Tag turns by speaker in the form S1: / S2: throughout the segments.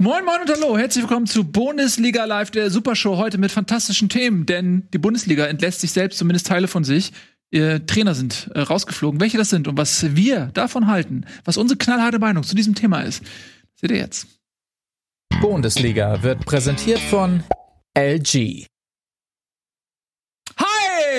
S1: Moin, moin und hallo. Herzlich willkommen zu Bundesliga Live, der Supershow heute mit fantastischen Themen, denn die Bundesliga entlässt sich selbst, zumindest Teile von sich. Ihr Trainer sind äh, rausgeflogen. Welche das sind und was wir davon halten, was unsere knallharte Meinung zu diesem Thema ist, seht ihr jetzt.
S2: Bundesliga wird präsentiert von LG.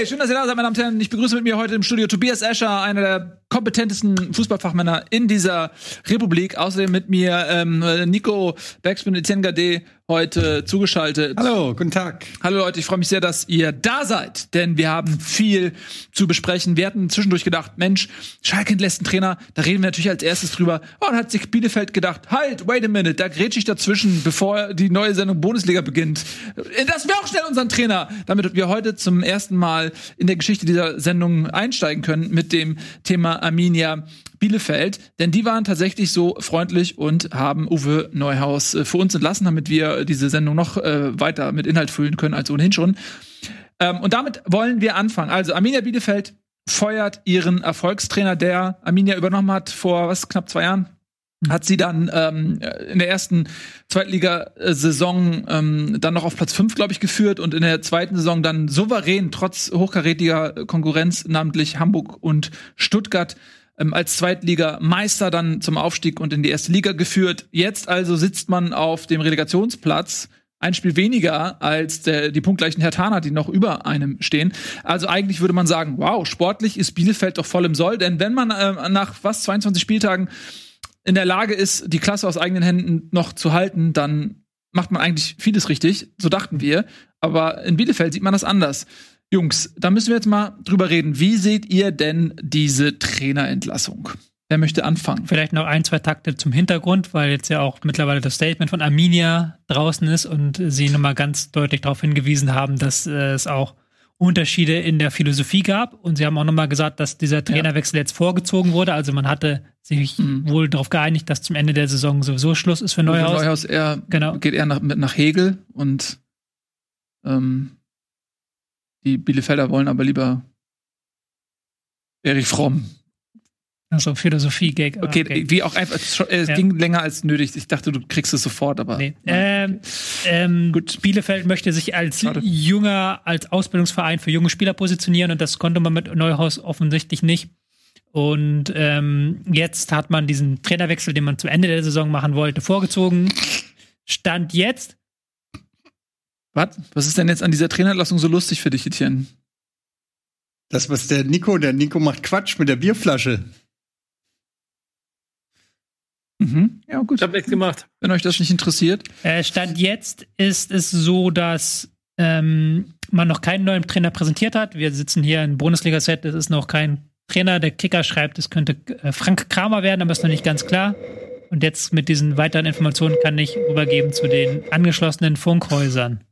S1: Schön, dass ihr da seid, meine Damen und Herren. Ich begrüße mit mir heute im Studio Tobias Escher, einer der kompetentesten Fußballfachmänner in dieser Republik. Außerdem mit mir ähm, Nico Backspin Etienne Gade heute zugeschaltet.
S3: Hallo, guten Tag.
S1: Hallo Leute, ich freue mich sehr, dass ihr da seid, denn wir haben viel zu besprechen. Wir hatten zwischendurch gedacht, Mensch, Schalke entlässt einen Trainer, da reden wir natürlich als erstes drüber. Oh, dann hat sich Bielefeld gedacht, halt, wait a minute, da grätsche ich dazwischen, bevor die neue Sendung Bundesliga beginnt. Lassen wir auch schnell unseren Trainer, damit wir heute zum ersten Mal in der Geschichte dieser Sendung einsteigen können mit dem Thema Arminia Bielefeld, denn die waren tatsächlich so freundlich und haben Uwe Neuhaus äh, für uns entlassen, damit wir diese Sendung noch äh, weiter mit Inhalt füllen können als ohnehin schon. Ähm, und damit wollen wir anfangen. Also Arminia Bielefeld feuert ihren Erfolgstrainer, der Arminia übernommen hat vor was knapp zwei Jahren. Hat sie dann ähm, in der ersten Zweitligasaison ähm, dann noch auf Platz 5, glaube ich, geführt und in der zweiten Saison dann souverän, trotz hochkarätiger Konkurrenz, namentlich Hamburg und Stuttgart, ähm, als Zweitligameister dann zum Aufstieg und in die erste Liga geführt. Jetzt also sitzt man auf dem Relegationsplatz. Ein Spiel weniger als der, die punktgleichen Hertaner, die noch über einem stehen. Also eigentlich würde man sagen, wow, sportlich ist Bielefeld doch voll im Soll. Denn wenn man äh, nach was 22 Spieltagen in der Lage ist, die Klasse aus eigenen Händen noch zu halten, dann macht man eigentlich vieles richtig. So dachten wir. Aber in Bielefeld sieht man das anders. Jungs, da müssen wir jetzt mal drüber reden. Wie seht ihr denn diese Trainerentlassung? Wer möchte anfangen?
S4: Vielleicht noch ein, zwei Takte zum Hintergrund, weil jetzt ja auch mittlerweile das Statement von Arminia draußen ist und sie nochmal ganz deutlich darauf hingewiesen haben, dass äh, es auch Unterschiede in der Philosophie gab. Und sie haben auch nochmal gesagt, dass dieser Trainerwechsel jetzt vorgezogen wurde. Also man hatte sich mhm. wohl darauf geeinigt, dass zum Ende der Saison sowieso Schluss ist für Neuhaus.
S1: Neuhaus eher, genau. geht eher nach, nach Hegel und ähm, die Bielefelder wollen aber lieber Erich Fromm.
S4: Also Philosophie-Gag.
S1: Okay, okay, wie auch einfach, es ja. ging länger als nötig. Ich dachte, du kriegst es sofort, aber. Nee.
S4: Ähm, ähm, Gut. Bielefeld möchte sich als Schade. junger, als Ausbildungsverein für junge Spieler positionieren und das konnte man mit Neuhaus offensichtlich nicht. Und ähm, jetzt hat man diesen Trainerwechsel, den man zum Ende der Saison machen wollte, vorgezogen. Stand jetzt
S1: was? Was ist denn jetzt an dieser Trainerlassung so lustig für dich, Etienne?
S3: Das, was der Nico, der Nico macht Quatsch mit der Bierflasche.
S1: Mhm. Ja, gut.
S4: Ich hab nichts gemacht.
S1: Wenn euch das nicht interessiert.
S4: Äh, Stand jetzt ist es so, dass ähm, man noch keinen neuen Trainer präsentiert hat. Wir sitzen hier im Bundesliga-Set, es ist noch kein Trainer. Der Kicker schreibt, es könnte äh, Frank Kramer werden, aber ist noch nicht ganz klar. Und jetzt mit diesen weiteren Informationen kann ich übergeben zu den angeschlossenen Funkhäusern.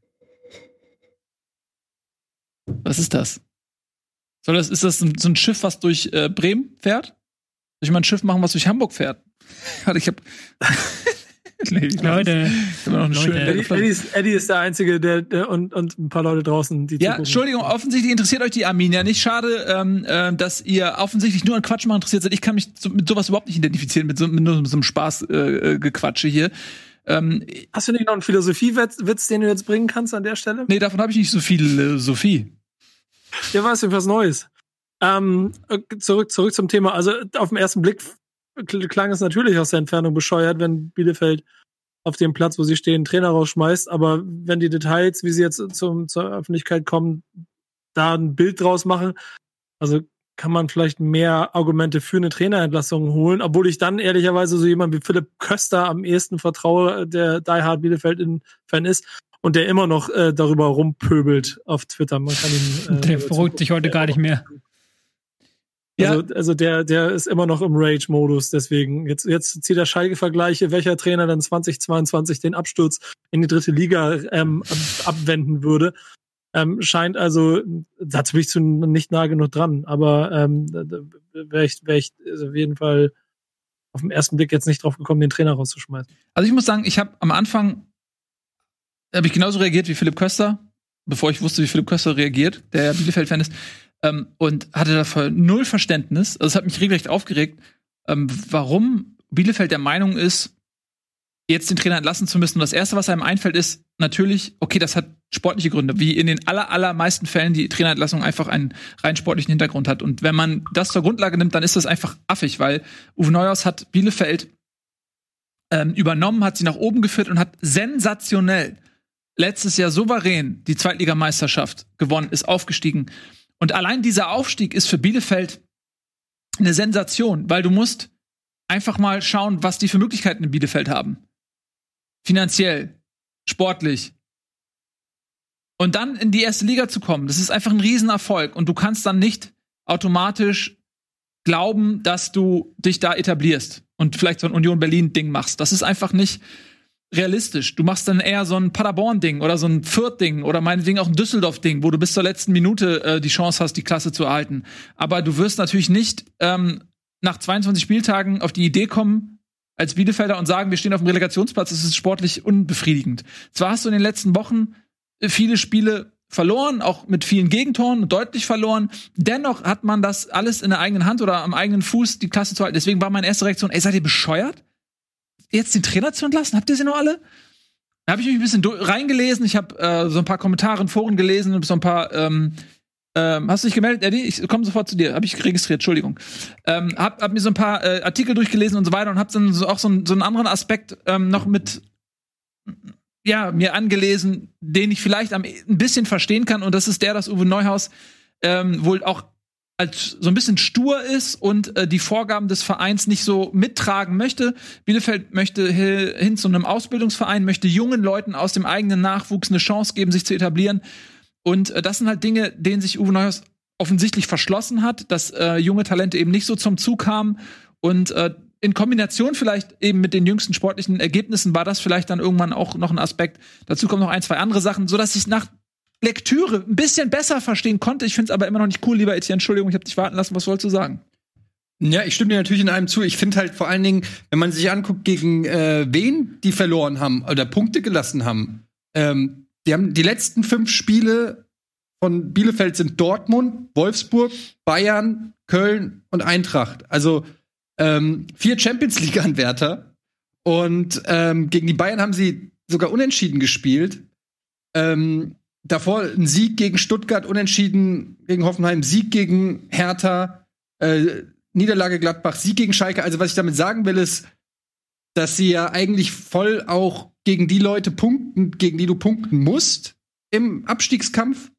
S1: Was ist das? Soll das, ist das so ein Schiff, was durch äh, Bremen fährt? Soll ich mal ein Schiff machen, was durch Hamburg fährt? Warte, ich hab.
S4: nee, Leute,
S5: Leute. Eddie, ist, Eddie, ist, der Einzige, der, der und, und ein paar Leute draußen, die
S1: Ja, Entschuldigung, offensichtlich interessiert euch die Arminia nicht. Schade, ähm, äh, dass ihr offensichtlich nur an Quatsch machen interessiert seid. Ich kann mich so, mit sowas überhaupt nicht identifizieren, mit so, mit so, mit so einem Spaß-Gequatsche äh, hier. Ähm,
S5: Hast du nicht noch einen Philosophiewitz, den du jetzt bringen kannst an der Stelle?
S1: Nee, davon habe ich nicht so viel äh, Sophie.
S5: Ja, was denn was Neues? Ähm, zurück, zurück zum Thema. Also auf den ersten Blick klang es natürlich aus der Entfernung bescheuert, wenn Bielefeld auf dem Platz, wo sie stehen, Trainer rausschmeißt. Aber wenn die Details, wie sie jetzt zum, zur Öffentlichkeit kommen, da ein Bild draus machen, also kann man vielleicht mehr Argumente für eine Trainerentlassung holen, obwohl ich dann ehrlicherweise so jemand wie Philipp Köster am ehesten vertraue, der Die Hard Bielefeld-Fan ist und der immer noch äh, darüber rumpöbelt auf Twitter. Man kann ihn,
S4: äh, der beruhigt sich heute gar nicht mehr.
S5: Also, ja. also der, der ist immer noch im Rage-Modus, deswegen jetzt, jetzt zieht er Schalke-Vergleiche, welcher Trainer dann 2022 den Absturz in die dritte Liga ähm, abwenden würde. Ähm, scheint also, dazu bin ich zu nicht nah genug dran, aber ähm, wäre ich, wär ich also auf jeden Fall auf den ersten Blick jetzt nicht drauf gekommen, den Trainer rauszuschmeißen.
S1: Also ich muss sagen, ich habe am Anfang habe ich genauso reagiert wie Philipp Köster, bevor ich wusste, wie Philipp Köster reagiert, der ja Bielefeld-Fan ist, ähm, und hatte dafür null Verständnis. Also es hat mich regelrecht aufgeregt, ähm, warum Bielefeld der Meinung ist, jetzt den Trainer entlassen zu müssen. Und das Erste, was einem einfällt, ist natürlich, okay, das hat sportliche Gründe, wie in den aller, allermeisten Fällen die Trainerentlassung einfach einen rein sportlichen Hintergrund hat. Und wenn man das zur Grundlage nimmt, dann ist das einfach affig, weil Uwe Neuhaus hat Bielefeld ähm, übernommen, hat sie nach oben geführt und hat sensationell letztes Jahr souverän die Zweitligameisterschaft gewonnen, ist aufgestiegen. Und allein dieser Aufstieg ist für Bielefeld eine Sensation, weil du musst einfach mal schauen, was die für Möglichkeiten in Bielefeld haben. Finanziell, sportlich. Und dann in die erste Liga zu kommen, das ist einfach ein Riesenerfolg. Und du kannst dann nicht automatisch glauben, dass du dich da etablierst und vielleicht so ein Union Berlin-Ding machst. Das ist einfach nicht realistisch. Du machst dann eher so ein Paderborn-Ding oder so ein Fürth-Ding oder meinetwegen auch ein Düsseldorf-Ding, wo du bis zur letzten Minute äh, die Chance hast, die Klasse zu erhalten. Aber du wirst natürlich nicht ähm, nach 22 Spieltagen auf die Idee kommen, als Bielefelder und sagen, wir stehen auf dem Relegationsplatz, das ist sportlich unbefriedigend. Zwar hast du in den letzten Wochen viele Spiele verloren, auch mit vielen Gegentoren, deutlich verloren. Dennoch hat man das alles in der eigenen Hand oder am eigenen Fuß, die Klasse zu halten. Deswegen war meine erste Reaktion, ey, seid ihr bescheuert? Jetzt den Trainer zu entlassen? Habt ihr sie noch alle? Da habe ich mich ein bisschen reingelesen. Ich habe äh, so ein paar Kommentare in Foren gelesen und so ein paar. Ähm, ähm, hast du dich gemeldet, Eddie? Ich komme sofort zu dir. Habe ich registriert, Entschuldigung. Ähm, hab, hab mir so ein paar äh, Artikel durchgelesen und so weiter und hab dann so auch so, so einen anderen Aspekt ähm, noch mit ja, mir angelesen, den ich vielleicht ein bisschen verstehen kann. Und das ist der, dass Uwe Neuhaus ähm, wohl auch als so ein bisschen stur ist und äh, die Vorgaben des Vereins nicht so mittragen möchte. Bielefeld möchte hin zu einem Ausbildungsverein, möchte jungen Leuten aus dem eigenen Nachwuchs eine Chance geben, sich zu etablieren. Und äh, das sind halt Dinge, denen sich Uwe Neuhaus offensichtlich verschlossen hat, dass äh, junge Talente eben nicht so zum Zug kamen. Und äh, in Kombination vielleicht eben mit den jüngsten sportlichen Ergebnissen war das vielleicht dann irgendwann auch noch ein Aspekt. Dazu kommen noch ein, zwei andere Sachen, so dass ich nach Lektüre ein bisschen besser verstehen konnte. Ich finde es aber immer noch nicht cool, lieber Etienne. Entschuldigung, ich habe dich warten lassen. Was wolltest du sagen?
S3: Ja, ich stimme dir natürlich in einem zu. Ich finde halt vor allen Dingen, wenn man sich anguckt, gegen äh, wen die verloren haben oder Punkte gelassen haben. Ähm, die haben die letzten fünf Spiele von Bielefeld sind Dortmund, Wolfsburg, Bayern, Köln und Eintracht. Also ähm, vier Champions League-Anwärter. Und ähm, gegen die Bayern haben sie sogar unentschieden gespielt. Ähm, davor ein Sieg gegen Stuttgart, unentschieden gegen Hoffenheim, Sieg gegen Hertha, äh, Niederlage Gladbach, Sieg gegen Schalke. Also was ich damit sagen will, ist, dass sie ja eigentlich voll auch gegen die Leute punkten, gegen die du punkten musst im Abstiegskampf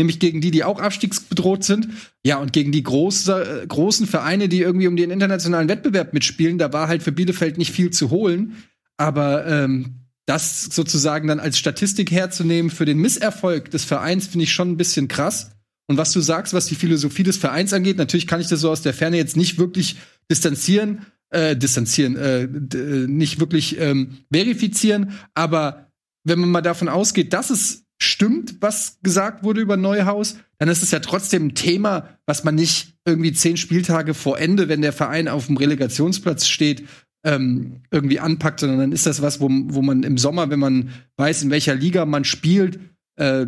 S3: nämlich gegen die, die auch abstiegsbedroht sind. Ja, und gegen die große, großen Vereine, die irgendwie um den internationalen Wettbewerb mitspielen. Da war halt für Bielefeld nicht viel zu holen. Aber ähm, das sozusagen dann als Statistik herzunehmen für den Misserfolg des Vereins, finde ich schon ein bisschen krass. Und was du sagst, was die Philosophie des Vereins angeht, natürlich kann ich das so aus der Ferne jetzt nicht wirklich distanzieren, äh, distanzieren, äh, äh nicht wirklich ähm, verifizieren. Aber wenn man mal davon ausgeht, dass es stimmt, was gesagt wurde über Neuhaus, dann ist es ja trotzdem ein Thema, was man nicht irgendwie zehn Spieltage vor Ende, wenn der Verein auf dem Relegationsplatz steht, ähm, irgendwie anpackt, sondern dann ist das was, wo, wo man im Sommer, wenn man weiß, in welcher Liga man spielt, äh,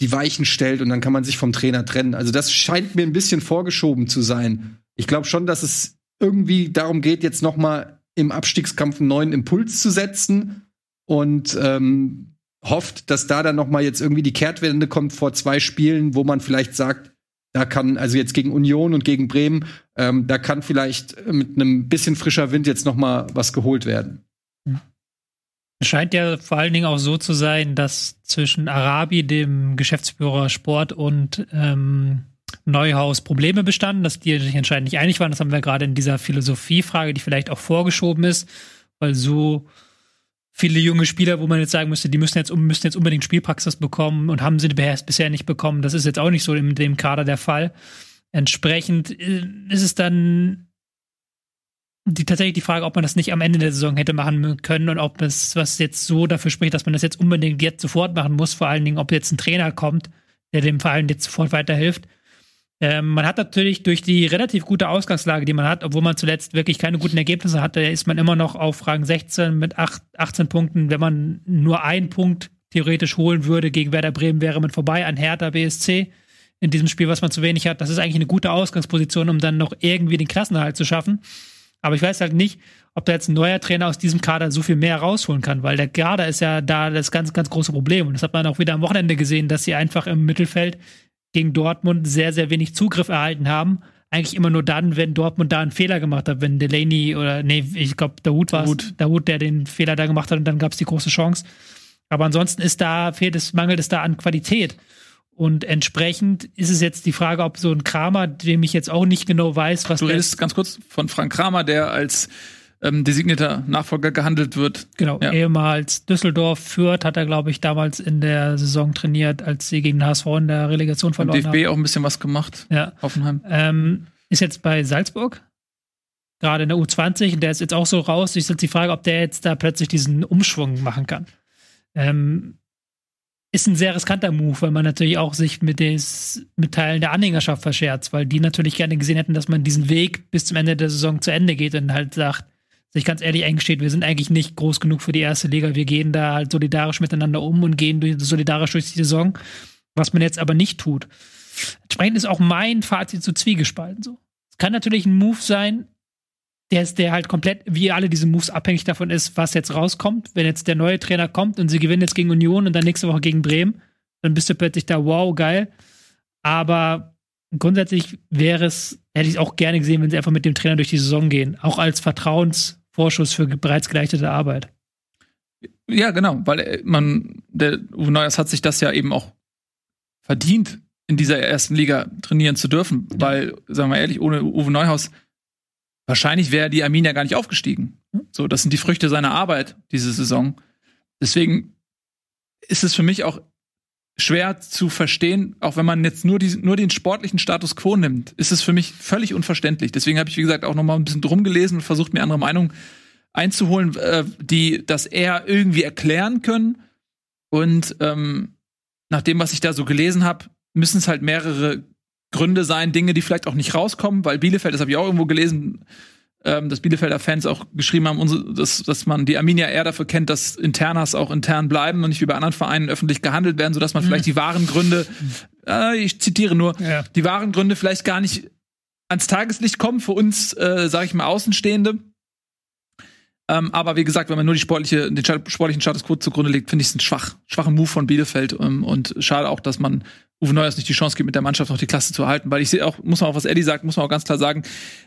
S3: die Weichen stellt und dann kann man sich vom Trainer trennen. Also das scheint mir ein bisschen vorgeschoben zu sein. Ich glaube schon, dass es irgendwie darum geht, jetzt noch mal im Abstiegskampf einen neuen Impuls zu setzen und ähm, hofft, dass da dann noch mal jetzt irgendwie die Kehrtwende kommt vor zwei Spielen, wo man vielleicht sagt, da kann, also jetzt gegen Union und gegen Bremen, ähm, da kann vielleicht mit einem bisschen frischer Wind jetzt noch mal was geholt werden.
S4: Es scheint ja vor allen Dingen auch so zu sein, dass zwischen Arabi, dem Geschäftsführer Sport und ähm, Neuhaus Probleme bestanden, dass die sich anscheinend nicht einig waren. Das haben wir gerade in dieser Philosophiefrage, die vielleicht auch vorgeschoben ist, weil so viele junge Spieler, wo man jetzt sagen müsste, die müssen jetzt, müssen jetzt unbedingt Spielpraxis bekommen und haben sie bisher nicht bekommen. Das ist jetzt auch nicht so in dem Kader der Fall. Entsprechend äh, ist es dann die, tatsächlich die Frage, ob man das nicht am Ende der Saison hätte machen können und ob es was jetzt so dafür spricht, dass man das jetzt unbedingt jetzt sofort machen muss. Vor allen Dingen, ob jetzt ein Trainer kommt, der dem Verein jetzt sofort weiterhilft. Ähm, man hat natürlich durch die relativ gute Ausgangslage, die man hat, obwohl man zuletzt wirklich keine guten Ergebnisse hatte, ist man immer noch auf Rang 16 mit 8, 18 Punkten. Wenn man nur einen Punkt theoretisch holen würde gegen Werder Bremen, wäre man vorbei an Hertha BSC in diesem Spiel, was man zu wenig hat. Das ist eigentlich eine gute Ausgangsposition, um dann noch irgendwie den Klassenerhalt zu schaffen. Aber ich weiß halt nicht, ob da jetzt ein neuer Trainer aus diesem Kader so viel mehr rausholen kann, weil der Kader ist ja da das ganz, ganz große Problem. Und das hat man auch wieder am Wochenende gesehen, dass sie einfach im Mittelfeld gegen Dortmund sehr, sehr wenig Zugriff erhalten haben. Eigentlich immer nur dann, wenn Dortmund da einen Fehler gemacht hat, wenn Delaney oder, nee, ich glaube, Dahoud war es, Dahoud, der den Fehler da gemacht hat und dann gab es die große Chance. Aber ansonsten ist da, fehlt es, mangelt es da an Qualität. Und entsprechend ist es jetzt die Frage, ob so ein Kramer, dem ich jetzt auch nicht genau weiß, was
S1: Du
S4: der
S1: redest ganz kurz von Frank Kramer, der als ähm, designierter Nachfolger gehandelt wird.
S4: Genau,
S1: Ja.
S4: ehemals Düsseldorf führt, hat er, glaube ich, damals in der Saison trainiert, als sie gegen den HSV in der Relegation verloren
S1: DFB
S4: haben.
S1: auch ein bisschen was gemacht.
S4: Ja.
S1: Hoffenheim.
S4: Ähm, ist jetzt bei Salzburg, gerade in der U20, und der ist jetzt auch so raus. Ist jetzt die Frage, ob der jetzt da plötzlich diesen Umschwung machen kann. Ähm, ist ein sehr riskanter Move, weil man natürlich auch sich mit, des, mit Teilen der Anhängerschaft verscherzt, weil die natürlich gerne gesehen hätten, dass man diesen Weg bis zum Ende der Saison zu Ende geht und halt sagt, sich ganz ehrlich eingesteht, wir sind eigentlich nicht groß genug für die erste Liga, wir gehen da halt solidarisch miteinander um und gehen durch, solidarisch durch die Saison, was man jetzt aber nicht tut. Entsprechend ist auch mein Fazit zu zwiegespalten so. Es kann natürlich ein Move sein, der ist, der halt komplett, wie alle diese Moves, abhängig davon ist, was jetzt rauskommt. Wenn jetzt der neue Trainer kommt und sie gewinnen jetzt gegen Union und dann nächste Woche gegen Bremen, dann bist du plötzlich da, wow, geil. Aber grundsätzlich wäre es, hätte ich auch gerne gesehen, wenn sie einfach mit dem Trainer durch die Saison gehen. Auch als Vertrauensvorschuss für bereits geleistete Arbeit.
S1: Ja, genau, weil äh, man, der Uwe Neuers hat sich das ja eben auch verdient, in dieser ersten Liga trainieren zu dürfen, weil, sagen wir mal ehrlich, ohne Uwe Neuhaus wahrscheinlich wäre die Arminia gar nicht aufgestiegen. So, das sind die Früchte seiner Arbeit diese Saison. Deswegen ist es für mich auch schwer zu verstehen, auch wenn man jetzt nur, die, nur den sportlichen Status quo nimmt, ist es für mich völlig unverständlich. Deswegen habe ich, wie gesagt, auch noch mal ein bisschen drum gelesen und versucht, mir andere Meinungen einzuholen, äh, die das eher irgendwie erklären können. Und ähm, nach dem, was ich da so gelesen habe, müssen es halt mehrere Gründe sein, Dinge, die vielleicht auch nicht rauskommen, weil Bielefeld, das habe ich auch irgendwo gelesen, ähm, dass Bielefelder Fans auch geschrieben haben, dass, dass man die Arminia eher dafür kennt, dass Internas auch intern bleiben und nicht wie bei anderen Vereinen öffentlich gehandelt werden, sodass man vielleicht die wahren Gründe, äh, ich zitiere nur,
S4: Ja.
S1: die wahren Gründe vielleicht gar nicht ans Tageslicht kommen für uns, äh, sage ich mal, Außenstehende. Ähm, aber wie gesagt, wenn man nur die sportliche, den sportlichen Status quo zugrunde legt, finde ich es ein schwach, schwacher Move von Bielefeld. Ähm, und schade auch, dass man Uwe Neuers nicht die Chance gibt, mit der Mannschaft noch die Klasse zu halten. Weil ich sehe auch, muss man auch, was Eddie sagt, muss man auch ganz klar sagen,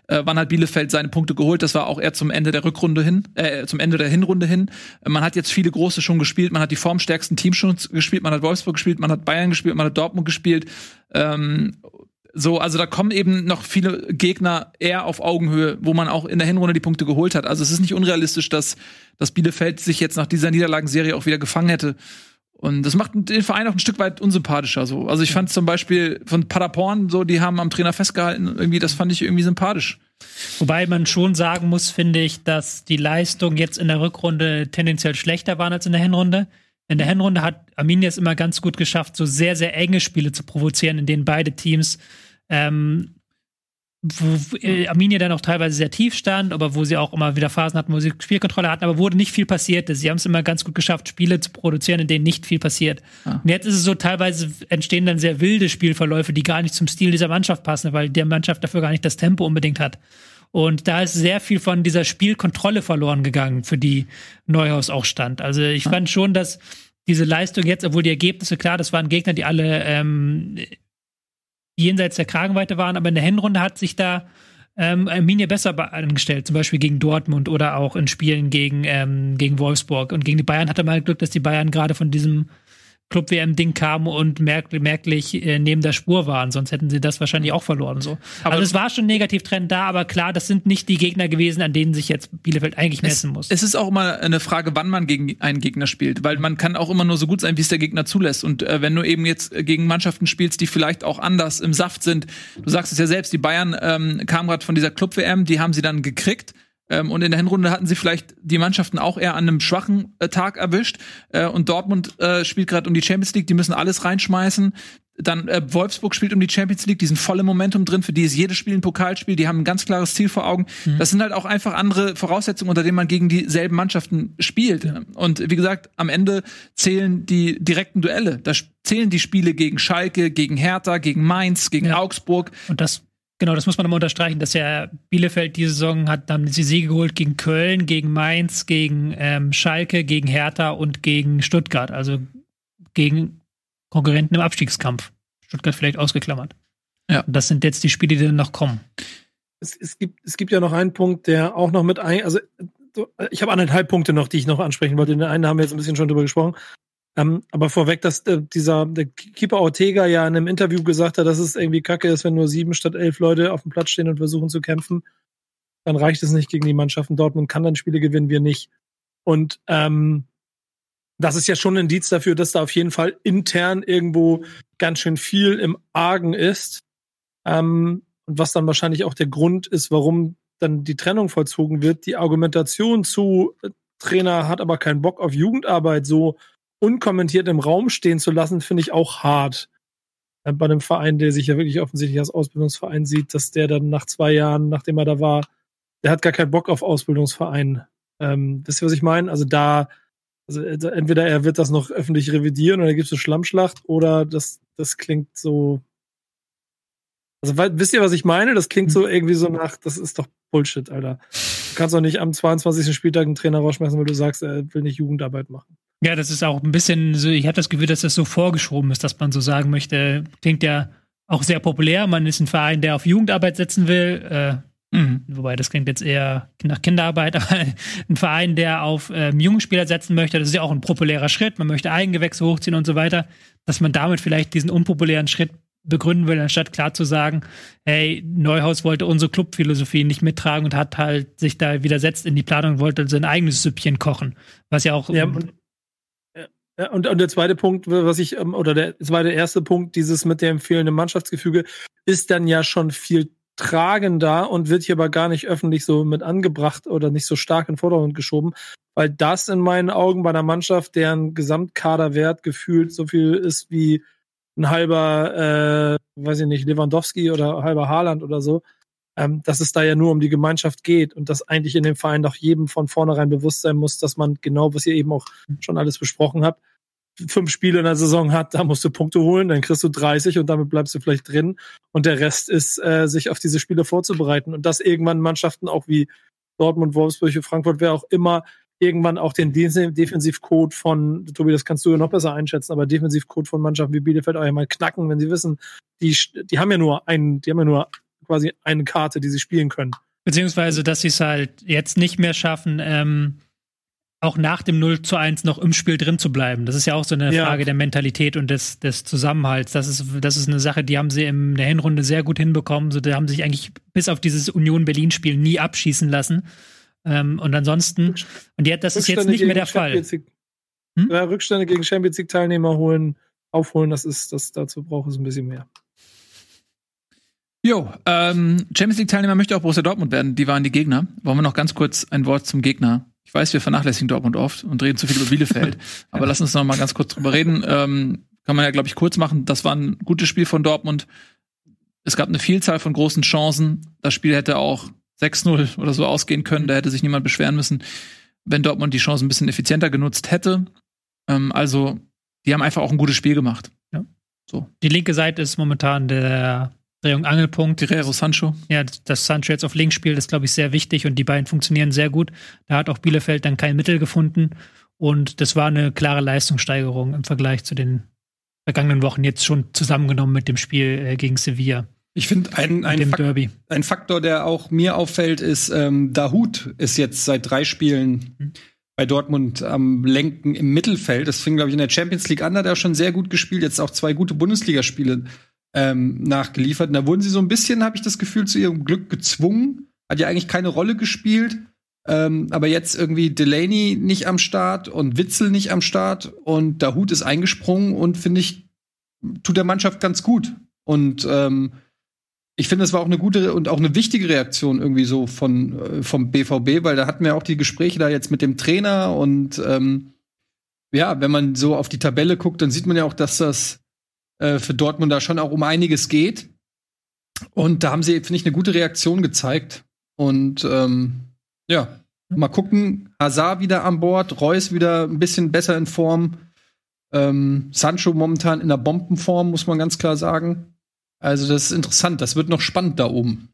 S1: äh, wann hat Bielefeld seine Punkte geholt? Das war auch eher zum Ende der Rückrunde hin, äh, zum Ende der Hinrunde hin. Äh, man hat jetzt viele große schon gespielt, man hat die formstärksten Teams schon gespielt, man hat Wolfsburg gespielt, man hat Bayern gespielt, man hat Dortmund gespielt. Ähm, so, also da kommen eben noch viele Gegner eher auf Augenhöhe, wo man auch in der Hinrunde die Punkte geholt hat. Also es ist nicht unrealistisch, dass, dass Bielefeld sich jetzt nach dieser Niederlagenserie auch wieder gefangen hätte. Und das macht den Verein auch ein Stück weit unsympathischer so. Also ich fand zum Beispiel von Paderborn so, die haben am Trainer festgehalten, irgendwie, das fand ich irgendwie sympathisch.
S4: Wobei man schon sagen muss, finde ich, dass die Leistung jetzt in der Rückrunde tendenziell schlechter waren als in der Hinrunde. In der Hinrunde hat Arminia es immer ganz gut geschafft, so sehr, sehr enge Spiele zu provozieren, in denen beide Teams ähm, wo äh, Arminia dann auch teilweise sehr tief stand, aber wo sie auch immer wieder Phasen hatten, wo sie Spielkontrolle hatten, aber wo nicht viel passierte. Sie haben es immer ganz gut geschafft, Spiele zu produzieren, in denen nicht viel passiert.
S1: Ah.
S4: Und jetzt ist es so, teilweise entstehen dann sehr wilde Spielverläufe, die gar nicht zum Stil dieser Mannschaft passen, weil der Mannschaft dafür gar nicht das Tempo unbedingt hat. Und da ist sehr viel von dieser Spielkontrolle verloren gegangen, für die Neuhaus auch stand. Also ich fand schon, dass diese Leistung jetzt, obwohl die Ergebnisse, klar, das waren Gegner, die alle ähm, jenseits der Kragenweite waren, aber in der Hinrunde hat sich da ähm, Arminia besser be- angestellt, zum Beispiel gegen Dortmund oder auch in Spielen gegen, ähm, gegen Wolfsburg. Und gegen die Bayern hatte man halt Glück, dass die Bayern gerade von diesem Club-WM-Ding kamen und merk merklich äh, neben der Spur waren, sonst hätten sie das wahrscheinlich auch verloren. So.
S1: Aber-
S4: also es war schon ein Negativtrend da, aber klar, das sind nicht die Gegner gewesen, an denen sich jetzt Bielefeld eigentlich messen muss.
S1: Es ist auch immer eine Frage, wann man gegen einen Gegner spielt, weil man kann auch immer nur so gut sein, wie es der Gegner zulässt. Und äh, wenn du eben jetzt äh, gegen Mannschaften spielst, die vielleicht auch anders im Saft sind, du sagst es ja selbst, die Bayern ähm, kamen gerade von dieser Club-WM, die haben sie dann gekriegt. Ähm, und in der Hinrunde hatten sie vielleicht die Mannschaften auch eher an einem schwachen äh, Tag erwischt. Äh, und Dortmund äh, spielt gerade um die Champions League, die müssen alles reinschmeißen. Dann äh, Wolfsburg spielt um die Champions League, die sind voll im Momentum drin, für die ist jedes Spiel ein Pokalspiel, die haben ein ganz klares Ziel vor Augen. Das sind halt auch einfach andere Voraussetzungen, unter denen man gegen dieselben Mannschaften spielt. Und wie gesagt, am Ende zählen die direkten Duelle. Da zählen die Spiele gegen Schalke, gegen Hertha, gegen Mainz, gegen
S4: Ja.
S1: Augsburg.
S4: Und das Genau, das muss man nochmal unterstreichen, dass ja Bielefeld diese Saison hat, dann sie Siege geholt gegen Köln, gegen Mainz, gegen ähm, Schalke, gegen Hertha und gegen Stuttgart, also gegen Konkurrenten im Abstiegskampf. Stuttgart vielleicht ausgeklammert.
S1: Ja.
S4: Und das sind jetzt die Spiele, die dann noch kommen.
S5: Es, es, gibt, es gibt ja noch einen Punkt, der auch noch mit ein, also ich habe anderthalb Punkte noch, die ich noch ansprechen wollte. Den einen haben wir jetzt ein bisschen schon drüber gesprochen. Ähm, aber vorweg, dass äh, dieser der Keeper Ortega ja in einem Interview gesagt hat, dass es irgendwie kacke ist, wenn nur sieben statt elf Leute auf dem Platz stehen und versuchen zu kämpfen. Dann reicht es nicht gegen die Mannschaften. Dortmund kann dann Spiele gewinnen, wir nicht. Und ähm, das ist ja schon ein Indiz dafür, dass da auf jeden Fall intern irgendwo ganz schön viel im Argen ist. Ähm, und was dann wahrscheinlich auch der Grund ist, warum dann die Trennung vollzogen wird. Die Argumentation zu äh, Trainer hat aber keinen Bock auf Jugendarbeit so unkommentiert im Raum stehen zu lassen, finde ich auch hart. Äh, bei einem Verein, der sich ja wirklich offensichtlich als Ausbildungsverein sieht, dass der dann nach zwei Jahren, nachdem er da war, der hat gar keinen Bock auf Ausbildungsverein. Ähm, wisst ihr, was ich meine? Also da, also äh, entweder er wird das noch öffentlich revidieren oder gibt es eine Schlammschlacht oder das, das klingt so. Also wisst ihr, was ich meine? Das klingt so irgendwie so nach, das ist doch Bullshit, Alter. Du kannst doch nicht am 22. Spieltag einen Trainer rausschmeißen, weil du sagst, er will nicht Jugendarbeit machen.
S4: Ja, das ist auch ein bisschen so, ich habe das Gefühl, dass das so vorgeschoben ist, dass man so sagen möchte, klingt ja auch sehr populär. Man ist ein Verein, der auf Jugendarbeit setzen will. Äh, mh, wobei das klingt jetzt eher nach Kinderarbeit, aber ein Verein, der auf ähm, Jugendspieler setzen möchte, das ist ja auch ein populärer Schritt. Man möchte Eigengewächse hochziehen und so weiter, dass man damit vielleicht diesen unpopulären Schritt begründen will, anstatt klar zu sagen, hey, Neuhaus wollte unsere Clubphilosophie nicht mittragen und hat halt sich da widersetzt in die Planung und wollte sein eigenes Süppchen kochen. Was ja auch
S5: ja, ja, und, und der zweite Punkt, was ich, ähm, oder der zweite erste Punkt, dieses mit dem fehlenden Mannschaftsgefüge, ist dann ja schon viel tragender und wird hier aber gar nicht öffentlich so mit angebracht oder nicht so stark in den Vordergrund geschoben, weil das in meinen Augen bei einer Mannschaft, deren Gesamtkaderwert gefühlt so viel ist wie ein halber, äh, weiß ich nicht, Lewandowski oder halber Haaland oder so, ähm, dass es da ja nur um die Gemeinschaft geht und dass eigentlich in dem Verein doch jedem von vornherein bewusst sein muss, dass man genau, was ihr eben auch schon alles besprochen habt, fünf Spiele in der Saison hat, da musst du Punkte holen, dann kriegst du 30 und damit bleibst du vielleicht drin. Und der Rest ist, äh, sich auf diese Spiele vorzubereiten. Und dass irgendwann Mannschaften auch wie Dortmund, Wolfsburg, Frankfurt, wer auch immer, irgendwann auch den Defensivcode von, Tobi, das kannst du ja noch besser einschätzen, aber Defensivcode von Mannschaften wie Bielefeld auch einmal knacken, wenn sie wissen, die, die haben ja nur einen, die haben ja nur quasi eine Karte, die sie spielen können.
S4: Beziehungsweise, dass sie es halt jetzt nicht mehr schaffen, ähm, auch nach dem 0 zu 1 noch im Spiel drin zu bleiben. Das ist ja auch so eine ja. Frage der Mentalität und des, des Zusammenhalts. Das ist, das ist eine Sache, die haben sie in der Hinrunde sehr gut hinbekommen. So, die haben sich eigentlich bis auf dieses Union Berlin-Spiel nie abschießen lassen. Ähm, und ansonsten, und ja, das ist jetzt nicht mehr der Fall.
S5: Hm? Ja, Rückstände gegen Champions League-Teilnehmer holen, aufholen, das ist, das dazu braucht es ein bisschen mehr.
S1: Jo, ähm, Champions League-Teilnehmer möchte auch Borussia Dortmund werden. Die waren die Gegner. Wollen wir noch ganz kurz ein Wort zum Gegner? Ich weiß, wir vernachlässigen Dortmund oft und reden zu viel über Bielefeld. aber lass uns noch mal ganz kurz drüber reden. Ähm, kann man ja, glaube ich, kurz machen. Das war ein gutes Spiel von Dortmund. Es gab eine Vielzahl von großen Chancen. Das Spiel hätte auch 6-0 oder so ausgehen können. Da hätte sich niemand beschweren müssen, wenn Dortmund die Chance ein bisschen effizienter genutzt hätte. Ähm, also, die haben einfach auch ein gutes Spiel gemacht.
S4: Ja. So. Die linke Seite ist momentan der Drehung Angelpunkt.
S1: Guerrero Sancho.
S4: Ja, dass Sancho jetzt auf links spielt, ist, glaube ich, sehr wichtig und die beiden funktionieren sehr gut. Da hat auch Bielefeld dann kein Mittel gefunden und das war eine klare Leistungssteigerung im Vergleich zu den vergangenen Wochen, jetzt schon zusammengenommen mit dem Spiel äh, gegen Sevilla.
S3: Ich finde, ein, ein, Fak ein Faktor, der auch mir auffällt, ist, ähm, Dahut ist jetzt seit drei Spielen mhm. bei Dortmund am Lenken im Mittelfeld. Das fing, glaube ich, in der Champions League an, hat er schon sehr gut gespielt, jetzt auch zwei gute Bundesligaspiele ähm, nachgeliefert. Und da wurden sie so ein bisschen, habe ich das Gefühl, zu ihrem Glück gezwungen. Hat ja eigentlich keine Rolle gespielt. Ähm, aber jetzt irgendwie Delaney nicht am Start und Witzel nicht am Start und Dahut ist eingesprungen und finde ich, tut der Mannschaft ganz gut. Und ähm, ich finde, es war auch eine gute und auch eine wichtige Reaktion irgendwie so von äh, vom BVB, weil da hatten wir auch die Gespräche da jetzt mit dem Trainer und ähm, ja, wenn man so auf die Tabelle guckt, dann sieht man ja auch, dass das äh, für Dortmund da schon auch um einiges geht. Und da haben sie, finde ich, eine gute Reaktion gezeigt. Und ähm, ja, mal gucken. Hazard wieder an Bord, Reus wieder ein bisschen besser in Form. Ähm, Sancho momentan in der Bombenform, muss man ganz klar sagen. Also das ist interessant. Das wird noch spannend da oben.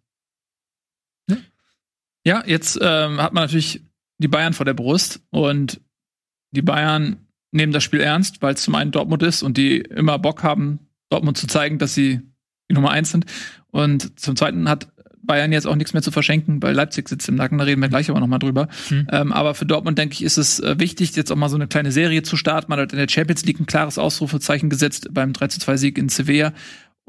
S1: Ja, jetzt ähm, hat man natürlich die Bayern vor der Brust und die Bayern nehmen das Spiel ernst, weil es zum einen Dortmund ist und die immer Bock haben, Dortmund zu zeigen, dass sie die Nummer eins sind. Und zum zweiten hat Bayern jetzt auch nichts mehr zu verschenken, weil Leipzig sitzt im Nacken, da reden wir gleich aber noch mal drüber.
S4: Hm.
S1: Ähm, aber für Dortmund, denke ich, ist es äh, wichtig, jetzt auch mal so eine kleine Serie zu starten. Man hat in der Champions League ein klares Ausrufezeichen gesetzt beim 3 2 Sieg in Sevilla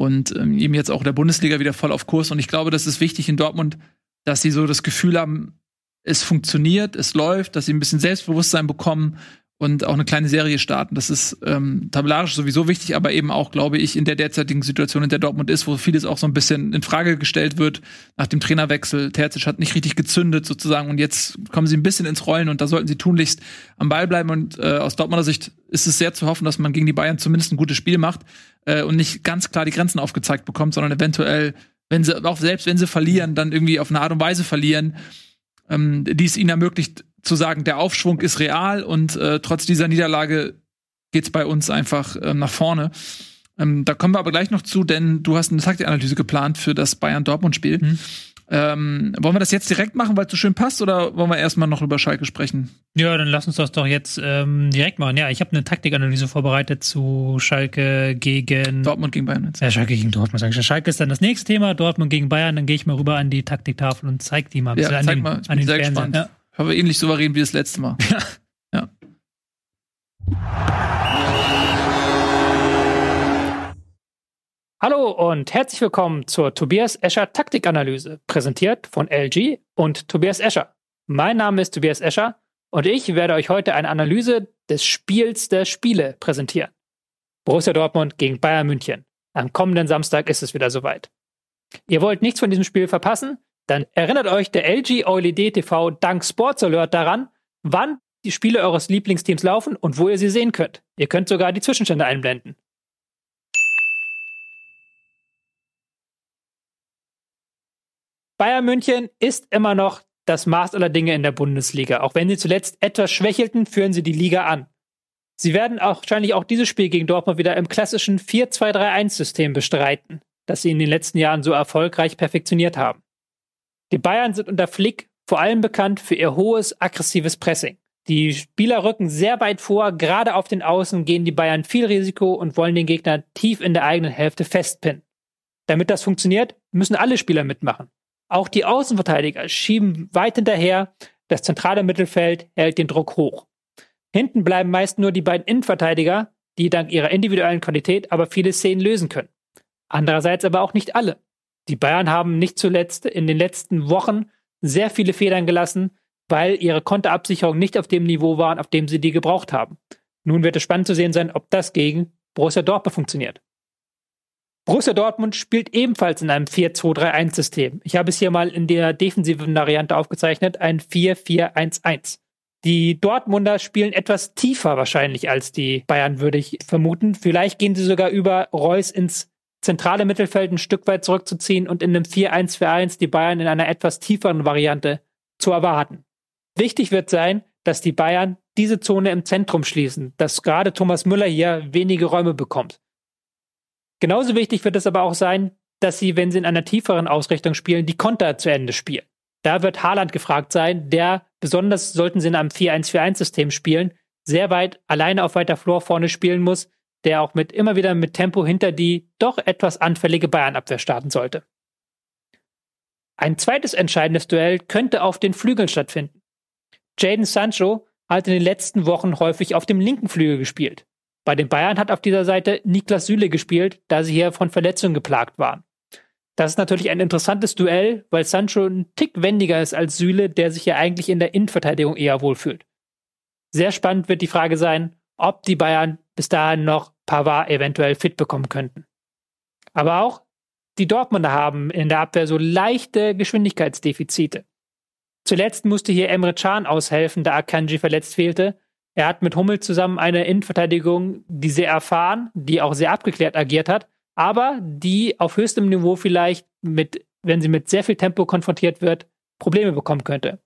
S1: und ähm, eben jetzt auch in der Bundesliga wieder voll auf Kurs. Und ich glaube, das ist wichtig in Dortmund, dass sie so das Gefühl haben, es funktioniert, es läuft, dass sie ein bisschen Selbstbewusstsein bekommen und auch eine kleine Serie starten. Das ist ähm, tabellarisch sowieso wichtig, aber eben auch, glaube ich, in der derzeitigen Situation, in der Dortmund ist, wo vieles auch so ein bisschen in Frage gestellt wird nach dem Trainerwechsel. Terzic hat nicht richtig gezündet sozusagen und jetzt kommen sie ein bisschen ins Rollen und da sollten sie tunlichst am Ball bleiben und äh, aus Dortmunder Sicht ist es sehr zu hoffen, dass man gegen die Bayern zumindest ein gutes Spiel macht äh, und nicht ganz klar die Grenzen aufgezeigt bekommt, sondern eventuell, wenn sie auch selbst wenn sie verlieren, dann irgendwie auf eine Art und Weise verlieren, ähm, die es ihnen ermöglicht, zu sagen, der Aufschwung ist real und äh, trotz dieser Niederlage geht's bei uns einfach äh, nach vorne. Ähm, da kommen wir aber gleich noch zu, denn du hast eine Taktikanalyse geplant für das Bayern-Dortmund-Spiel.
S4: Mhm.
S1: Ähm, wollen wir das jetzt direkt machen, weil es so schön passt, oder wollen wir erstmal noch über Schalke sprechen?
S4: Ja, dann lass uns das doch jetzt ähm, direkt machen. Ja, ich habe eine Taktikanalyse vorbereitet zu Schalke gegen
S1: Dortmund gegen Bayern. Jetzt.
S4: Ja, Schalke gegen Dortmund. Sag ich. Schalke ist dann das nächste Thema, Dortmund gegen Bayern. Dann gehe ich mal rüber an die Taktiktafel und zeig die mal.
S1: Ja,
S4: an
S1: zeig
S4: den,
S1: mal. Ich
S4: an
S1: bin
S4: den
S1: sehr
S4: Fernsehern.
S1: gespannt.
S4: Ja.
S1: Aber ähnlich souverän wie das letzte Mal.
S4: Hallo und herzlich willkommen zur Tobias Escher Taktikanalyse, präsentiert von LG und Tobias Escher. Mein Name ist Tobias Escher und ich werde euch heute eine Analyse des Spiels der Spiele präsentieren. Borussia Dortmund gegen Bayern München. Am kommenden Samstag ist es wieder soweit. Ihr wollt nichts von diesem Spiel verpassen? Dann erinnert euch der LG OLED TV dank Sports Alert daran, wann die Spiele eures Lieblingsteams laufen und wo ihr sie sehen könnt. Ihr könnt sogar die Zwischenstände einblenden. Bayern München ist immer noch das Maß aller Dinge in der Bundesliga. Auch wenn sie zuletzt etwas schwächelten, führen sie die Liga an. Sie werden auch wahrscheinlich auch dieses Spiel gegen Dortmund wieder im klassischen 4-2-3-1-System bestreiten, das sie in den letzten Jahren so erfolgreich perfektioniert haben. Die Bayern sind unter Flick vor allem bekannt für ihr hohes, aggressives Pressing. Die Spieler rücken sehr weit vor, gerade auf den Außen gehen die Bayern viel Risiko und wollen den Gegner tief in der eigenen Hälfte festpinnen. Damit das funktioniert, müssen alle Spieler mitmachen. Auch die Außenverteidiger schieben weit hinterher, das zentrale Mittelfeld hält den Druck hoch. Hinten bleiben meist nur die beiden Innenverteidiger, die dank ihrer individuellen Qualität aber viele Szenen lösen können. Andererseits aber auch nicht alle. Die Bayern haben nicht zuletzt in den letzten Wochen sehr viele Federn gelassen, weil ihre Konterabsicherung nicht auf dem Niveau waren, auf dem sie die gebraucht haben. Nun wird es spannend zu sehen sein, ob das gegen Borussia Dortmund funktioniert. Borussia Dortmund spielt ebenfalls in einem 4-2-3-1-System. Ich habe es hier mal in der defensiven Variante aufgezeichnet, ein 4-4-1-1. Die Dortmunder spielen etwas tiefer wahrscheinlich als die Bayern, würde ich vermuten. Vielleicht gehen sie sogar über Reus ins zentrale Mittelfeld ein Stück weit zurückzuziehen und in einem 4-1-4-1 die Bayern in einer etwas tieferen Variante zu erwarten. Wichtig wird sein, dass die Bayern diese Zone im Zentrum schließen, dass gerade Thomas Müller hier wenige Räume bekommt. Genauso wichtig wird es aber auch sein, dass sie, wenn sie in einer tieferen Ausrichtung spielen, die Konter zu Ende spielen. Da wird Haaland gefragt sein, der, besonders sollten sie in einem 4-1-4-1-System spielen, sehr weit alleine auf weiter Flur vorne spielen muss, der auch mit immer wieder mit Tempo hinter die doch etwas anfällige Bayernabwehr starten sollte. Ein zweites entscheidendes Duell könnte auf den Flügeln stattfinden. Jaden Sancho hat in den letzten Wochen häufig auf dem linken Flügel gespielt. Bei den Bayern hat auf dieser Seite Niklas Süle gespielt, da sie hier von Verletzungen geplagt waren. Das ist natürlich ein interessantes Duell, weil Sancho ein Tick wendiger ist als Süle, der sich ja eigentlich in der Innenverteidigung eher wohlfühlt. Sehr spannend wird die Frage sein, ob die Bayern bis dahin noch Pavard eventuell fit bekommen könnten. Aber auch die Dortmunder haben in der Abwehr so leichte Geschwindigkeitsdefizite. Zuletzt musste hier Emre Can aushelfen, da Akanji verletzt fehlte. Er hat mit Hummel zusammen eine Innenverteidigung, die sehr erfahren, die auch sehr abgeklärt agiert hat, aber die auf höchstem Niveau vielleicht mit, wenn sie mit sehr viel Tempo konfrontiert wird, Probleme bekommen könnte.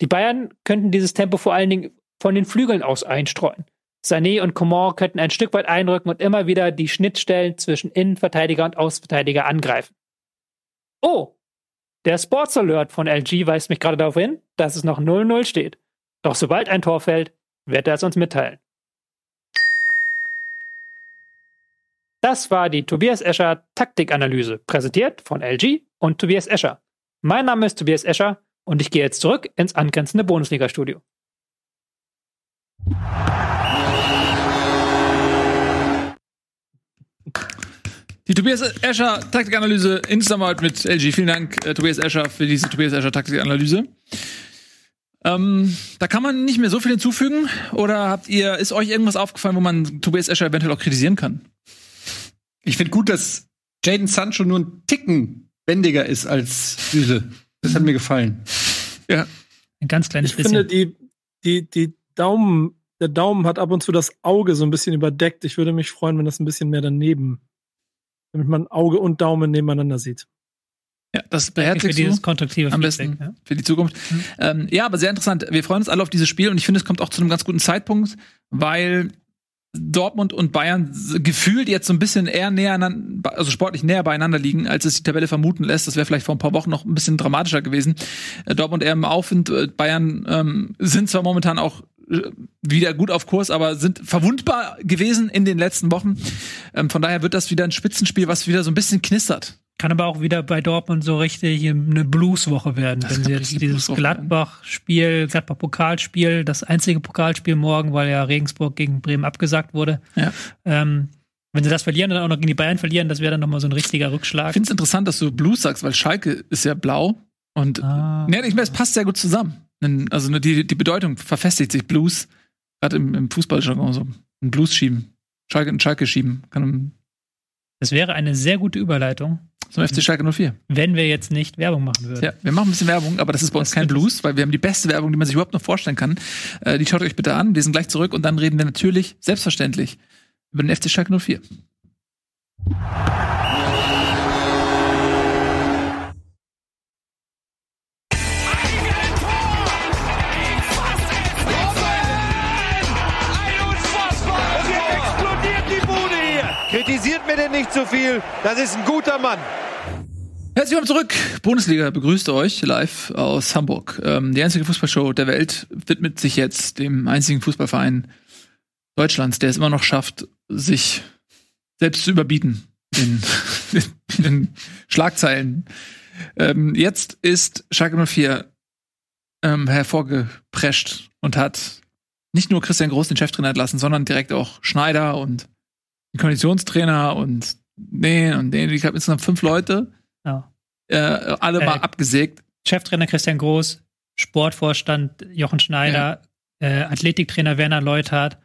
S4: Die Bayern könnten dieses Tempo vor allen Dingen von den Flügeln aus einstreuen. Sané und Coman könnten ein Stück weit einrücken und immer wieder die Schnittstellen zwischen Innenverteidiger und Außenverteidiger angreifen. Oh, der Sports Alert von LG weist mich gerade darauf hin, dass es noch 0-0 steht. Doch sobald ein Tor fällt, wird er es uns mitteilen. Das war die Tobias Escher Taktikanalyse, präsentiert von LG und Tobias Escher. Mein Name ist Tobias Escher und ich gehe jetzt zurück ins angrenzende Bundesliga-Studio.
S1: Die Tobias Escher Taktikanalyse in Zusammenarbeit mit LG. Vielen Dank, äh, Tobias Escher, für diese Tobias Escher Taktikanalyse. Ähm, da kann man nicht mehr so viel hinzufügen. Oder habt ihr, ist euch irgendwas aufgefallen, wo man Tobias Escher eventuell auch kritisieren kann?
S3: Ich finde gut, dass Jaden Sancho nur ein Ticken wendiger ist als Süle. Das hat mir gefallen.
S1: Ja.
S4: Ein ganz kleines
S5: Ich
S4: bisschen.
S5: finde, die, die, die Daumen, der Daumen hat ab und zu das Auge so ein bisschen überdeckt. Ich würde mich freuen, wenn das ein bisschen mehr daneben, damit man Auge und Daumen nebeneinander sieht.
S1: Ja, das beherzigst
S4: dieses konstruktive
S1: am
S4: Feedback.
S1: besten
S4: Ja.
S1: für die Zukunft. Ähm, ja, aber sehr interessant. Wir freuen uns alle auf dieses Spiel und ich finde, es kommt auch zu einem ganz guten Zeitpunkt, weil Dortmund und Bayern gefühlt jetzt so ein bisschen eher näher, also sportlich näher beieinander liegen, als es die Tabelle vermuten lässt. Das wäre vielleicht vor ein paar Wochen noch ein bisschen dramatischer gewesen. Äh, Dortmund eher im Aufwind, äh, Bayern ähm, sind zwar momentan auch wieder gut auf Kurs, aber sind verwundbar gewesen in den letzten Wochen. Ähm, von daher wird das wieder ein Spitzenspiel, was wieder so ein bisschen knistert.
S4: Kann aber auch wieder bei Dortmund so richtig eine Blueswoche werden,
S1: Das
S4: wenn sie jetzt dieses. Gladbach-Spiel, Gladbach-Pokalspiel, das einzige Pokalspiel morgen, weil ja Regensburg gegen Bremen abgesagt wurde.
S1: Ja.
S4: Ähm, wenn sie das verlieren und dann auch noch gegen die Bayern verlieren, das wäre dann nochmal so ein richtiger
S1: Ich
S4: Rückschlag.
S1: finde es interessant, dass du Blues sagst, weil Schalke ist ja blau und
S4: Ah.
S1: Nee, ich meine, es passt sehr gut zusammen. Also die, die Bedeutung verfestigt sich. Blues, gerade im, im Fußballjargon so. Ein Blues schieben. Schalke, ein Schalke schieben. Kann
S4: Das wäre eine sehr gute Überleitung,
S1: zum FC Schalke 04.
S4: wenn wir jetzt nicht Werbung machen würden.
S1: Ja, wir machen ein bisschen Werbung, aber das ist bei uns
S4: Das
S1: kein. Blues, weil wir haben die beste Werbung, die man sich überhaupt noch vorstellen kann. Äh, die schaut euch bitte an. Wir sind gleich zurück und dann reden wir natürlich, selbstverständlich, über den FC Schalke 04.
S6: Kritisiert mir denn nicht zu viel. Das ist ein guter Mann.
S1: Herzlich willkommen zurück. Bundesliga begrüßt euch live aus Hamburg. Ähm, die einzige Fußballshow der Welt widmet sich jetzt dem einzigen Fußballverein Deutschlands, der es immer noch schafft, sich selbst zu überbieten in, in, in Schlagzeilen. Ähm, jetzt ist Schalke 04 ähm, hervorgeprescht und hat nicht nur Christian Groß den Cheftrainer entlassen, sondern direkt auch Schneider und den Konditionstrainer und den und den. Ich habe insgesamt fünf Leute
S4: Ja.
S1: äh, alle
S4: Äh,
S1: mal abgesägt.
S4: Cheftrainer Christian Groß, Sportvorstand Jochen Schneider, äh, Athletiktrainer Werner Leuthardt,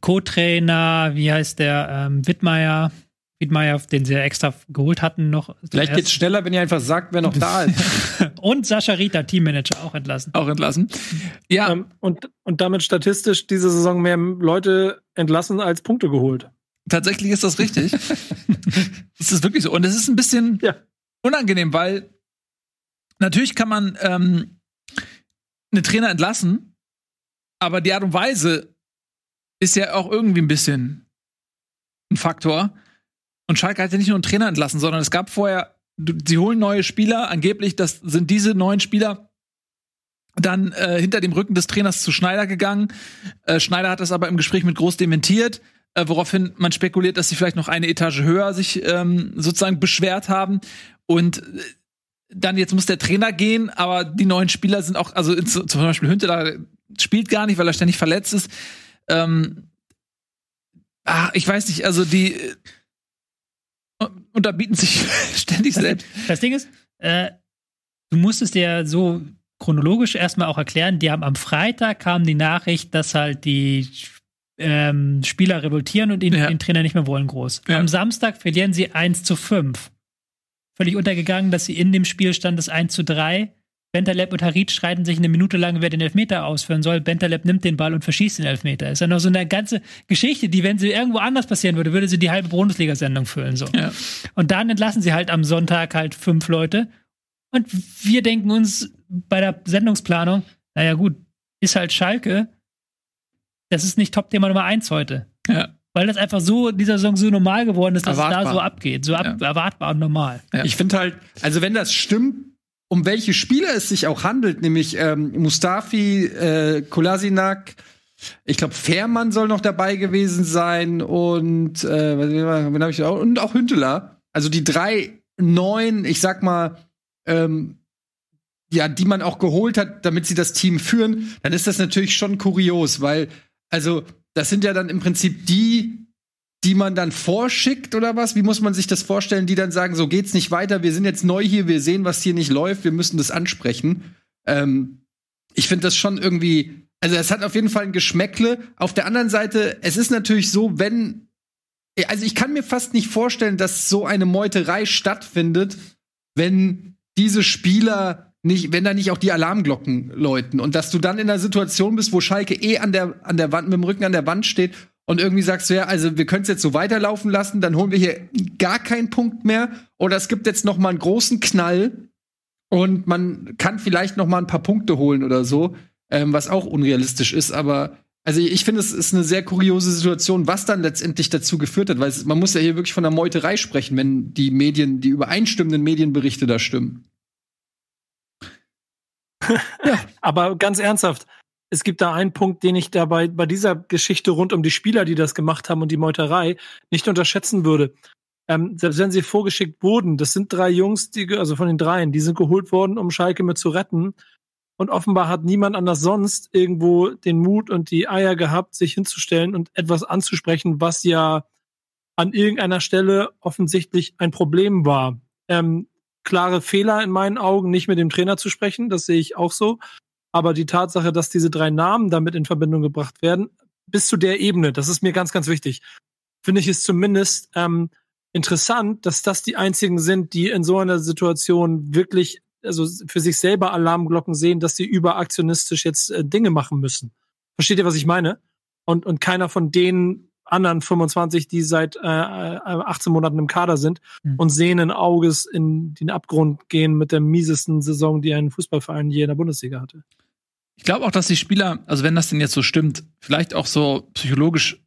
S4: Co-Trainer, wie heißt der, ähm, Wittmeier, Wittmeier, den sie ja extra geholt hatten noch.
S3: Vielleicht geht's schneller, wenn ihr einfach sagt, wer noch da ist.
S4: Und Sascha Rita, Teammanager, auch entlassen.
S1: Auch entlassen. Ja,
S5: Ähm, und, und damit statistisch diese Saison mehr Leute entlassen als Punkte geholt.
S1: Tatsächlich ist das richtig. es ist wirklich so. Und es ist ein bisschen
S5: Ja.
S1: unangenehm, weil natürlich kann man ähm, einen Trainer entlassen, aber die Art und Weise ist ja auch irgendwie ein bisschen ein Faktor. Und Schalke hat ja nicht nur einen Trainer entlassen, sondern es gab vorher, sie holen neue Spieler, angeblich, das sind diese neuen Spieler dann äh, hinter dem Rücken des Trainers zu Schneider gegangen. Äh, Schneider hat das aber im Gespräch mit Groß dementiert, äh, woraufhin man spekuliert, dass sie vielleicht noch eine Etage höher sich ähm, sozusagen beschwert haben. Und äh, dann jetzt muss der Trainer gehen, aber die neuen Spieler sind auch, also zum Beispiel Hünteler spielt gar nicht, weil er ständig verletzt ist. Ähm, ah, ich weiß nicht, also die äh, unterbieten sich ständig selbst.
S4: Das Ding ist, äh, du musstest dir so chronologisch erstmal auch erklären, die haben am Freitag kam die Nachricht, dass halt die ähm, Spieler revoltieren und ihn,
S1: Ja.
S4: den Trainer nicht mehr wollen groß.
S1: Ja.
S4: Am Samstag verlieren sie 1 zu 5. Völlig untergegangen, dass sie in dem Spiel stand das 1 zu 3. Bentaleb und Harit streiten sich eine Minute lang, wer den Elfmeter ausführen soll. Bentaleb nimmt den Ball und verschießt den Elfmeter. Ist ja noch so eine ganze Geschichte, die, wenn sie irgendwo anders passieren würde, würde sie die halbe Bundesliga-Sendung füllen. So.
S1: Ja.
S4: Und dann entlassen sie halt am Sonntag halt fünf Leute. Und wir denken uns bei der Sendungsplanung, naja gut, ist halt Schalke. Das ist nicht Top-Thema Nummer eins heute.
S1: Ja.
S4: Weil das einfach so in dieser Saison so normal geworden ist, dass es
S1: Erwartbar.
S4: da so abgeht. So ab,
S1: Ja.
S4: erwartbar und normal.
S1: Ja.
S3: Ich finde halt, also wenn das stimmt, um welche Spieler es sich auch handelt, nämlich ähm, Mustafi, äh, Kolasinak, ich glaube Fährmann soll noch dabei gewesen sein und äh, wen wen hab ich auch und auch Hünteler. Also die drei neuen, ich sag mal, ähm, ja, die man auch geholt hat, damit sie das Team führen, dann ist das natürlich schon kurios, weil also das sind ja dann im Prinzip die, die man dann vorschickt oder was? Wie muss man sich das vorstellen, die dann sagen, so geht's nicht weiter, wir sind jetzt neu hier, wir sehen, was hier nicht läuft, wir müssen das ansprechen. Ähm, ich finde das schon irgendwie, also es hat auf jeden Fall ein Geschmäckle. Auf der anderen Seite, es ist natürlich so, wenn, also ich kann mir fast nicht vorstellen, dass so eine Meuterei stattfindet, wenn diese Spieler nicht, wenn da nicht auch die Alarmglocken läuten. Und dass du dann in einer Situation bist, wo Schalke eh an der, an der Wand, mit dem Rücken an der Wand steht und irgendwie sagst du, ja, also wir können es jetzt so weiterlaufen lassen, dann holen wir hier gar keinen Punkt mehr. Oder es gibt jetzt noch mal einen großen Knall und man kann vielleicht noch mal ein paar Punkte holen oder so, ähm, was auch unrealistisch ist, aber also ich finde, es ist eine sehr kuriose Situation, was dann letztendlich dazu geführt hat, weil es, man muss ja hier wirklich von einer Meuterei sprechen, wenn die Medien, die übereinstimmenden Medienberichte da stimmen.
S5: Aber ganz ernsthaft, es gibt da einen Punkt, den ich dabei bei dieser Geschichte rund um die Spieler, die das gemacht haben und die Meuterei, nicht unterschätzen würde. Ähm, selbst wenn sie vorgeschickt wurden, das sind drei Jungs, die, also von den dreien, die sind geholt worden, um Schalke mit zu retten. Und offenbar hat niemand anders sonst irgendwo den Mut und die Eier gehabt, sich hinzustellen und etwas anzusprechen, was ja an irgendeiner Stelle offensichtlich ein Problem war. Ähm, klare Fehler in meinen Augen, nicht mit dem Trainer zu sprechen, das sehe ich auch so. Aber die Tatsache, dass diese drei Namen damit in Verbindung gebracht werden, bis zu der Ebene, das ist mir ganz, ganz wichtig, finde ich es zumindest ähm, interessant, dass das die einzigen sind, die in so einer Situation wirklich, also für sich selber Alarmglocken sehen, dass sie überaktionistisch jetzt äh, Dinge machen müssen. Versteht ihr, was ich meine? Und, und keiner von den anderen 25, die seit äh, äh, 18 Monaten im Kader sind
S4: Mhm.
S5: und sehenden Auges in den Abgrund gehen mit der miesesten Saison, die ein Fußballverein je in der Bundesliga hatte.
S1: Ich glaube auch, dass die Spieler, also wenn das denn jetzt so stimmt, vielleicht auch so psychologisch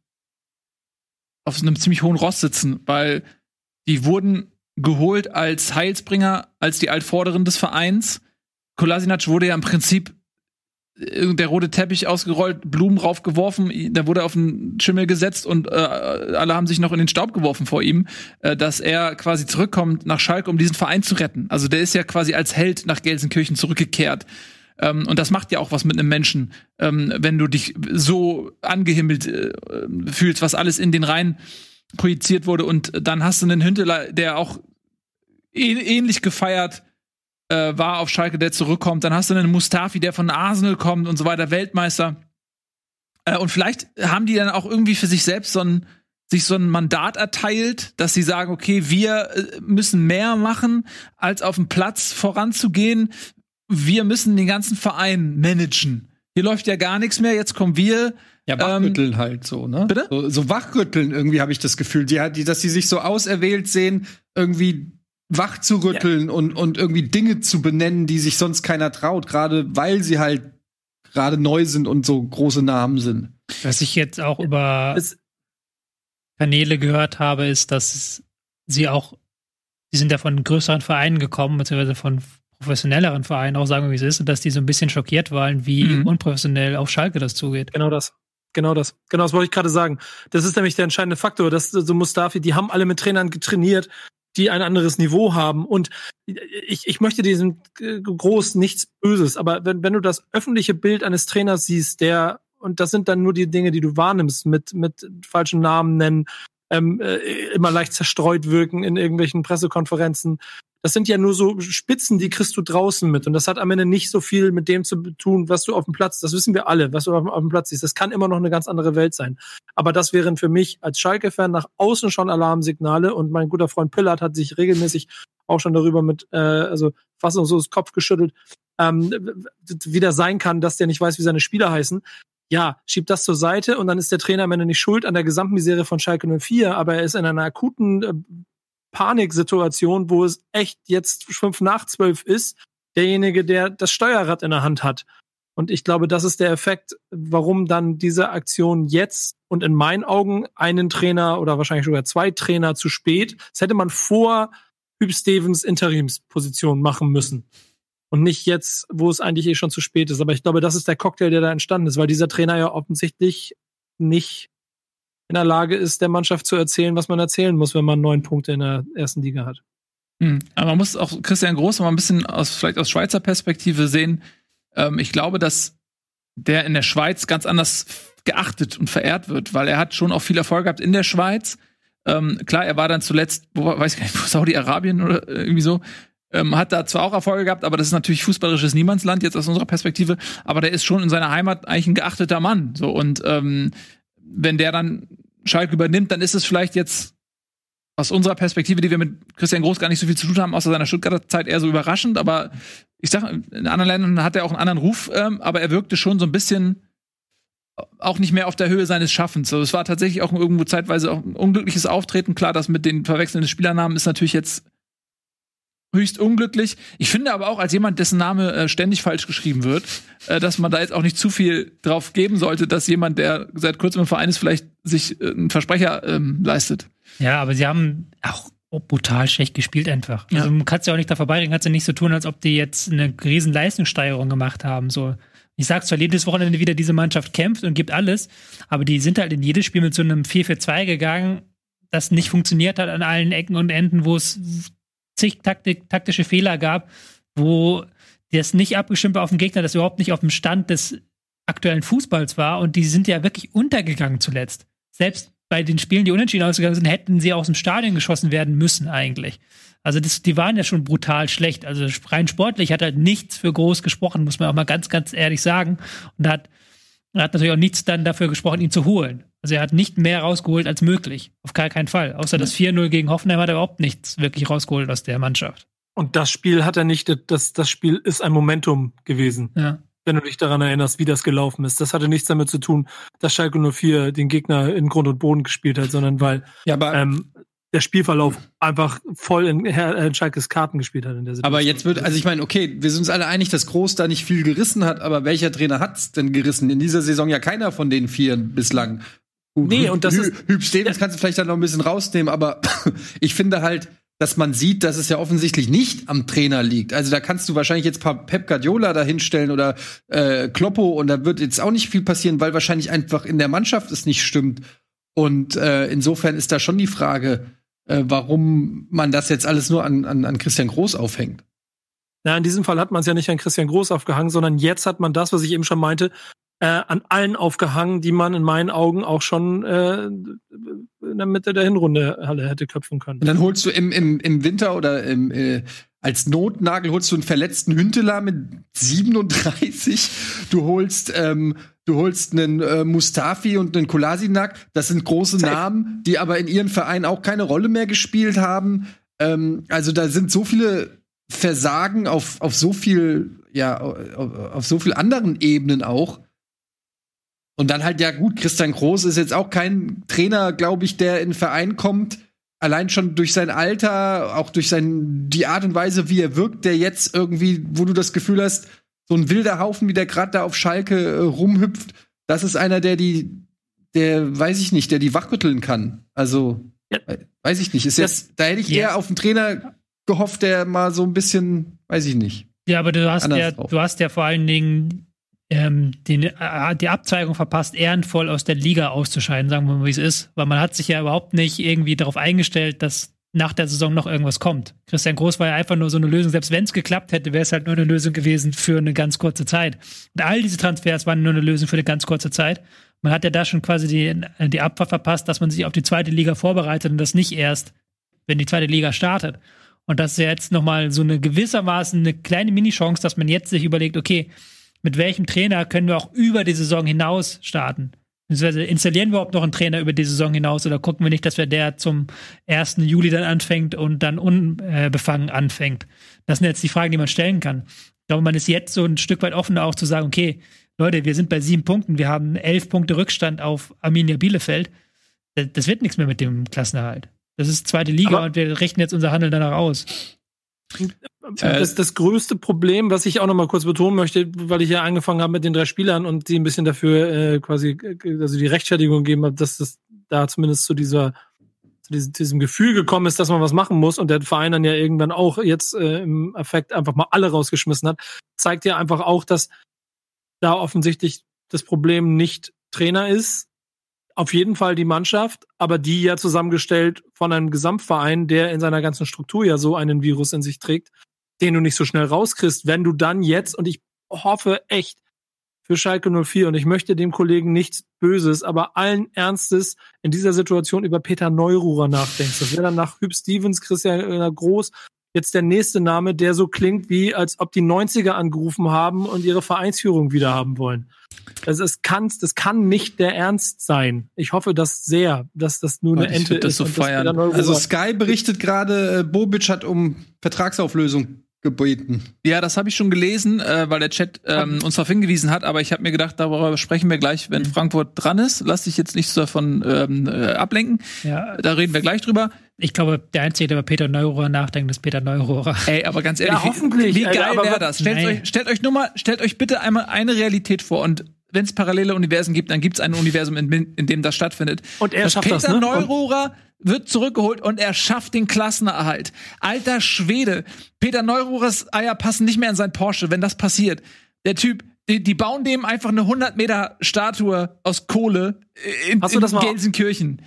S1: auf einem ziemlich hohen Ross sitzen, weil die wurden geholt als Heilsbringer, als die Altvorderen des Vereins. Kolasinac wurde ja im Prinzip äh, der rote Teppich ausgerollt, Blumen raufgeworfen, da wurde er auf den Schimmel gesetzt und äh, alle haben sich noch in den Staub geworfen vor ihm, äh, dass er quasi zurückkommt nach Schalke, um diesen Verein zu retten. Also der ist ja quasi als Held nach Gelsenkirchen zurückgekehrt. Ähm, und das macht ja auch was mit einem Menschen, ähm, wenn du dich so angehimmelt äh, fühlst, was alles in den Reihen projiziert wurde. Und dann hast du einen Hünteler, der auch ähn ähnlich gefeiert äh, war auf Schalke, der zurückkommt. Dann hast du einen Mustafi, der von Arsenal kommt und so weiter, Weltmeister. Äh, und vielleicht haben die dann auch irgendwie für sich selbst so ein sich so ein Mandat erteilt, dass sie sagen, okay, wir äh, müssen mehr machen, als auf dem Platz voranzugehen. Wir müssen den ganzen Verein managen. Hier läuft ja gar nichts mehr, jetzt kommen wir.
S3: Ja, wachrütteln halt so, ne?
S1: Bitte?
S3: So, so wachrütteln irgendwie habe ich das Gefühl, die, die, dass sie sich so auserwählt sehen, irgendwie wach zu rütteln und, und irgendwie Dinge zu benennen, die sich sonst keiner traut, gerade weil sie halt gerade neu sind und so große Namen sind.
S4: Was ich jetzt auch über
S5: Es,
S4: Kanäle gehört habe, ist, dass sie auch, sie sind ja von größeren Vereinen gekommen, beziehungsweise von professionelleren Vereinen, auch sagen, wie es ist, und dass die so ein bisschen schockiert waren, wie
S1: Mhm.
S4: unprofessionell auf Schalke das zugeht.
S5: Genau das. Genau das. Genau das wollte ich gerade sagen. Das ist nämlich der entscheidende Faktor, dass so Mustafi, die haben alle mit Trainern getrainiert, die ein anderes Niveau haben. Und ich, ich möchte diesem groß nichts Böses, aber wenn, wenn du das öffentliche Bild eines Trainers siehst, der, und das sind dann nur die Dinge, die du wahrnimmst, mit, mit falschen Namen nennen, ähm, äh, immer leicht zerstreut wirken in irgendwelchen Pressekonferenzen. Das sind ja nur so Spitzen, die kriegst du draußen mit. Und das hat am Ende nicht so viel mit dem zu tun, was du auf dem Platz, das wissen wir alle, was du auf, dem Platz siehst. Das kann immer noch eine ganz andere Welt sein. Aber das wären für mich als Schalke-Fan nach außen schon Alarmsignale. Und mein guter Freund Pillard hat sich regelmäßig auch schon darüber mit, äh, also fassungslos Kopf geschüttelt, ähm, wie das sein kann, dass der nicht weiß, wie seine Spieler heißen. Ja, schiebt das zur Seite und dann ist der Trainer am Ende nicht schuld an der Gesamtmisere von Schalke 04, aber er ist in einer akuten äh, Paniksituation, wo es echt jetzt fünf nach zwölf ist, derjenige, der das Steuerrad in der Hand hat. Und ich glaube, das ist der Effekt, warum dann diese Aktion jetzt und in meinen Augen einen Trainer oder wahrscheinlich sogar zwei Trainer zu spät. Das hätte man vor Hüb Stevens Interimsposition machen müssen. Und nicht jetzt, wo es eigentlich eh schon zu spät ist. Aber ich glaube, das ist der Cocktail, der da entstanden ist, weil dieser Trainer ja offensichtlich nicht in der Lage ist, der Mannschaft zu erzählen, was man erzählen muss, wenn man neun Punkte in der ersten Liga hat.
S1: Hm. Aber man muss auch Christian Groß mal ein bisschen aus, vielleicht aus Schweizer Perspektive sehen. Ähm, ich glaube, dass der in der Schweiz ganz anders geachtet und verehrt wird, weil er hat schon auch viel Erfolg gehabt in der Schweiz. Ähm, klar, er war dann zuletzt, wo, weiß ich gar nicht, Saudi-Arabien oder irgendwie so. Ähm, hat da zwar auch Erfolge gehabt, aber das ist natürlich fußballerisches Niemandsland jetzt aus unserer Perspektive. Aber der ist schon in seiner Heimat eigentlich ein geachteter Mann. So und ähm, wenn der dann Schalke übernimmt, dann ist es vielleicht jetzt aus unserer Perspektive, die wir mit Christian Groß gar nicht so viel zu tun haben, außer seiner Stuttgarter Zeit eher so überraschend. Aber ich sag, in anderen Ländern hat er auch einen anderen Ruf, ähm, aber er wirkte schon so ein bisschen auch nicht mehr auf der Höhe seines Schaffens. Also es war tatsächlich auch irgendwo zeitweise auch ein unglückliches Auftreten. Klar, das mit den verwechselnden Spielernamen ist natürlich jetzt höchst unglücklich. Ich finde aber auch als jemand, dessen Name äh, ständig falsch geschrieben wird, äh, dass man da jetzt auch nicht zu viel drauf geben sollte, dass jemand, der seit kurzem im Verein ist, vielleicht sich äh, einen Versprecher ähm, leistet.
S4: Ja, aber sie haben auch brutal schlecht gespielt einfach.
S1: Ja.
S4: Also man kann es ja auch nicht da vorbeireden, kannst ja nicht so tun, als ob die jetzt eine riesen Leistungssteigerung gemacht haben. So, ich sag's zwar jedes Wochenende wieder, diese Mannschaft kämpft und gibt alles, aber die sind halt in jedes Spiel mit so einem 4-4-2 gegangen, das nicht funktioniert hat an allen Ecken und Enden, wo es zig Taktik, taktische Fehler gab, wo das nicht abgestimmt war auf den Gegner, das überhaupt nicht auf dem Stand des aktuellen Fußballs war und die sind ja wirklich untergegangen zuletzt. Selbst bei den Spielen, die unentschieden ausgegangen sind, hätten sie aus dem Stadion geschossen werden müssen eigentlich. Also das, die waren ja schon brutal schlecht. Also rein sportlich hat halt nichts für groß gesprochen, muss man auch mal ganz, ganz ehrlich sagen. Und hat, er hat natürlich auch nichts dann dafür gesprochen, ihn zu holen. Also er hat nicht mehr rausgeholt als möglich. Auf gar keinen Fall. Außer das 4-0 gegen Hoffenheim hat er überhaupt nichts wirklich rausgeholt aus der Mannschaft.
S5: Und das Spiel hat er nicht, das, das Spiel ist ein Momentum gewesen.
S4: Ja.
S5: Wenn du dich daran erinnerst, wie das gelaufen ist. Das hatte nichts damit zu tun, dass Schalke 04 den Gegner in Grund und Boden gespielt hat, sondern weil
S3: Ja, aber
S5: ähm, der Spielverlauf einfach voll in Herr äh, Schalkes Karten gespielt hat in der Situation.
S3: Aber jetzt wird, also ich meine, okay, wir sind uns alle einig, dass Groß da nicht viel gerissen hat, aber welcher Trainer hat's denn gerissen? In dieser Saison ja keiner von den vier bislang. Gut,
S5: Nee, und das
S3: Hü-
S5: ist-
S3: Hüb Stevens kannst du vielleicht dann noch ein bisschen rausnehmen, aber ich finde halt, dass man sieht, dass es ja offensichtlich nicht am Trainer liegt. Also da kannst du wahrscheinlich jetzt paar Pep Guardiola da hinstellen oder äh, Kloppo und da wird jetzt auch nicht viel passieren, weil wahrscheinlich einfach in der Mannschaft es nicht stimmt. Und äh, insofern ist da schon die Frage, äh, warum man das jetzt alles nur an, an, an Christian Groß aufhängt.
S5: Na, in diesem Fall hat man es ja nicht an Christian Groß aufgehangen, sondern jetzt hat man das, was ich eben schon meinte, äh, an allen aufgehangen, die man in meinen Augen auch schon äh, in der Mitte der Hinrunde Halle hätte köpfen können.
S3: Und dann holst du im, im, im Winter oder im, äh, als Notnagel holst du einen verletzten Hünteler mit 37. Du holst, ähm, du holst einen äh, Mustafi und einen Kolasinak. Das sind große Namen, die aber in ihren Vereinen auch keine Rolle mehr gespielt haben. Ähm, also da sind so viele Versagen auf, auf so viel, ja, auf, auf so viel anderen Ebenen auch. Und dann halt, ja gut, Christian Groß ist jetzt auch kein Trainer, glaube ich, der in den Verein kommt, allein schon durch sein Alter, auch durch sein, die Art und Weise, wie er wirkt, der jetzt irgendwie, wo du das Gefühl hast, so ein wilder Haufen, wie der gerade da auf Schalke äh, rumhüpft, das ist einer, der die, der, weiß ich nicht, der die wachrütteln kann. Also,
S5: Ja.
S3: we- weiß ich nicht. Ist
S5: Das-
S3: jetzt, da hätte ich
S4: Ja.
S3: eher auf einen Trainer gehofft, der mal so ein bisschen, weiß ich nicht.
S4: Ja, aber du hast ja,
S3: drauf.
S4: du hast ja vor allen Dingen ähm, den, äh, die Abzweigung verpasst, ehrenvoll aus der Liga auszuscheiden, sagen wir mal, wie es ist. Weil man hat sich ja überhaupt nicht irgendwie darauf eingestellt, dass nach der Saison noch irgendwas kommt. Christian Groß war ja einfach nur so eine Lösung. Selbst wenn es geklappt hätte, wäre es halt nur eine Lösung gewesen für eine ganz kurze Zeit. Und all diese Transfers waren nur eine Lösung für eine ganz kurze Zeit. Man hat ja da schon quasi die, die Abfahrt verpasst, dass man sich auf die zweite Liga vorbereitet und das nicht erst, wenn die zweite Liga startet. Und das ist ja jetzt nochmal so eine gewissermaßen eine kleine Mini-Chance, dass man jetzt sich überlegt, okay, mit welchem Trainer können wir auch über die Saison hinaus starten? Beziehungsweise installieren wir überhaupt noch einen Trainer über die Saison hinaus oder gucken wir nicht, dass wir der zum 1. Juli dann anfängt und dann unbefangen anfängt? Das sind jetzt die Fragen, die man stellen kann. Ich glaube, man ist jetzt so ein Stück weit offener auch zu sagen, okay, Leute, wir sind bei sieben Punkten, wir haben elf Punkte Rückstand auf Arminia Bielefeld. Das, das wird nichts mehr mit dem Klassenerhalt. Das ist zweite Liga
S5: Aber-
S4: und wir richten jetzt unser Handeln danach aus.
S5: Das, das größte Problem, was ich auch noch mal kurz betonen möchte, weil ich ja angefangen habe mit den drei Spielern und die ein bisschen dafür äh, quasi, äh, also die Rechtfertigung gegeben habe, dass das da zumindest zu dieser zu diesem, diesem Gefühl gekommen ist, dass man was machen muss und der Verein dann ja irgendwann auch jetzt äh, im Effekt einfach mal alle rausgeschmissen hat, zeigt ja einfach auch, dass da offensichtlich das Problem nicht Trainer ist, auf jeden Fall die Mannschaft, aber die ja zusammengestellt von einem Gesamtverein, der in seiner ganzen Struktur ja so einen Virus in sich trägt, den du nicht so schnell rauskriegst, wenn du dann jetzt, und ich hoffe echt für Schalke 04, und ich möchte dem Kollegen nichts Böses, aber allen Ernstes in dieser Situation über Peter Neururer nachdenkst. Das wäre dann nach Hüb Stevens, Christian Groß, jetzt der nächste Name, der so klingt, wie als ob die 90er angerufen haben und ihre Vereinsführung wieder haben wollen. Also es kann, das kann nicht der Ernst sein. Ich hoffe das sehr, dass das nur eine
S1: ich
S5: Ente
S1: das
S5: ist.
S1: so feiern.
S5: Neururer-
S3: Also Sky berichtet gerade, äh, Bobic hat um Vertragsauflösung gebeten.
S1: Ja, das habe ich schon gelesen, äh, weil der Chat ähm, uns darauf hingewiesen hat, aber ich habe mir gedacht, darüber sprechen wir gleich, wenn Frankfurt dran ist. Lass dich jetzt nicht so davon ähm, äh, ablenken.
S4: Ja,
S1: Da reden wir gleich drüber.
S4: Ich glaube, der Einzige, der über Peter Neurohrer nachdenkt, ist Peter Neurohrer.
S1: Ey, aber ganz ehrlich,
S5: Ja, hoffentlich,
S1: wie, wie
S5: Alter,
S1: geil wäre
S5: was-
S1: das? Stellt
S4: Nein.
S1: euch, stellt euch nur mal, stellt euch bitte einmal eine Realität vor und wenn es parallele Universen gibt, dann gibt es ein Universum, in, in dem das stattfindet.
S5: Und er
S1: das
S5: schafft
S1: Peter
S5: das, ne? Und-
S1: Neururer wird zurückgeholt und er schafft den Klassenerhalt. Alter Schwede. Peter Neururers Eier passen nicht mehr in sein Porsche, wenn das passiert. Der Typ, die, die bauen dem einfach eine 100 Meter Statue aus Kohle in,
S5: Hast du
S1: in
S5: das mal-
S1: Gelsenkirchen.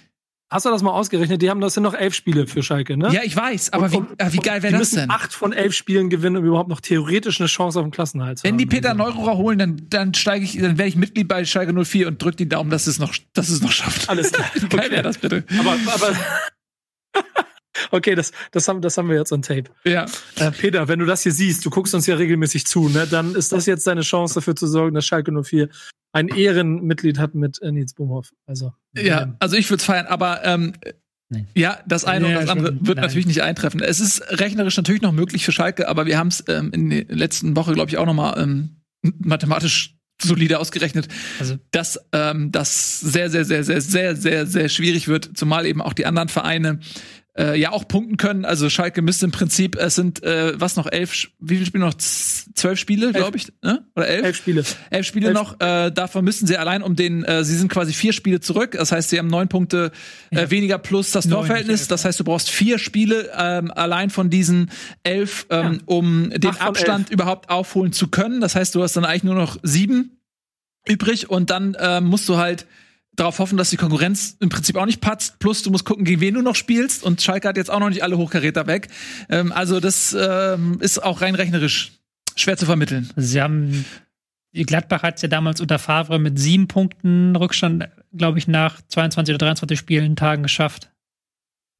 S5: Hast du das mal ausgerechnet? Die haben das sind noch elf Spiele für Schalke, ne?
S1: Ja, ich weiß, aber wie,
S5: Und-
S1: äh, wie geil wäre das denn?
S5: acht von elf Spielen gewinnen, um überhaupt noch theoretisch eine Chance auf den Klassenhalt zu
S1: Wenn
S5: haben.
S1: die Peter Neururer holen, dann, dann steige ich, dann werde ich Mitglied bei Schalke 04 und drück die Daumen, dass es noch, dass es noch schafft.
S5: Alles klar.
S1: Wie geil wäre das bitte?
S5: Aber, aber okay, das, das, haben, das haben wir jetzt on Tape.
S1: Ja.
S5: Äh, Peter, wenn du das hier siehst, du guckst uns ja regelmäßig zu, ne? Dann ist das jetzt deine Chance dafür zu sorgen, dass Schalke 04 ein Ehrenmitglied hat mit äh, Nils Bumhoff. Also
S1: Ja,
S5: ähm,
S1: also ich würde es feiern, aber ähm,
S4: Nein.
S1: ja, das eine
S4: Ja,
S1: und das andere
S4: schon,
S1: wird
S4: nein.
S1: natürlich nicht eintreffen. Es ist rechnerisch natürlich noch möglich für Schalke, aber wir haben es ähm, in der letzten Woche, glaube ich, auch noch mal ähm, mathematisch solide ausgerechnet,
S4: Also
S1: dass ähm, das sehr, sehr, sehr, sehr, sehr, sehr, sehr schwierig wird, zumal eben auch die anderen Vereine äh, ja auch punkten können. Also Schalke müsste im Prinzip, es sind äh, was noch elf, wie viele Spiele noch? Zwölf Spiele, glaube ich, ne? Oder elf?
S5: elf Spiele.
S1: Elf Spiele
S5: Elf-
S1: noch, äh, davon müssen sie allein um den, äh, sie sind quasi vier Spiele zurück. Das heißt, sie haben neun Punkte äh, weniger plus das
S4: Neun,
S1: Torverhältnis.
S4: elf.
S1: Das heißt, du brauchst vier Spiele ähm, allein von diesen elf, ähm, um den Abstand überhaupt aufholen zu können. Das heißt, du hast dann eigentlich nur noch sieben übrig und dann ähm, musst du halt darauf hoffen, dass die Konkurrenz im Prinzip auch nicht patzt. Plus du musst gucken, gegen wen du noch spielst. Und Schalke hat jetzt auch noch nicht alle Hochkaräter weg. Ähm, also das ähm, ist auch rein rechnerisch schwer zu vermitteln.
S4: Sie haben, Gladbach hat es ja damals unter Favre mit sieben Punkten Rückstand, glaube ich, nach 22 oder 23 Spielen Tagen geschafft.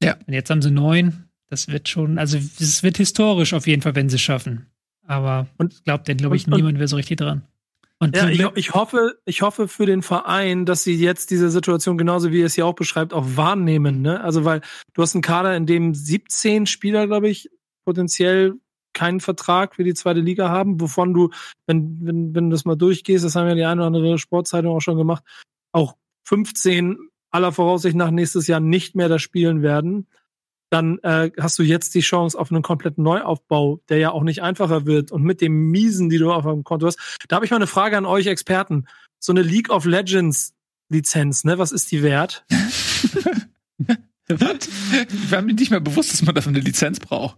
S1: Ja.
S4: Und jetzt haben sie neun. Das wird schon, also es wird historisch auf jeden Fall, wenn sie es schaffen. Aber
S5: Und-
S4: glaubt denn, glaube ich,
S5: und-
S4: niemand wäre so richtig dran. Und
S5: Ja, ich, ich hoffe, ich hoffe für den Verein, dass sie jetzt diese Situation genauso wie ihr es hier auch beschreibt, auch wahrnehmen. Ne? Also weil du hast einen Kader, in dem 17 Spieler, glaube ich, potenziell keinen Vertrag für die zweite Liga haben, wovon du, wenn, wenn, wenn du das mal durchgehst, das haben ja die eine oder andere Sportzeitung auch schon gemacht, auch 15 aller Voraussicht nach nächstes Jahr nicht mehr da spielen werden dann äh, hast du jetzt die Chance auf einen kompletten Neuaufbau, der ja auch nicht einfacher wird und mit dem Miesen, die du auf dem Konto hast. Da habe ich mal eine Frage an euch Experten. So eine League of Legends Lizenz, ne? Was ist die wert?
S1: Was? Wir haben nicht mehr bewusst, dass man dafür eine Lizenz braucht.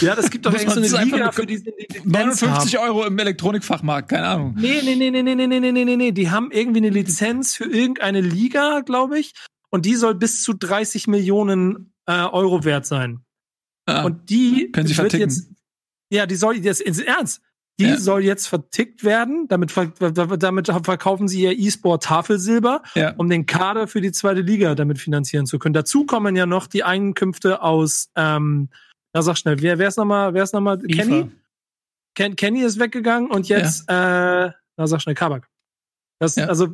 S5: Ja, das gibt doch irgend so eine Liga, für die sie die Lizenz
S1: 59
S5: haben.
S1: Euro im Elektronikfachmarkt, keine Ahnung.
S5: Nee, nee, nee, nee, nee, nee, nee, nee, nee, nee, nee. Die haben irgendwie eine Lizenz für irgendeine Liga, glaube ich. Und die soll bis zu 30 Millionen äh, Euro wert sein.
S1: Ah,
S5: Und die
S1: Können Sie
S5: wird
S1: verticken.
S5: jetzt, ja, die soll jetzt ins Ernst. Die
S1: Ja.
S5: soll jetzt vertickt werden. Damit, ver damit verkaufen sie ihr E-Sport Tafelsilber,
S1: ja.
S5: um den Kader für die zweite Liga damit finanzieren zu können. Dazu kommen ja noch die Einkünfte aus, ähm, na sag schnell, wer, wer ist nochmal, wer ist nochmal. Kenny? Ken, Kenny ist weggegangen und jetzt, äh, na sag schnell, Kabak. Das,
S1: Ja.
S5: also,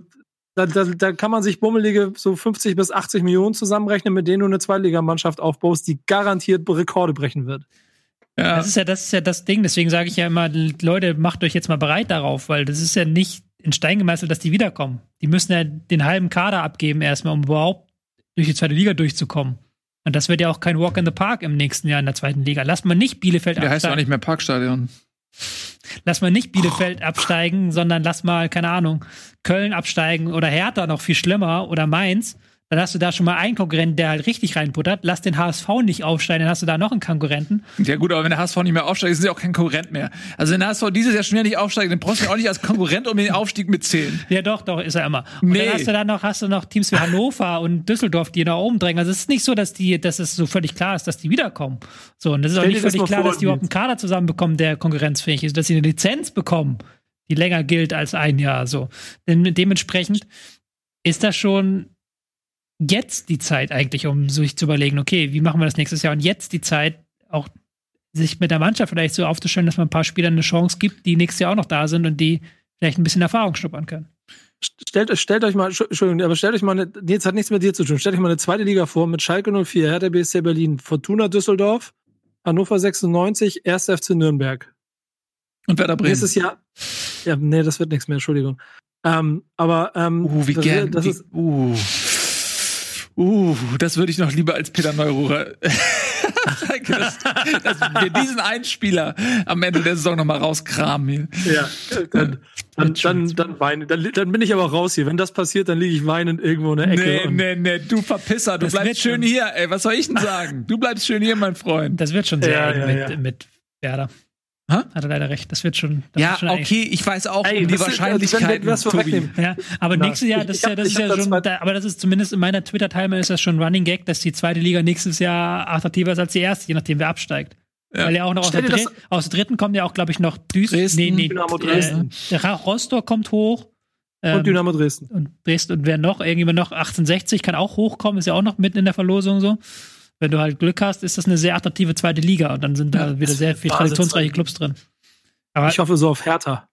S5: da, da, da kann man sich bummelige so 50 bis 80 Millionen zusammenrechnen, mit denen du eine Zweitligamannschaft aufbaust, die garantiert Rekorde brechen wird.
S1: ja.
S4: Das ist ja das ist ja das Ding. Deswegen sage ich ja immer, Leute, macht euch jetzt mal bereit darauf, weil das ist ja nicht in Stein gemeißelt, dass die wiederkommen. Die müssen ja den halben Kader abgeben erstmal, um überhaupt durch die zweite Liga durchzukommen. Und das wird ja auch kein Walk in the Park im nächsten Jahr in der zweiten Liga. Lass mal nicht Bielefeld
S1: Der heißt ja auch
S4: absteigen.
S1: nicht mehr Parkstadion.
S4: Lass mal nicht Bielefeld absteigen, sondern lass mal, keine Ahnung, Köln absteigen oder Hertha noch viel schlimmer oder Mainz. Dann hast du da schon mal einen Konkurrenten, der halt richtig reinputtert. Lass den HSV nicht aufsteigen, dann hast du da noch einen Konkurrenten.
S1: Ja gut, aber wenn der HSV nicht mehr aufsteigt, ist er auch kein Konkurrent mehr. Also wenn der HSV dieses Jahr schon wieder nicht aufsteigt, dann brauchst du ihn auch nicht als Konkurrent um den Aufstieg mitzählen.
S4: Ja, doch, doch, ist er immer. Und
S1: Nee.
S4: dann hast du dann noch, hast du noch Teams wie Hannover und Düsseldorf, die nach oben drängen. Also es ist nicht so, dass die, dass es so völlig klar ist, dass die wiederkommen. So, und es ist auch
S5: Stell
S4: nicht völlig klar,
S5: vor,
S4: dass die überhaupt einen Kader zusammenbekommen, der konkurrenzfähig ist, dass sie eine Lizenz bekommen, die länger gilt als ein Jahr. So. Denn dementsprechend ist das schon jetzt die Zeit eigentlich, um sich zu überlegen, okay, wie machen wir das nächstes Jahr? Und jetzt die Zeit, auch sich mit der Mannschaft vielleicht so aufzustellen, dass man ein paar Spielern eine Chance gibt, die nächstes Jahr auch noch da sind und die vielleicht ein bisschen Erfahrung schnuppern können.
S5: Stellt, stellt euch mal, Entschuldigung, aber stellt euch mal, eine, jetzt hat nichts mit dir zu tun. Stellt euch mal eine zweite Liga vor mit Schalke 04, Hertha BSC Berlin, Fortuna Düsseldorf, Hannover 96, 1. FC Nürnberg.
S1: Und Werder Bremen.
S5: Nächstes Jahr, ja, nee, das wird nichts mehr, Entschuldigung. Ähm, aber, ähm,
S1: Uh, wie
S5: das,
S1: gern.
S5: das
S1: wie,
S5: ist,
S1: uh. Uh, das würde ich noch lieber als Peter Neururer. dass, dass wir diesen einen Spieler am Ende der Saison noch mal rauskramen hier.
S5: ja, dann, dann, dann, dann weine, dann, dann bin ich aber raus hier. Wenn das passiert, dann liege ich weinend irgendwo in der Ecke.
S1: Nee, nee, nee, du Verpisser, du bleibst schön
S4: schon.
S1: hier. Ey, was soll ich denn sagen? Du bleibst schön hier, mein Freund.
S4: Das wird schon sehr
S5: Ja,
S4: eng
S5: ja,
S4: mit,
S5: ja.
S4: mit Werder.
S1: Hä?
S4: Hat er leider recht. Das wird schon. Das
S1: Ja,
S4: wird schon
S1: okay, ich weiß auch
S5: Ey,
S1: um die
S5: das das vorwegnehmen.
S4: Ja, aber
S5: Na,
S4: nächstes Jahr, das
S5: ich
S4: ist ja, das ist ja
S5: da
S4: schon, da, aber das ist zumindest in meiner Twitter-Timeline ist das schon Running Gag, dass die zweite Liga nächstes Jahr attraktiver ist als die erste, je nachdem wer absteigt.
S1: Ja.
S4: Weil ja auch noch aus der, Dre- aus der dritten kommt ja auch, glaube ich, noch Duis
S1: Dresden,
S4: nee, nee,
S5: Dynamo
S4: äh,
S5: Dresden.
S4: der Ra- Rostock kommt hoch. Ähm,
S5: Und Dynamo Dresden.
S4: und Dresden und wer noch? Irgendjemand noch 1860 kann auch hochkommen, ist ja auch noch mitten in der Verlosung so. Wenn du halt Glück hast, ist das eine sehr attraktive zweite Liga und dann sind da wieder sehr viele traditionsreiche Clubs drin. Aber
S5: Ich hoffe so auf Hertha.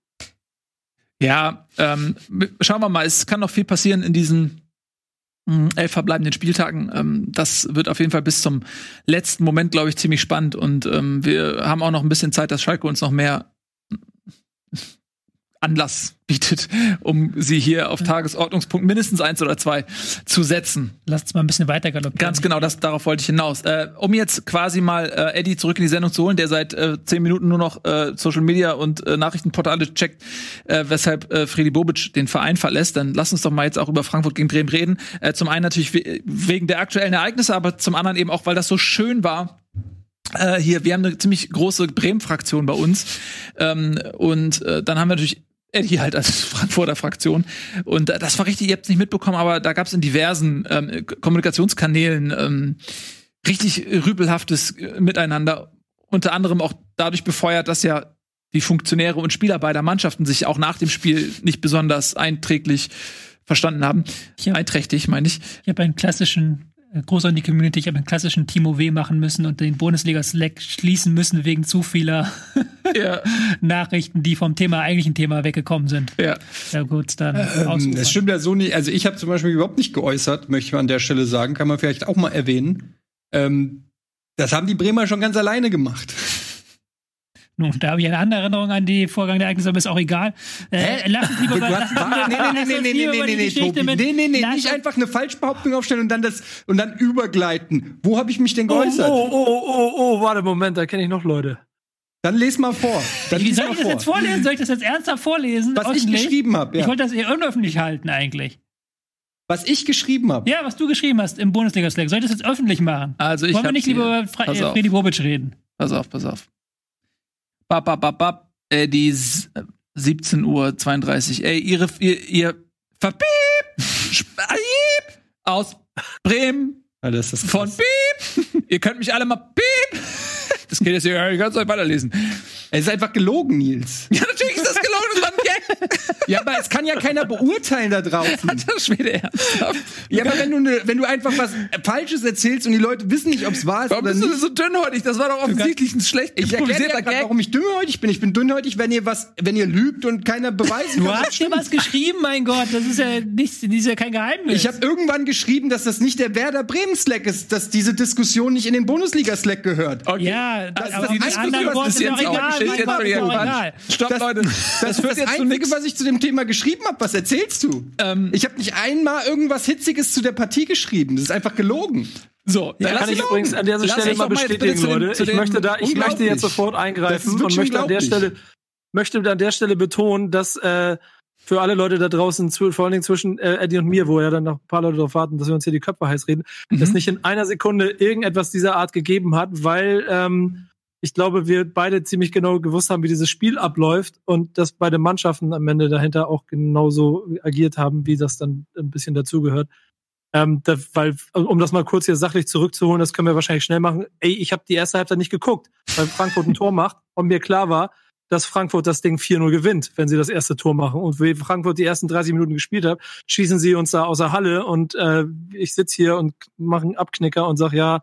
S1: Ja, ähm, schauen wir mal, es kann noch viel passieren in diesen mh, elf verbleibenden Spieltagen. Ähm, das wird auf jeden Fall bis zum letzten Moment, glaube ich, ziemlich spannend. Und ähm, wir haben auch noch ein bisschen Zeit, dass Schalke uns noch mehr Anlass bietet, um sie hier auf Tagesordnungspunkt mindestens eins oder zwei zu setzen.
S4: lass uns mal ein bisschen weiter galoppieren.
S1: Ganz genau, das, darauf wollte ich hinaus. Äh, um jetzt quasi mal äh, Eddie zurück in die Sendung zu holen, der seit äh, zehn Minuten nur noch äh, Social Media und äh, Nachrichtenportale checkt, äh, weshalb äh, Freddy Bobic den Verein verlässt, dann lass uns doch mal jetzt auch über Frankfurt gegen Bremen reden. Äh, zum einen natürlich we wegen der aktuellen Ereignisse, aber zum anderen eben auch, weil das so schön war, äh, hier, wir haben eine ziemlich große Bremen-Fraktion bei uns. Ähm, und äh, dann haben wir natürlich Eddie halt als Frankfurter Fraktion. Und äh, das war richtig, ihr habt es nicht mitbekommen, aber da gab es in diversen ähm, Kommunikationskanälen ähm, richtig rüpelhaftes äh, Miteinander. Unter anderem auch dadurch befeuert, dass ja die Funktionäre und Spieler beider Mannschaften sich auch nach dem Spiel nicht besonders einträglich verstanden haben.
S4: Hab-
S1: Einträchtig, meine ich.
S4: Ich habe einen klassischen, groß an die Community, ich habe einen klassischen Timo W. machen müssen und den Bundesliga-Slack schließen müssen wegen zu vieler
S1: Ja,
S4: Nachrichten, die vom Thema, eigentlichen Thema weggekommen sind.
S1: ja.
S4: Ja gut, dann
S3: Ähm, das stimmt ja so nicht. Also ich habe zum Beispiel überhaupt nicht geäußert, möchte ich an der Stelle sagen, kann man vielleicht auch mal erwähnen. Ähm, das haben die Bremer schon ganz alleine gemacht.
S4: Nun, da habe ich eine andere Erinnerung an die Vorgang der Ereignisse, aber ist auch egal. Äh, lass uns lieber lass uns-
S3: nee, nee, nee, nee, nee, nee, nee, nee, Tobi.
S4: mit-
S3: Nee, nee, nee,
S4: lass
S3: nicht einfach eine Falschbehauptung aufstellen und dann das und dann übergleiten. Wo habe ich mich denn
S5: Oh,
S3: geäußert?
S5: oh, oh, oh, oh, warte, Moment, da kenne ich noch Leute.
S3: Dann les mal vor. Dann
S4: Wie soll
S3: mal
S4: ich das
S3: vor.
S4: jetzt vorlesen? Soll ich das jetzt ernsthaft vorlesen?
S3: Was ich geschrieben habe,
S4: Ich
S3: ja.
S4: wollte das eher unöffentlich halten eigentlich.
S3: Was ich geschrieben habe.
S4: Ja, was du geschrieben hast im Bundesliga-Slack. Soll ich das jetzt öffentlich machen?
S1: Also ich
S4: Wollen wir nicht lieber über
S1: Pass
S4: äh. Freddy Bobic reden?
S1: Pass auf, pass auf. Bap, bap, bap, bap. Äh, die s- äh, 17 Uhr 32. Ey, ihre, ihr, ihr Verpiep! Spiep! Aus Bremen
S3: das ist
S1: von Piep! ihr könnt mich alle mal Piep! Das geht jetzt ich kann es euch weiterlesen.
S3: Es ist einfach gelogen, Nils.
S1: Ja, natürlich ist das gelogen, das war ein Gag.
S3: Ja, aber es kann ja keiner beurteilen da draußen.
S1: Das Schwede ernsthaft.
S3: Ja, aber wenn du, ne, wenn du einfach was Falsches erzählst und die Leute wissen nicht, ob es wahr ist
S1: Warum
S3: oder
S1: bist du
S3: nicht.
S1: denn so dünnhäutig? Das war doch offensichtlich ein schlecht
S3: Ich erkläre dir
S1: improvisierter
S3: grad, warum ich dünnhäutig bin. Ich bin dünnhäutig, wenn ihr was, wenn ihr lügt und keiner beweisen
S4: Du
S3: kann.
S4: hast dir was geschrieben, mein Gott. Das ist ja nicht, das ist ja kein Geheimnis.
S3: Ich habe irgendwann geschrieben, dass das nicht der Werder Bremen Slack ist, dass diese Diskussion nicht in den Bundesliga Slack gehört.
S1: Okay.
S4: ja, das, aber
S3: das was
S4: Worten
S3: bis
S4: ist
S3: jetzt
S4: auch egal.
S1: Stopp,
S3: Das-
S1: Leute.
S3: Das,
S1: Das führt
S3: das
S1: jetzt zu
S3: Einzige, was ich zu dem Thema geschrieben habe. Was erzählst du?
S1: Ähm,
S3: Ich habe nicht einmal irgendwas Hitziges zu der Partie geschrieben. Das ist einfach gelogen.
S1: So,
S5: Ja,
S1: dann
S5: kann ich übrigens an dieser Stelle mal
S1: doch mal
S5: bestätigen,
S1: zu dem-
S5: Leute.
S1: zu
S5: Ich möchte da, ich möchte jetzt sofort eingreifen und möchte an der. Stelle, möchte an der Stelle betonen, dass äh, für alle Leute da draußen, vor allen Dingen zwischen äh, Eddie und mir, wo ja dann noch ein paar Leute darauf warten, dass wir uns hier die Köpfe heiß reden,
S1: Mhm.
S5: es nicht in einer Sekunde irgendetwas dieser Art gegeben hat, weil ähm, ich glaube, wir beide ziemlich genau gewusst haben, wie dieses Spiel abläuft und dass beide Mannschaften am Ende dahinter auch genauso agiert haben, wie das dann ein bisschen dazugehört. Ähm, da, weil, um das mal kurz hier sachlich zurückzuholen, das können wir wahrscheinlich schnell machen. Ey, ich habe die erste Halbzeit nicht geguckt, weil Frankfurt ein Tor macht und mir klar war, dass Frankfurt das Ding 4-0 gewinnt, wenn sie das erste Tor machen. Und wie Frankfurt die ersten 30 Minuten gespielt hat, schießen sie uns da außer Halle und äh, ich sitz hier und mache einen Abknicker und sag ja,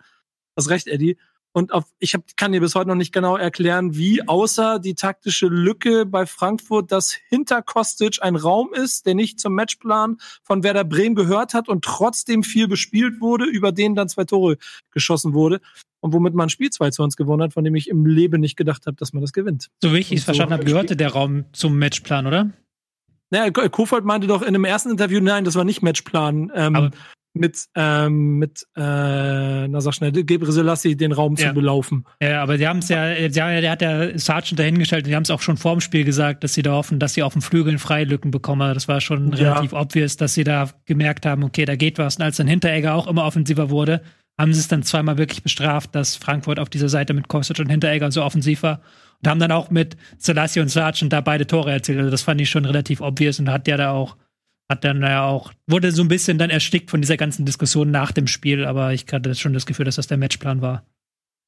S5: hast recht, Eddie. Und auf, ich hab, kann dir bis heute noch nicht genau erklären, wie außer die taktische Lücke bei Frankfurt, dass hinter Kostic ein Raum ist, der nicht zum Matchplan von Werder Bremen gehört hat und trotzdem viel bespielt wurde, über den dann zwei Tore geschossen wurde und womit man ein Spiel 2 zu uns gewonnen hat, von dem ich im Leben nicht gedacht habe, dass man das gewinnt.
S4: So wie ich es
S5: so
S4: verstanden habe, gehörte der Raum zum Matchplan, oder?
S5: Naja, Ko- Kofeld meinte doch in dem ersten Interview, nein, das war nicht Matchplan. Ähm,
S4: Aber-
S5: mit, ähm, mit, äh, na sag schnell, Gebre Selassie den Raum
S4: Ja.
S5: zu belaufen.
S4: Ja, aber die haben es ja, ja, der hat ja Sargent dahingestellt und die haben es auch schon vor dem Spiel gesagt, dass sie da hoffen, dass sie auf den Flügeln Freilücken bekommen. Das war schon
S5: Ja.
S4: relativ obvious, dass sie da gemerkt haben, okay, da geht was. Und als dann Hinteregger auch immer offensiver wurde, haben sie es dann zweimal wirklich bestraft, dass Frankfurt auf dieser Seite mit Kostic und Hinteregger so offensiv war. Und haben dann auch mit Selassie und Sargent da beide Tore erzielt. Also das fand ich schon relativ obvious und hat ja da auch, hat dann ja auch, wurde so ein bisschen dann erstickt von dieser ganzen Diskussion nach dem Spiel, aber ich hatte schon das Gefühl, dass das der Matchplan war.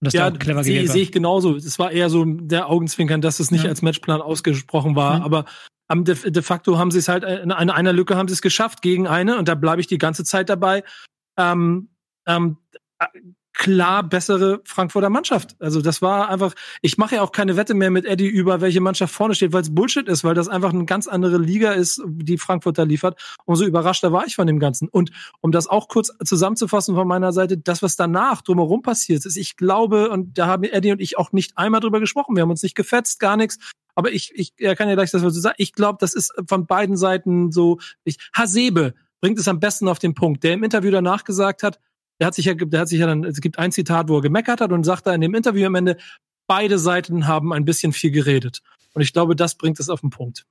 S4: Und dass
S5: Ja,
S4: auch clever
S5: sehe seh ich genauso. Es war eher so der Augenzwinkern, dass es nicht
S4: Ja.
S5: als Matchplan ausgesprochen war.
S4: Mhm.
S5: Aber de, de facto haben sie es halt in einer, einer Lücke haben sie es geschafft gegen eine und da bleibe ich die ganze Zeit dabei. Ähm, ähm, äh, klar bessere Frankfurter Mannschaft. Also das war einfach, ich mache ja auch keine Wette mehr mit Eddie über, welche Mannschaft vorne steht, weil es Bullshit ist, weil das einfach eine ganz andere Liga ist, die Frankfurt da liefert. Umso überraschter war ich von dem Ganzen. Und um das auch kurz zusammenzufassen von meiner Seite, das, was danach drumherum passiert ist, ich glaube, und da haben Eddie und ich auch nicht einmal drüber gesprochen, wir haben uns nicht gefetzt, gar nichts. Aber ich, ich er kann ja gleich das, was sagst. Ich glaube, das ist von beiden Seiten so. Ich, Hasebe bringt es am besten auf den Punkt, der im Interview danach gesagt hat, der hat sich ja, der hat sich ja dann, es gibt ein Zitat, wo er gemeckert hat und sagt da in dem Interview am Ende, beide Seiten haben ein bisschen viel geredet. Und ich glaube, das bringt es auf den Punkt.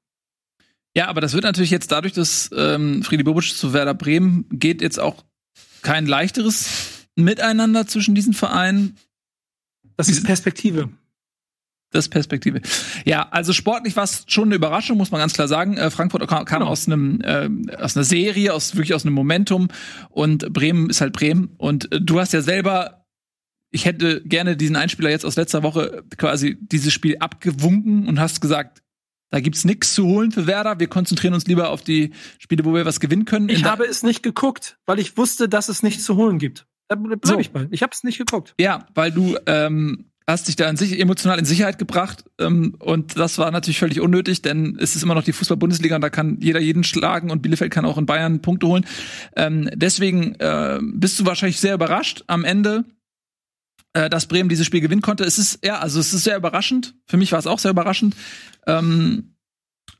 S1: Ja, aber das wird natürlich jetzt dadurch, dass ähm, Friedi Bobic zu Werder Bremen geht, jetzt auch kein leichteres Miteinander zwischen diesen Vereinen.
S5: Das ist Perspektive.
S1: Das ist Perspektive. Ja, also sportlich war es schon eine Überraschung, muss man ganz klar sagen. Äh, Frankfurt kam, kam
S5: Genau.
S1: aus einem äh, aus einer Serie, aus wirklich aus einem Momentum und Bremen ist halt Bremen. Und äh, du hast ja selber, ich hätte gerne diesen Einspieler jetzt aus letzter Woche quasi dieses Spiel abgewunken und hast gesagt, da gibt's nichts zu holen für Werder. Wir konzentrieren uns lieber auf die Spiele, wo wir was gewinnen können.
S5: Ich habe es nicht geguckt, weil ich wusste, dass es nichts zu holen gibt. Da bleib
S1: So.
S5: ich bei. Ich habe es nicht geguckt.
S1: Ja, weil du ähm, hast dich da in sich, emotional in Sicherheit gebracht ähm, und das war natürlich völlig unnötig, denn es ist immer noch die Fußball-Bundesliga und da kann jeder jeden schlagen und Bielefeld kann auch in Bayern Punkte holen. Ähm, deswegen äh, bist du wahrscheinlich sehr überrascht am Ende, äh, dass Bremen dieses Spiel gewinnen konnte. Es ist ja, also es ist sehr überraschend. Für mich war es auch sehr überraschend. Ähm,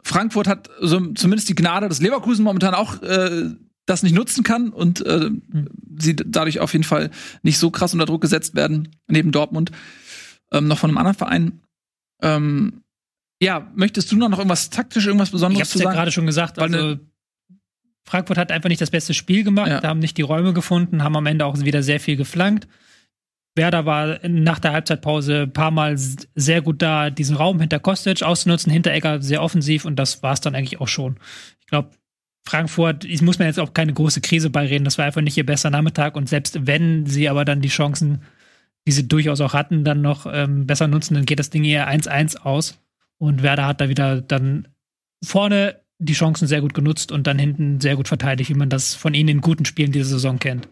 S1: Frankfurt hat so zumindest die Gnade, dass Leverkusen momentan auch äh, das nicht nutzen kann und äh, sie dadurch auf jeden Fall nicht so krass unter Druck gesetzt werden, neben Dortmund, ähm, noch von einem anderen Verein. Ähm, ja, möchtest du noch irgendwas taktisch, irgendwas
S4: Ich
S1: Besonderes
S4: habe es
S1: zu
S4: ja
S1: sagen?
S4: gerade schon gesagt.
S1: Weil
S4: Also Frankfurt hat einfach nicht das beste Spiel gemacht,
S1: Ja.
S4: da haben nicht die Räume gefunden, haben am Ende auch wieder sehr viel geflankt. Werder war nach der Halbzeitpause ein paar Mal sehr gut da, diesen Raum hinter Kostic auszunutzen, Hinteregger sehr offensiv und das war es dann eigentlich auch schon. Ich glaube, Frankfurt, ich muss mir jetzt auch keine große Krise beireden, das war einfach nicht ihr bester Nachmittag und selbst wenn sie aber dann die Chancen, die sie durchaus auch hatten, dann noch ähm, besser nutzen, dann geht das Ding eher 1-1 aus und Werder hat da wieder dann vorne die Chancen sehr gut genutzt und dann hinten sehr gut verteidigt, wie man das von ihnen in guten Spielen diese Saison kennt.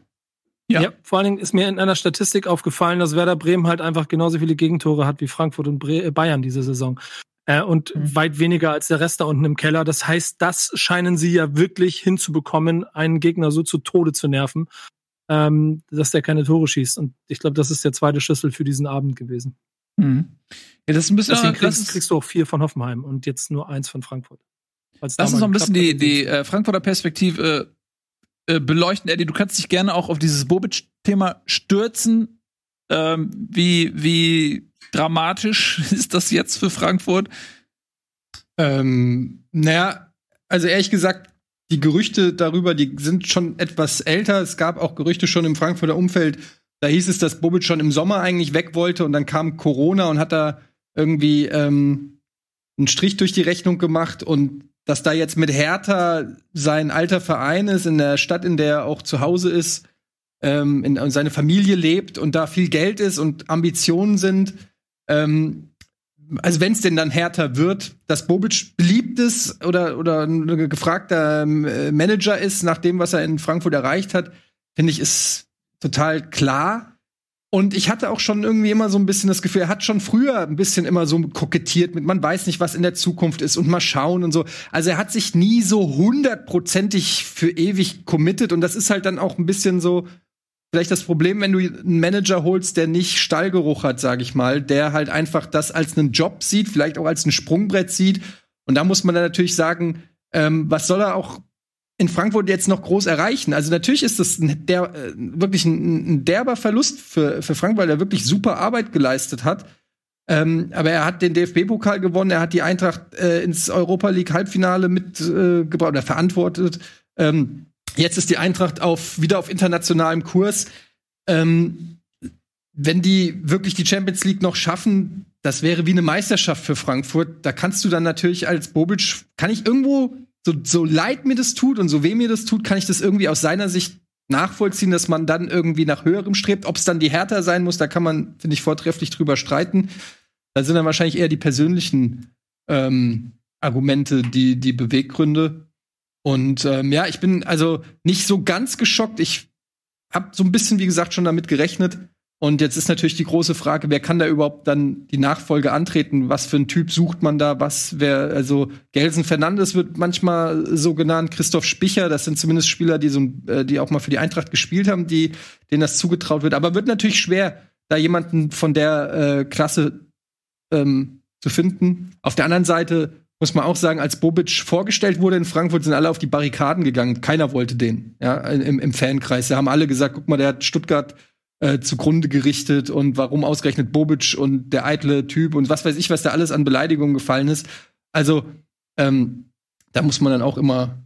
S1: Ja.
S5: Ja. vor allen Dingen ist mir in einer Statistik aufgefallen, dass Werder Bremen halt einfach genauso viele Gegentore hat wie Frankfurt und Bre äh, Bayern diese Saison. Äh, und
S4: Mhm.
S5: weit weniger als der Rest da unten im Keller. Das heißt, das scheinen sie ja wirklich hinzubekommen, einen Gegner so zu Tode zu nerven, ähm, dass der keine Tore schießt. Und ich glaube, das ist der zweite Schlüssel für diesen Abend gewesen.
S1: Mhm. Ja, das ist ein bisschen.
S5: Deswegen kriegst, kriegst du auch vier von Hoffenheim und jetzt nur eins von Frankfurt.
S1: Lass uns
S5: mal
S1: noch ein bisschen die, die äh, Frankfurter Perspektive äh, beleuchten. Eddie, du kannst dich gerne auch auf dieses Bobic Thema Stürzen. Ähm, wie, wie dramatisch ist das jetzt für Frankfurt?
S3: Ähm, naja, also ehrlich gesagt, die Gerüchte darüber, die sind schon etwas älter. Es gab auch Gerüchte schon im Frankfurter Umfeld. Da hieß es, dass Bobic schon im Sommer eigentlich weg wollte und dann kam Corona und hat da irgendwie ähm, einen Strich durch die Rechnung gemacht und dass da jetzt mit Hertha sein alter Verein ist, in der Stadt, in der er auch zu Hause ist, ähm, in, und seine Familie lebt und da viel Geld ist und Ambitionen sind. Ähm, also wenn es denn dann härter wird, dass Bobic beliebt ist oder, oder ein gefragter ähm, Manager ist, nach dem, was er in Frankfurt erreicht hat, finde ich, ist total klar. Und ich hatte auch schon irgendwie immer so ein bisschen das Gefühl, er hat schon früher ein bisschen immer so kokettiert mit, man weiß nicht, was in der Zukunft ist und mal schauen und so. Also er hat sich nie so hundertprozentig für ewig committed und das ist halt dann auch ein bisschen so, vielleicht das Problem, wenn du einen Manager holst, der nicht Stallgeruch hat, sag ich mal, der halt einfach das als einen Job sieht, vielleicht auch als ein Sprungbrett sieht. Und da muss man dann natürlich sagen, ähm, was soll er auch in Frankfurt jetzt noch groß erreichen? Also natürlich ist das ein der, äh, wirklich ein, ein, derber Verlust für, für Frankfurt, weil er wirklich super Arbeit geleistet hat. Ähm, aber er hat den DFB-Pokal gewonnen, er hat die Eintracht äh, ins Europa League Halbfinale mitgebracht äh, oder verantwortet. Ähm, Jetzt ist die Eintracht auf, wieder auf internationalem Kurs. Ähm, wenn die wirklich die Champions League noch schaffen, das wäre wie eine Meisterschaft für Frankfurt. Da kannst du dann natürlich als Bobic, kann ich irgendwo, so, so leid mir das tut und so weh mir das tut, kann ich das irgendwie aus seiner Sicht nachvollziehen, dass man dann irgendwie nach höherem strebt. Ob es dann die Härter sein muss, da kann man, finde ich, vortrefflich drüber streiten. Da sind dann wahrscheinlich eher die persönlichen ähm, Argumente, die, die Beweggründe. Und ähm, ja, ich bin also nicht so ganz geschockt. Ich habe so ein bisschen, wie gesagt, schon damit gerechnet. Und jetzt ist natürlich die große Frage, wer kann da überhaupt dann die Nachfolge antreten? Was für ein Typ sucht man da? Was wer also Gelsen Fernandes wird manchmal so genannt, Christoph Spicher, das sind zumindest Spieler, die so äh, die auch mal für die Eintracht gespielt haben, die denen das zugetraut wird, aber wird natürlich schwer, da jemanden von der äh, Klasse ähm, zu finden. Auf der anderen Seite muss man auch sagen, als Bobic vorgestellt wurde in Frankfurt, sind alle auf die Barrikaden gegangen. Keiner wollte den, ja, im, im Fankreis. Da haben alle gesagt, guck mal, der hat Stuttgart äh, zugrunde gerichtet und warum ausgerechnet Bobic und der eitle Typ und was weiß ich, was da alles an Beleidigungen gefallen ist. Also, ähm, da muss man dann auch immer,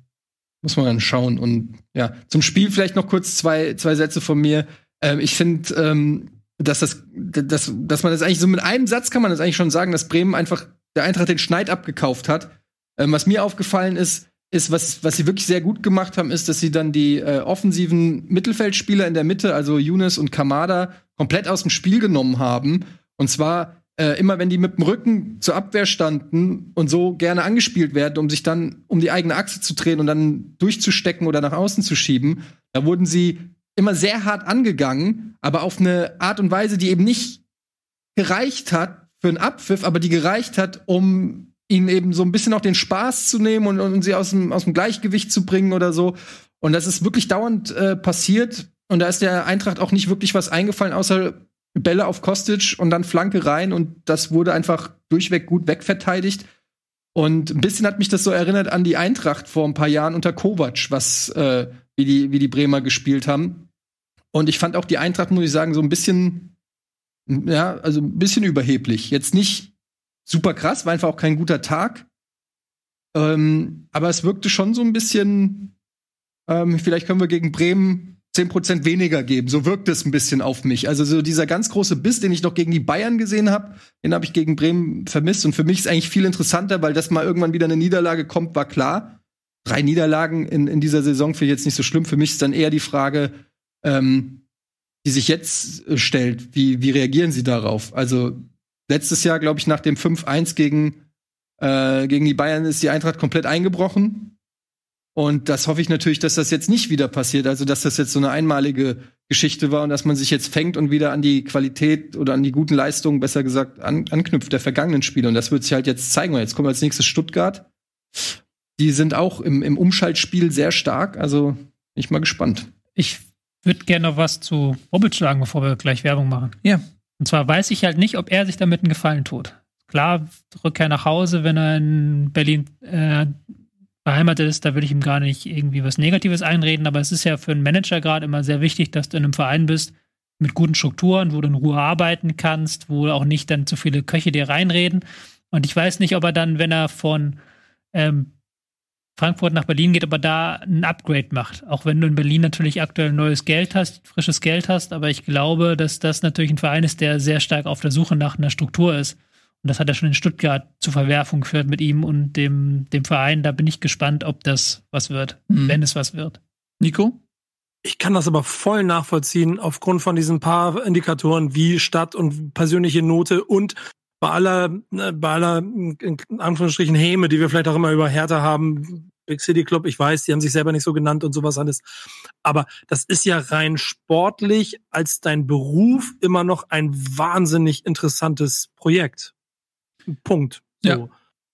S3: muss man dann schauen. Und ja, zum Spiel vielleicht noch kurz zwei, zwei Sätze von mir. Ähm, ich finde, ähm, dass das, dass, dass man das eigentlich so mit einem Satz kann man das eigentlich schon sagen, dass Bremen einfach der Eintracht den Schneid abgekauft hat. Ähm, was mir aufgefallen ist, ist, was, was sie wirklich sehr gut gemacht haben, ist, dass sie dann die äh, offensiven Mittelfeldspieler in der Mitte, also Younes und Kamada, komplett aus dem Spiel genommen haben. Und zwar äh, immer, wenn die mit dem Rücken zur Abwehr standen und so gerne angespielt werden, um sich dann um die eigene Achse zu drehen und dann durchzustecken oder nach außen zu schieben, da wurden sie immer sehr hart angegangen, aber auf eine Art und Weise, die eben nicht gereicht hat, für einen Abpfiff, aber die gereicht hat, um ihnen eben so ein bisschen auch den Spaß zu nehmen und, und sie aus dem, aus dem Gleichgewicht zu bringen oder so. Und das ist wirklich dauernd äh, passiert. Und da ist der Eintracht auch nicht wirklich was eingefallen, außer Bälle auf Kostic und dann Flanke rein. Und das wurde einfach durchweg gut wegverteidigt. Und ein bisschen hat mich das so erinnert an die Eintracht vor ein paar Jahren unter Kovac, was äh, wie, die, wie die Bremer gespielt haben. Und ich fand auch die Eintracht, muss ich sagen, so ein bisschen ja, also ein bisschen überheblich. Jetzt nicht super krass, war einfach auch kein guter Tag. Ähm, aber es wirkte schon so ein bisschen, ähm, vielleicht können wir gegen Bremen 10% weniger geben. So wirkt es ein bisschen auf mich. Also so dieser ganz große Biss, den ich noch gegen die Bayern gesehen habe, den habe ich gegen Bremen vermisst. Und für mich ist eigentlich viel interessanter, weil das mal irgendwann wieder eine Niederlage kommt, war klar. Drei Niederlagen in, in dieser Saison finde ich jetzt nicht so schlimm. Für mich ist dann eher die Frage, ähm, die sich jetzt äh, stellt, wie, wie reagieren sie darauf? Also letztes Jahr, glaube ich, nach dem 5-1 gegen, äh, gegen die Bayern ist die Eintracht komplett eingebrochen. Und das hoffe ich natürlich, dass das jetzt nicht wieder passiert. Also, dass das jetzt so eine einmalige Geschichte war und dass man sich jetzt fängt und wieder an die Qualität oder an die guten Leistungen, besser gesagt, an, anknüpft der vergangenen Spiele. Und das wird sich halt jetzt zeigen. Und jetzt kommt als nächstes Stuttgart. Die sind auch im, im Umschaltspiel sehr stark. Also, ich mal gespannt.
S4: Ich würde gerne noch was zu Bobic sagen, bevor wir gleich Werbung machen.
S1: Ja.
S4: Und zwar weiß ich halt nicht, ob er sich damit einen Gefallen tut. Klar, Rückkehr nach Hause, wenn er in Berlin äh, beheimatet ist, da will ich ihm gar nicht irgendwie was Negatives einreden, aber es ist ja für einen Manager gerade immer sehr wichtig, dass du in einem Verein bist mit guten Strukturen, wo du in Ruhe arbeiten kannst, wo auch nicht dann zu viele Köche dir reinreden. Und ich weiß nicht, ob er dann, wenn er von ähm, Frankfurt nach Berlin geht, aber da ein Upgrade macht. Auch wenn du in Berlin natürlich aktuell neues Geld hast, frisches Geld hast, aber ich glaube, dass das natürlich ein Verein ist, der sehr stark auf der Suche nach einer Struktur ist. Und das hat er schon in Stuttgart zu Verwerfung geführt mit ihm und dem, dem Verein. Da bin ich gespannt, ob das was wird,
S1: Mhm.
S4: wenn es was wird.
S1: Nico?
S5: Ich kann das aber voll nachvollziehen aufgrund von diesen paar Indikatoren wie Stadt und persönliche Note und bei aller, äh, bei aller in Anführungsstrichen Häme, die wir vielleicht auch immer über Hertha haben, Big City Club, ich weiß, die haben sich selber nicht so genannt und sowas alles. Aber das ist ja rein sportlich als dein Beruf immer noch ein wahnsinnig interessantes Projekt. Punkt. So.
S1: Ja.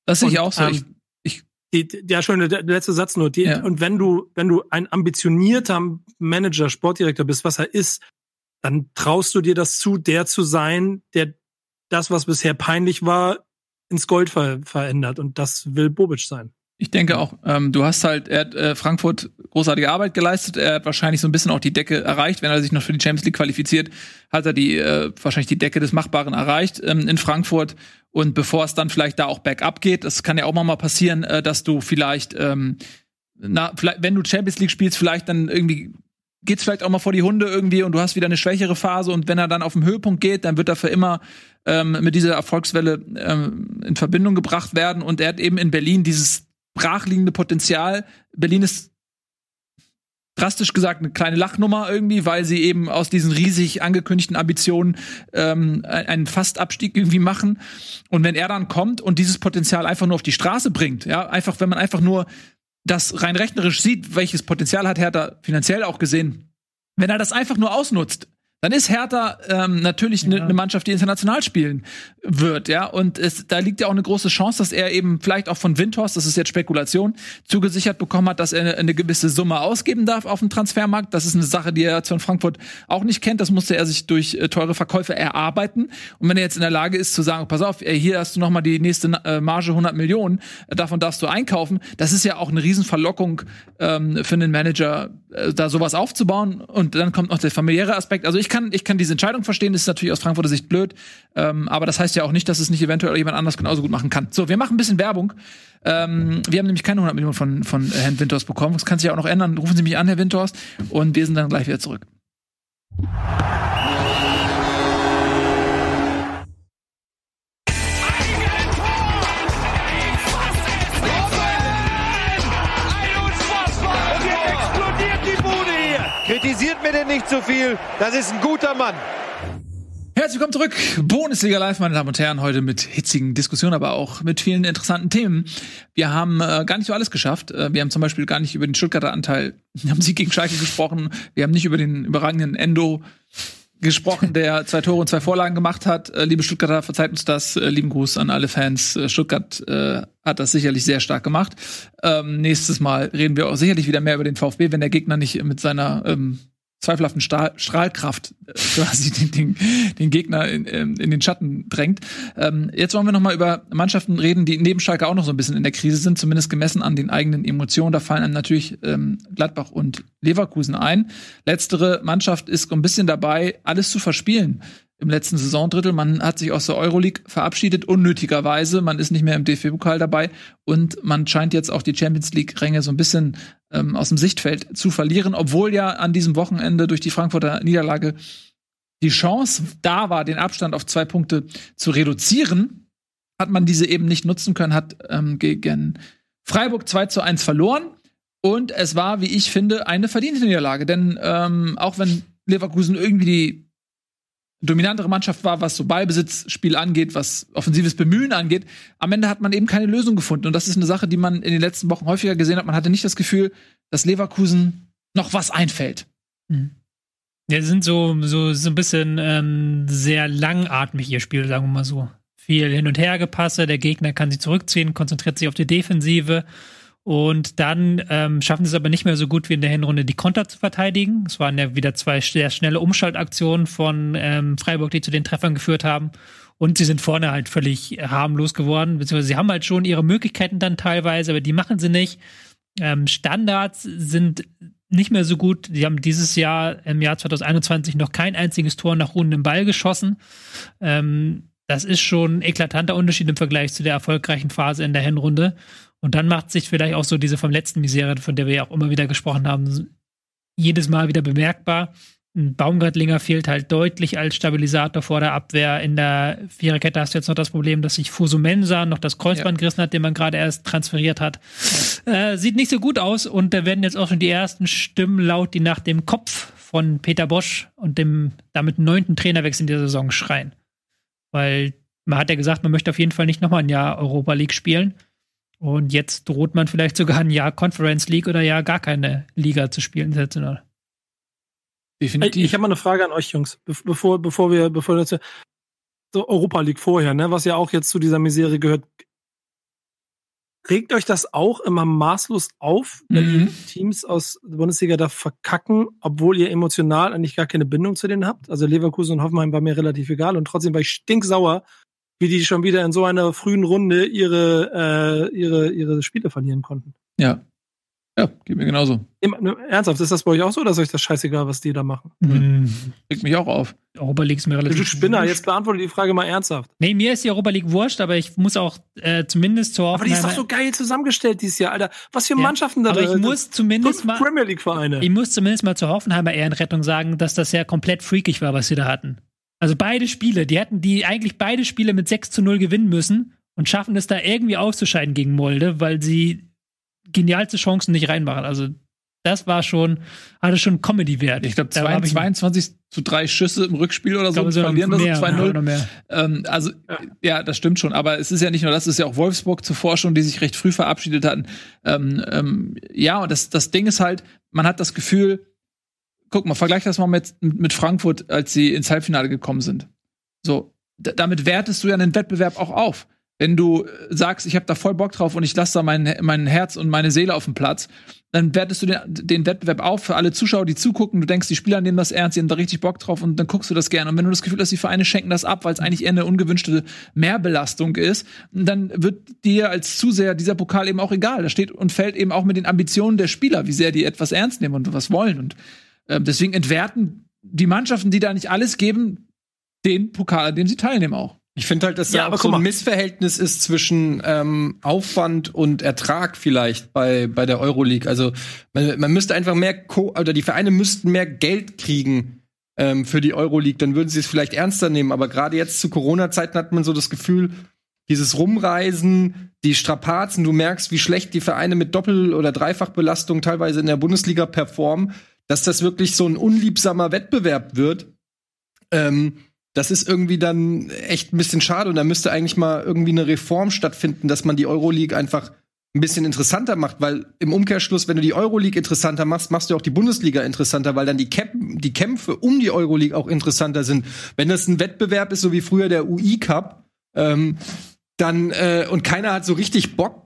S1: Das sehe ich auch so.
S5: ähm,
S1: ich,
S5: Die, die, ja, schön, der, der letzte Satz nur. Die,
S1: Ja.
S5: Und wenn du, wenn du ein ambitionierter Manager, Sportdirektor bist, was er ist, dann traust du dir das zu, der zu sein, der das, was bisher peinlich war, ins Gold ver verändert. Und das will Bobic sein.
S1: Ich denke auch, ähm, du hast halt, er hat äh, Frankfurt großartige Arbeit geleistet. Er hat wahrscheinlich so ein bisschen auch die Decke erreicht. Wenn er sich noch für die Champions League qualifiziert, hat er die äh, wahrscheinlich die Decke des Machbaren erreicht ähm, in Frankfurt. Und bevor es dann vielleicht da auch bergab geht, das kann ja auch mal passieren, äh, dass du vielleicht, ähm, na, vielleicht, wenn du Champions League spielst, vielleicht dann irgendwie geht's vielleicht auch mal vor die Hunde irgendwie und du hast wieder eine schwächere Phase und wenn er dann auf den Höhepunkt geht, dann wird er für immer ähm, mit dieser Erfolgswelle ähm, in Verbindung gebracht werden und er hat eben in Berlin dieses brachliegende Potenzial. Berlin ist drastisch gesagt eine kleine Lachnummer irgendwie, weil sie eben aus diesen riesig angekündigten Ambitionen ähm, einen Fastabstieg irgendwie machen. Und wenn er dann kommt und dieses Potenzial einfach nur auf die Straße bringt, ja, einfach, wenn man einfach nur das rein rechnerisch sieht, welches Potenzial hat Hertha finanziell auch gesehen, wenn er das einfach nur ausnutzt, dann ist Hertha ähm, natürlich eine
S4: Ja.
S1: ne Mannschaft, die international spielen wird, ja. Und es, da liegt ja auch eine große Chance, dass er eben vielleicht auch von Windhorst, das ist jetzt Spekulation, zugesichert bekommen hat, dass er eine, eine gewisse Summe ausgeben darf auf dem Transfermarkt. Das ist eine Sache, die er jetzt von Frankfurt auch nicht kennt. Das musste er sich durch äh, teure Verkäufe erarbeiten. Und wenn er jetzt in der Lage ist zu sagen, pass auf, ey, hier hast du noch mal die nächste äh, Marge 100 Millionen, äh, davon darfst du einkaufen. Das ist ja auch eine Riesenverlockung ähm, für einen Manager, äh, da sowas aufzubauen. Und dann kommt noch der familiäre Aspekt. Also ich kann, ich kann diese Entscheidung verstehen. Das ist natürlich aus Frankfurter Sicht blöd. Ähm, aber das heißt ja auch nicht, dass es nicht eventuell jemand anders genauso gut machen kann. So, wir machen ein bisschen Werbung. Ähm, wir haben nämlich keine 100 Millionen von, von Herrn Windhorst bekommen. Das kann sich ja auch noch ändern. Rufen Sie mich an, Herr Windhorst. Und wir sind dann gleich wieder zurück.
S6: Kritisiert mir denn nicht zu viel. Das ist ein guter Mann.
S1: Herzlich willkommen zurück. Bundesliga Live, meine Damen und Herren, heute mit hitzigen Diskussionen, aber auch mit vielen interessanten Themen. Wir haben äh, gar nicht so alles geschafft. Äh, wir haben zum Beispiel gar nicht über den Stuttgarter Anteil, wir haben sie gegen Schalke gesprochen. Wir haben nicht über den überragenden Endo gesprochen, der zwei Tore und zwei Vorlagen gemacht hat. Äh, liebe Stuttgarter, verzeiht uns das. Äh, lieben Gruß an alle Fans. Äh, Stuttgart äh, hat das sicherlich sehr stark gemacht. Ähm, nächstes Mal reden wir auch sicherlich wieder mehr über den VfB, wenn der Gegner nicht mit seiner ähm, zweifelhaften Stahl Strahlkraft äh, quasi den, den, den Gegner in, ähm, in den Schatten drängt. Ähm, jetzt wollen wir noch mal über Mannschaften reden, die neben Schalke auch noch so ein bisschen in der Krise sind, zumindest gemessen an den eigenen Emotionen. Da fallen einem natürlich ähm, Gladbach und Leverkusen ein. Letztere Mannschaft ist ein bisschen dabei, alles zu verspielen im letzten Saisondrittel. Man hat sich aus der Euroleague verabschiedet, unnötigerweise. Man ist nicht mehr im DFB-Pokal dabei und man scheint jetzt auch die Champions League-Ränge so ein bisschen ähm, aus dem Sichtfeld zu verlieren, obwohl ja an diesem Wochenende durch die Frankfurter Niederlage die Chance da war, den Abstand auf zwei Punkte zu reduzieren, hat man diese eben nicht nutzen können, hat ähm, gegen Freiburg 2 zu 1 verloren. Und es war, wie ich finde, eine verdiente Niederlage. Denn ähm, auch wenn Leverkusen irgendwie die dominantere Mannschaft war, was so Ballbesitzspiel angeht, was offensives Bemühen angeht, am Ende hat man eben keine Lösung gefunden. Und das ist eine Sache, die man in den letzten Wochen häufiger gesehen hat. Man hatte nicht das Gefühl, dass Leverkusen noch was einfällt.
S4: Ja, die sind so, so, so ein bisschen ähm, sehr langatmig, ihr Spiel, sagen wir mal so. Viel hin und her gepasse, der Gegner kann sich zurückziehen, konzentriert sich auf die Defensive Und dann ähm, schaffen sie es aber nicht mehr so gut wie in der Hinrunde, die Konter zu verteidigen. Es waren ja wieder zwei sehr schnelle Umschaltaktionen von ähm, Freiburg, die zu den Treffern geführt haben. Und sie sind vorne halt völlig harmlos geworden, beziehungsweise sie haben halt schon ihre Möglichkeiten dann teilweise, aber die machen sie nicht. Ähm, Standards sind nicht mehr so gut. Sie haben dieses Jahr im Jahr 2021 noch kein einziges Tor nach rundem Ball geschossen. Ähm, das ist schon ein eklatanter Unterschied im Vergleich zu der erfolgreichen Phase in der Hinrunde. Und dann macht sich vielleicht auch so diese vom letzten Misere, von der wir ja auch immer wieder gesprochen haben, jedes Mal wieder bemerkbar. Ein Baumgartlinger fehlt halt deutlich als Stabilisator vor der Abwehr. In der Viererkette hast du jetzt noch das Problem, dass sich Fusumensa noch das Kreuzband ja. gerissen hat, den man gerade erst transferiert hat. Äh, sieht nicht so gut aus und da werden jetzt auch schon die ersten Stimmen laut, die nach dem Kopf von Peter Bosch und dem damit neunten Trainerwechsel in der Saison schreien. Weil man hat ja gesagt, man möchte auf jeden Fall nicht nochmal ein Jahr Europa League spielen. Und jetzt droht man vielleicht sogar ein Jahr Conference League oder ja gar keine Liga zu spielen, international.
S5: Definitiv. Ich, ich habe mal eine Frage an euch, Jungs, bevor, bevor wir, bevor wir so Europa League vorher, ne, was ja auch jetzt zu dieser Misere gehört. Regt euch das auch immer maßlos auf, wenn mhm. Teams aus der Bundesliga da verkacken, obwohl ihr emotional eigentlich gar keine Bindung zu denen habt? Also Leverkusen und Hoffenheim war mir relativ egal und trotzdem war ich stinksauer, wie die schon wieder in so einer frühen Runde ihre, äh, ihre, ihre Spiele verlieren konnten.
S1: Ja. Ja, geht mir genauso.
S5: Ne, ernsthaft, ist das bei euch auch so oder ist euch das scheißegal, was die da machen?
S1: Mhm. Regt mich auch auf.
S4: Europa League ist mir relativ.
S5: Du Spinner, jetzt beantworte die Frage mal ernsthaft.
S4: Nee, mir ist die Europa League wurscht, aber ich muss auch äh, zumindest zur
S5: Aber die ist doch so geil zusammengestellt dieses Jahr, Alter. Was für ja. Mannschaften da
S4: Aber ich muss zumindest mal.
S5: Premier League Vereine.
S4: Ich muss zumindest mal zur Hoffenheimer Ehrenrettung sagen, dass das ja komplett freakig war, was sie da hatten. Also beide Spiele, die hätten die eigentlich beide Spiele mit 6 zu 0 gewinnen müssen und schaffen es da irgendwie auszuscheiden gegen Molde, weil sie genialste Chancen nicht reinmachen. Also das war schon, hatte schon Comedy-Wert.
S1: Ich glaube, 22 zu drei Schüsse im Rückspiel oder so,
S4: glaube, verlieren das 2-0.
S1: Ähm, also, ja. ja. das stimmt schon. Aber es ist ja nicht nur das, es ist ja auch Wolfsburg zuvor schon, die sich recht früh verabschiedet hatten. Ähm, ähm, ja, und das, das Ding ist halt, man hat das Gefühl, guck mal, vergleich das mal mit, mit Frankfurt, als sie ins Halbfinale gekommen sind. So, damit wertest du ja einen Wettbewerb auch auf. Wenn du sagst, ich habe da voll Bock drauf und ich lasse da mein, mein Herz und meine Seele auf dem Platz, dann wertest du den, den Wettbewerb auf für alle Zuschauer, die zugucken. Du denkst, die Spieler nehmen das ernst, die haben da richtig Bock drauf und dann guckst du das gerne. Und wenn du das Gefühl hast, die Vereine schenken das ab, weil es eigentlich eher eine ungewünschte Mehrbelastung ist, dann wird dir als Zuseher dieser Pokal eben auch egal. Da steht und fällt eben auch mit den Ambitionen der Spieler, wie sehr die etwas ernst nehmen und was wollen. Und äh, deswegen entwerten die Mannschaften, die da nicht alles geben, den Pokal, an dem sie teilnehmen auch.
S3: Ich finde halt, dass da ja, auch so ein Missverhältnis ist zwischen ähm, Aufwand und Ertrag vielleicht bei, bei der Euroleague. Also man, man müsste einfach mehr, Co oder die Vereine müssten mehr Geld kriegen ähm, für die Euroleague, dann würden sie es vielleicht ernster nehmen. Aber gerade jetzt zu Corona-Zeiten hat man so das Gefühl, dieses Rumreisen, die Strapazen, du merkst, wie schlecht die Vereine mit Doppel- oder Dreifachbelastung teilweise in der Bundesliga performen, dass das wirklich so ein unliebsamer Wettbewerb wird. Ähm, das ist irgendwie dann echt ein bisschen schade und da müsste eigentlich mal irgendwie eine Reform stattfinden, dass man die Euroleague einfach ein bisschen interessanter macht, weil im Umkehrschluss, wenn du die Euroleague interessanter machst, machst du auch die Bundesliga interessanter, weil dann die, Kämp die Kämpfe um die Euroleague auch interessanter sind. Wenn das ein Wettbewerb ist, so wie früher der UI Cup, ähm, dann äh, und keiner hat so richtig Bock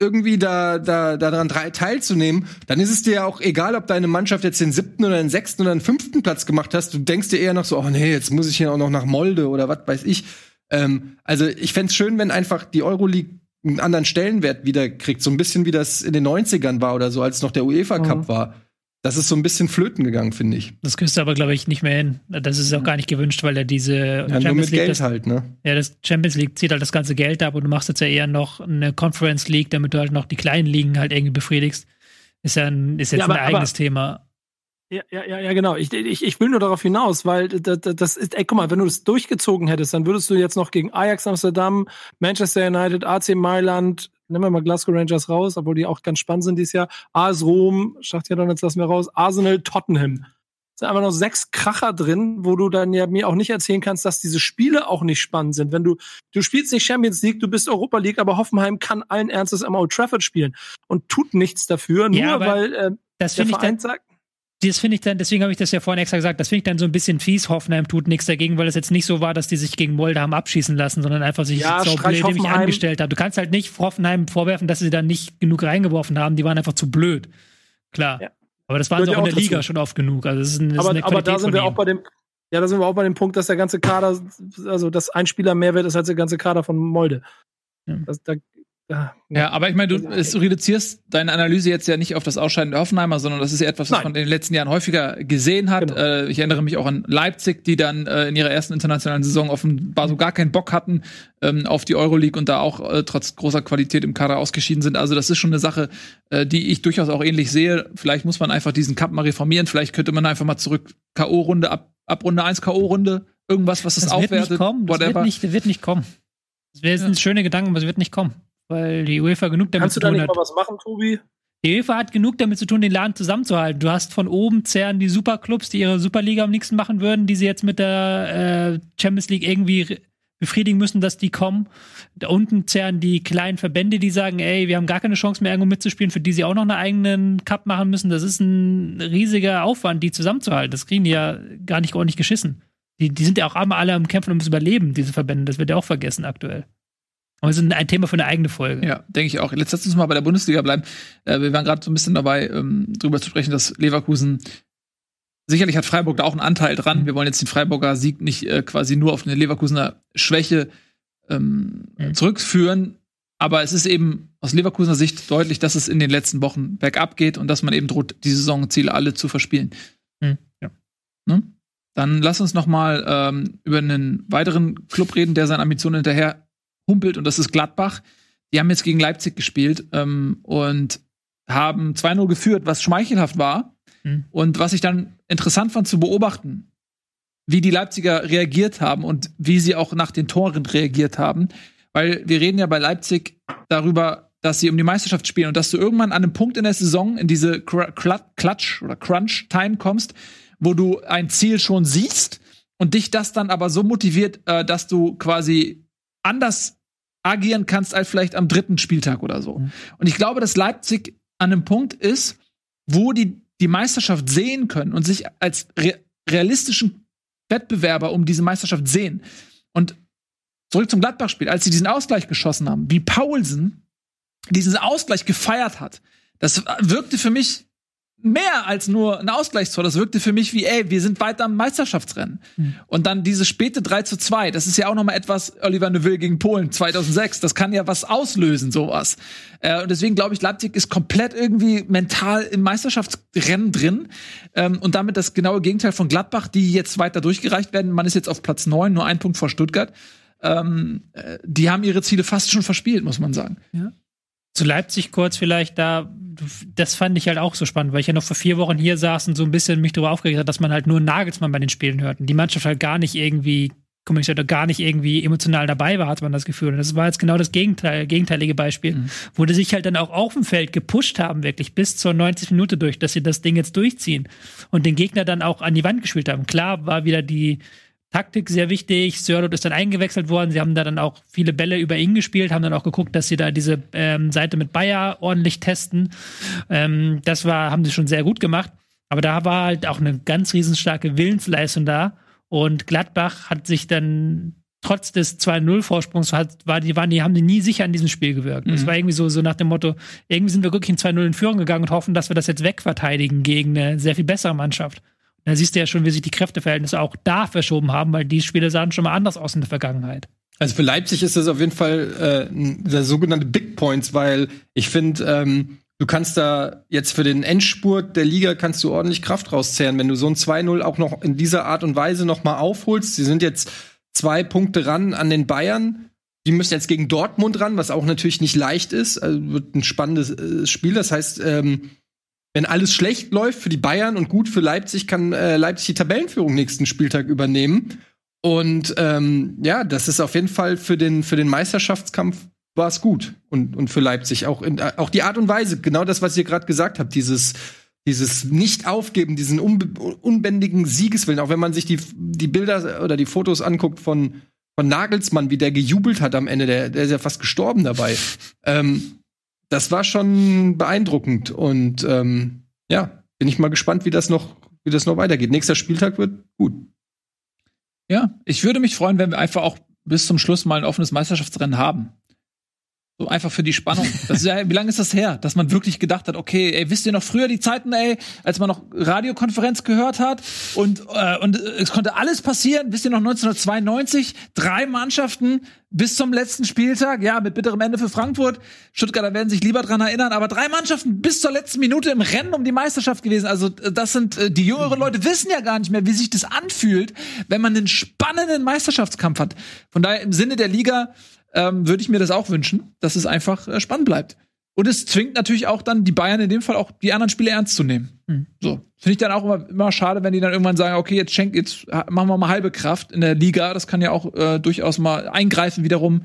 S3: irgendwie da, da, daran teilzunehmen, dann ist es dir ja auch egal, ob deine Mannschaft jetzt den siebten oder den sechsten oder den fünften Platz gemacht hast. Du denkst dir eher noch so, oh nee, jetzt muss ich hier auch noch nach Molde oder was weiß ich. Ähm, also ich fände schön, wenn einfach die Euroleague einen anderen Stellenwert wieder kriegt, so ein bisschen wie das in den 90ern war oder so, als noch der UEFA Cup mhm. war. Das ist so ein bisschen flöten gegangen, finde ich.
S4: Das kriegst du aber, glaube ich, nicht mehr hin. Das ist auch gar nicht gewünscht, weil er diese
S3: ja, Champions nur mit League Geld das, halt, ne?
S4: Ja, das Champions League zieht halt das ganze Geld ab und du machst jetzt ja eher noch eine Conference League, damit du halt noch die kleinen Ligen halt irgendwie befriedigst. Ist ja ein, ist jetzt ja, aber, ein eigenes aber, Thema.
S5: Ja, ja, ja, genau. Ich, ich, ich will nur darauf hinaus, weil das, das ist, ey, guck mal, wenn du das durchgezogen hättest, dann würdest du jetzt noch gegen Ajax Amsterdam, Manchester United, AC Mailand, nehmen wir mal Glasgow Rangers raus, obwohl die auch ganz spannend sind dieses Jahr. AS Rom, sagt ja dann jetzt lassen wir raus, Arsenal, Tottenham. Es sind einfach noch sechs Kracher drin, wo du dann ja mir auch nicht erzählen kannst, dass diese Spiele auch nicht spannend sind. Wenn du, du spielst nicht Champions League, du bist Europa League, aber Hoffenheim kann allen Ernstes am Old Trafford spielen und tut nichts dafür, nur ja, weil äh,
S4: das der Verein sagt, das finde ich dann, deswegen habe ich das ja vorhin extra gesagt, das finde ich dann so ein bisschen fies. Hoffenheim tut nichts dagegen, weil es jetzt nicht so war, dass die sich gegen Molde haben abschießen lassen, sondern einfach sich
S5: Ja,
S4: so blöd nämlich angestellt haben. Du kannst halt nicht Hoffenheim vorwerfen, dass sie da nicht genug reingeworfen haben. Die waren einfach zu blöd. Klar.
S5: Ja.
S4: Aber das waren sie auch in der Liga
S5: dazu.
S4: schon oft genug. Also das ist, ein, das ist
S5: aber,
S4: eine
S5: aber da sind wir auch bei dem, ja, da sind wir auch bei dem Punkt, dass der ganze Kader, also dass ein Spieler mehr wert ist als der ganze Kader von Molde.
S4: Ja.
S5: Das, da, da,
S1: Ja, aber ich meine, du, es, du reduzierst deine Analyse jetzt ja nicht auf das Ausscheiden der Hoffenheimer, sondern das ist ja etwas, was
S5: Nein.
S1: man in den letzten Jahren häufiger gesehen hat.
S5: Genau.
S1: Äh, ich erinnere mich auch an Leipzig, die dann äh, in ihrer ersten internationalen Saison offenbar so gar keinen Bock hatten ähm, auf die Euroleague und da auch äh, trotz großer Qualität im Kader ausgeschieden sind. Also das ist schon eine Sache, äh, die ich durchaus auch ähnlich sehe. Vielleicht muss man einfach diesen Cup mal reformieren. Vielleicht könnte man einfach mal zurück K.O.-Runde, ab, ab Runde 1 K.O.-Runde, irgendwas, was das,
S4: Das wird
S1: aufwertet.
S4: nicht kommen. Das wird
S1: whatever.
S4: nicht, wird nicht kommen. Das wäre jetzt ein schöner Gedanke, aber es wird nicht kommen. Weil die UEFA genug damit
S5: kannst
S4: zu
S5: du da
S4: tun
S5: nicht
S4: hat.
S5: mal was machen, Tobi?
S4: Die UEFA hat genug damit zu tun, den Laden zusammenzuhalten. Du hast von oben zerren die Superclubs, die ihre Superliga am liebsten machen würden, die sie jetzt mit der äh, Champions League irgendwie befriedigen müssen, dass die kommen. Da unten zerren die kleinen Verbände, die sagen, ey, wir haben gar keine Chance mehr, irgendwo mitzuspielen, für die sie auch noch einen eigenen Cup machen müssen. Das ist ein riesiger Aufwand, die zusammenzuhalten. Das kriegen die ja gar nicht ordentlich geschissen. Die, die sind ja auch alle alle am Kämpfen ums Überleben, diese Verbände. Das wird ja auch vergessen aktuell. Aber es ist ein Thema für eine eigene Folge.
S1: Ja, denke ich auch. Jetzt lass uns mal bei der Bundesliga bleiben. Äh, wir waren gerade so ein bisschen dabei, ähm, drüber zu sprechen, dass Leverkusen sicherlich hat Freiburg da auch einen Anteil dran. Wir wollen jetzt den Freiburger Sieg nicht äh, quasi nur auf eine Leverkusener Schwäche ähm,
S4: Mhm.
S1: zurückführen. Aber es ist eben aus Leverkusener Sicht deutlich, dass es in den letzten Wochen bergab geht und dass man eben droht, die Saisonziele alle zu verspielen.
S4: Mhm, ja.
S1: Ne? Dann lass uns noch mal ähm, über einen weiteren Club reden, der seinen Ambitionen hinterher humpelt und das ist Gladbach. Die haben jetzt gegen Leipzig gespielt ähm, und haben 2-0 geführt, was schmeichelhaft war.
S4: Mhm.
S1: Und was ich dann interessant fand zu beobachten, wie die Leipziger reagiert haben und wie sie auch nach den Toren reagiert haben. Weil wir reden ja bei Leipzig darüber, dass sie um die Meisterschaft spielen und dass du irgendwann an einem Punkt in der Saison in diese Clutch oder Crunch-Time kommst, wo du ein Ziel schon siehst und dich das dann aber so motiviert, äh, dass du quasi anders agieren kannst als vielleicht am dritten Spieltag oder so. Und ich glaube, dass Leipzig an einem Punkt ist, wo die die Meisterschaft sehen können und sich als re realistischen Wettbewerber um diese Meisterschaft sehen. Und zurück zum Gladbach-Spiel, als sie diesen Ausgleich geschossen haben, wie Paulsen diesen Ausgleich gefeiert hat, das wirkte für mich mehr als nur ein Ausgleichstor. Das wirkte für mich wie, ey, wir sind weiter am Meisterschaftsrennen.
S4: Mhm.
S1: Und dann dieses späte 3 zu 2, das ist ja auch noch mal etwas Oliver Neuville gegen Polen 2006. Das kann ja was auslösen, sowas. Äh, und deswegen glaube ich, Leipzig ist komplett irgendwie mental im Meisterschaftsrennen drin. Ähm, und damit das genaue Gegenteil von Gladbach, die jetzt weiter durchgereicht werden. Man ist jetzt auf Platz 9, nur ein Punkt vor Stuttgart. Ähm, äh, die haben ihre Ziele fast schon verspielt, muss man sagen.
S4: Zu Leipzig kurz vielleicht da, das fand ich halt auch so spannend, weil ich ja noch vor vier Wochen hier saß und so ein bisschen mich darüber aufgeregt hat, dass man halt nur Nagelsmann bei den Spielen hört und die Mannschaft halt gar nicht irgendwie kommuniziert oder gar nicht irgendwie emotional dabei war, hat man das Gefühl. Und das war jetzt genau das Gegenteil, gegenteilige Beispiel,
S1: Mhm.
S4: wo die sich halt dann auch auf dem Feld gepusht haben, wirklich bis zur 90 Minute durch, dass sie das Ding jetzt durchziehen und den Gegner dann auch an die Wand gespielt haben. Klar war wieder die Taktik sehr wichtig. Sörlot ist dann eingewechselt worden. Sie haben da dann auch viele Bälle über ihn gespielt, haben dann auch geguckt, dass sie da diese ähm, Seite mit Bayer ordentlich testen. Ähm, das war, haben sie schon sehr gut gemacht. Aber da war halt auch eine ganz riesenstarke Willensleistung da. Und Gladbach hat sich dann trotz des 2-0-Vorsprungs hat, war die, waren die, haben die nie sicher in diesem Spiel gewirkt. Es
S1: Mhm.
S4: war irgendwie so, so nach dem Motto, irgendwie sind wir wirklich in 2-0 in Führung gegangen und hoffen, dass wir das jetzt wegverteidigen gegen eine sehr viel bessere Mannschaft. Da siehst du ja schon, wie sich die Kräfteverhältnisse auch da verschoben haben, weil die Spiele sahen schon mal anders aus in der Vergangenheit.
S3: Also für Leipzig ist das auf jeden Fall äh, der sogenannte Big Points, weil ich finde, ähm, du kannst da jetzt für den Endspurt der Liga kannst du ordentlich Kraft rauszehren, wenn du so ein 2-0 auch noch in dieser Art und Weise noch mal aufholst. Sie sind jetzt zwei Punkte ran an den Bayern. Die müssen jetzt gegen Dortmund ran, was auch natürlich nicht leicht ist. Also wird ein spannendes äh, Spiel. Das heißt, ähm, wenn alles schlecht läuft für die Bayern und gut für Leipzig, kann äh, Leipzig die Tabellenführung nächsten Spieltag übernehmen. Und ähm, ja, das ist auf jeden Fall für den, für den Meisterschaftskampf war es gut. Und, und für Leipzig auch, in, äh, auch die Art und Weise, genau das, was ihr gerade gesagt habt, dieses, dieses Nicht-Aufgeben, diesen unbe unbändigen Siegeswillen, auch wenn man sich die, die Bilder oder die Fotos anguckt von, von Nagelsmann, wie der gejubelt hat am Ende, der, der ist ja fast gestorben dabei. ähm, das war schon beeindruckend. Und ähm, ja, bin ich mal gespannt, wie das noch, wie das noch weitergeht. Nächster Spieltag wird gut.
S1: Ja, ich würde mich freuen, wenn wir einfach auch bis zum Schluss mal ein offenes Meisterschaftsrennen haben. So einfach für die Spannung. Das ist ja, wie lange ist das her, dass man wirklich gedacht hat, okay, ey, wisst ihr noch früher die Zeiten, ey, als man noch Radiokonferenz gehört hat und äh, und es konnte alles passieren. Wisst ihr noch 1992, drei Mannschaften bis zum letzten Spieltag, ja, mit bitterem Ende für Frankfurt. Stuttgarter werden sich lieber dran erinnern, aber drei Mannschaften bis zur letzten Minute im Rennen um die Meisterschaft gewesen. Also äh, das sind äh, die jüngeren Leute wissen ja gar nicht mehr, wie sich das anfühlt, wenn man einen spannenden Meisterschaftskampf hat. Von daher im Sinne der Liga ähm, würde ich mir das auch wünschen, dass es einfach äh, spannend bleibt. Und es zwingt natürlich auch dann die Bayern in dem Fall auch die anderen Spiele ernst zu nehmen.
S4: Mhm.
S1: So. Finde ich dann auch immer, immer schade, wenn die dann irgendwann sagen, okay, jetzt schenk, jetzt machen wir mal halbe Kraft in der Liga. Das kann ja auch äh, durchaus mal eingreifen wiederum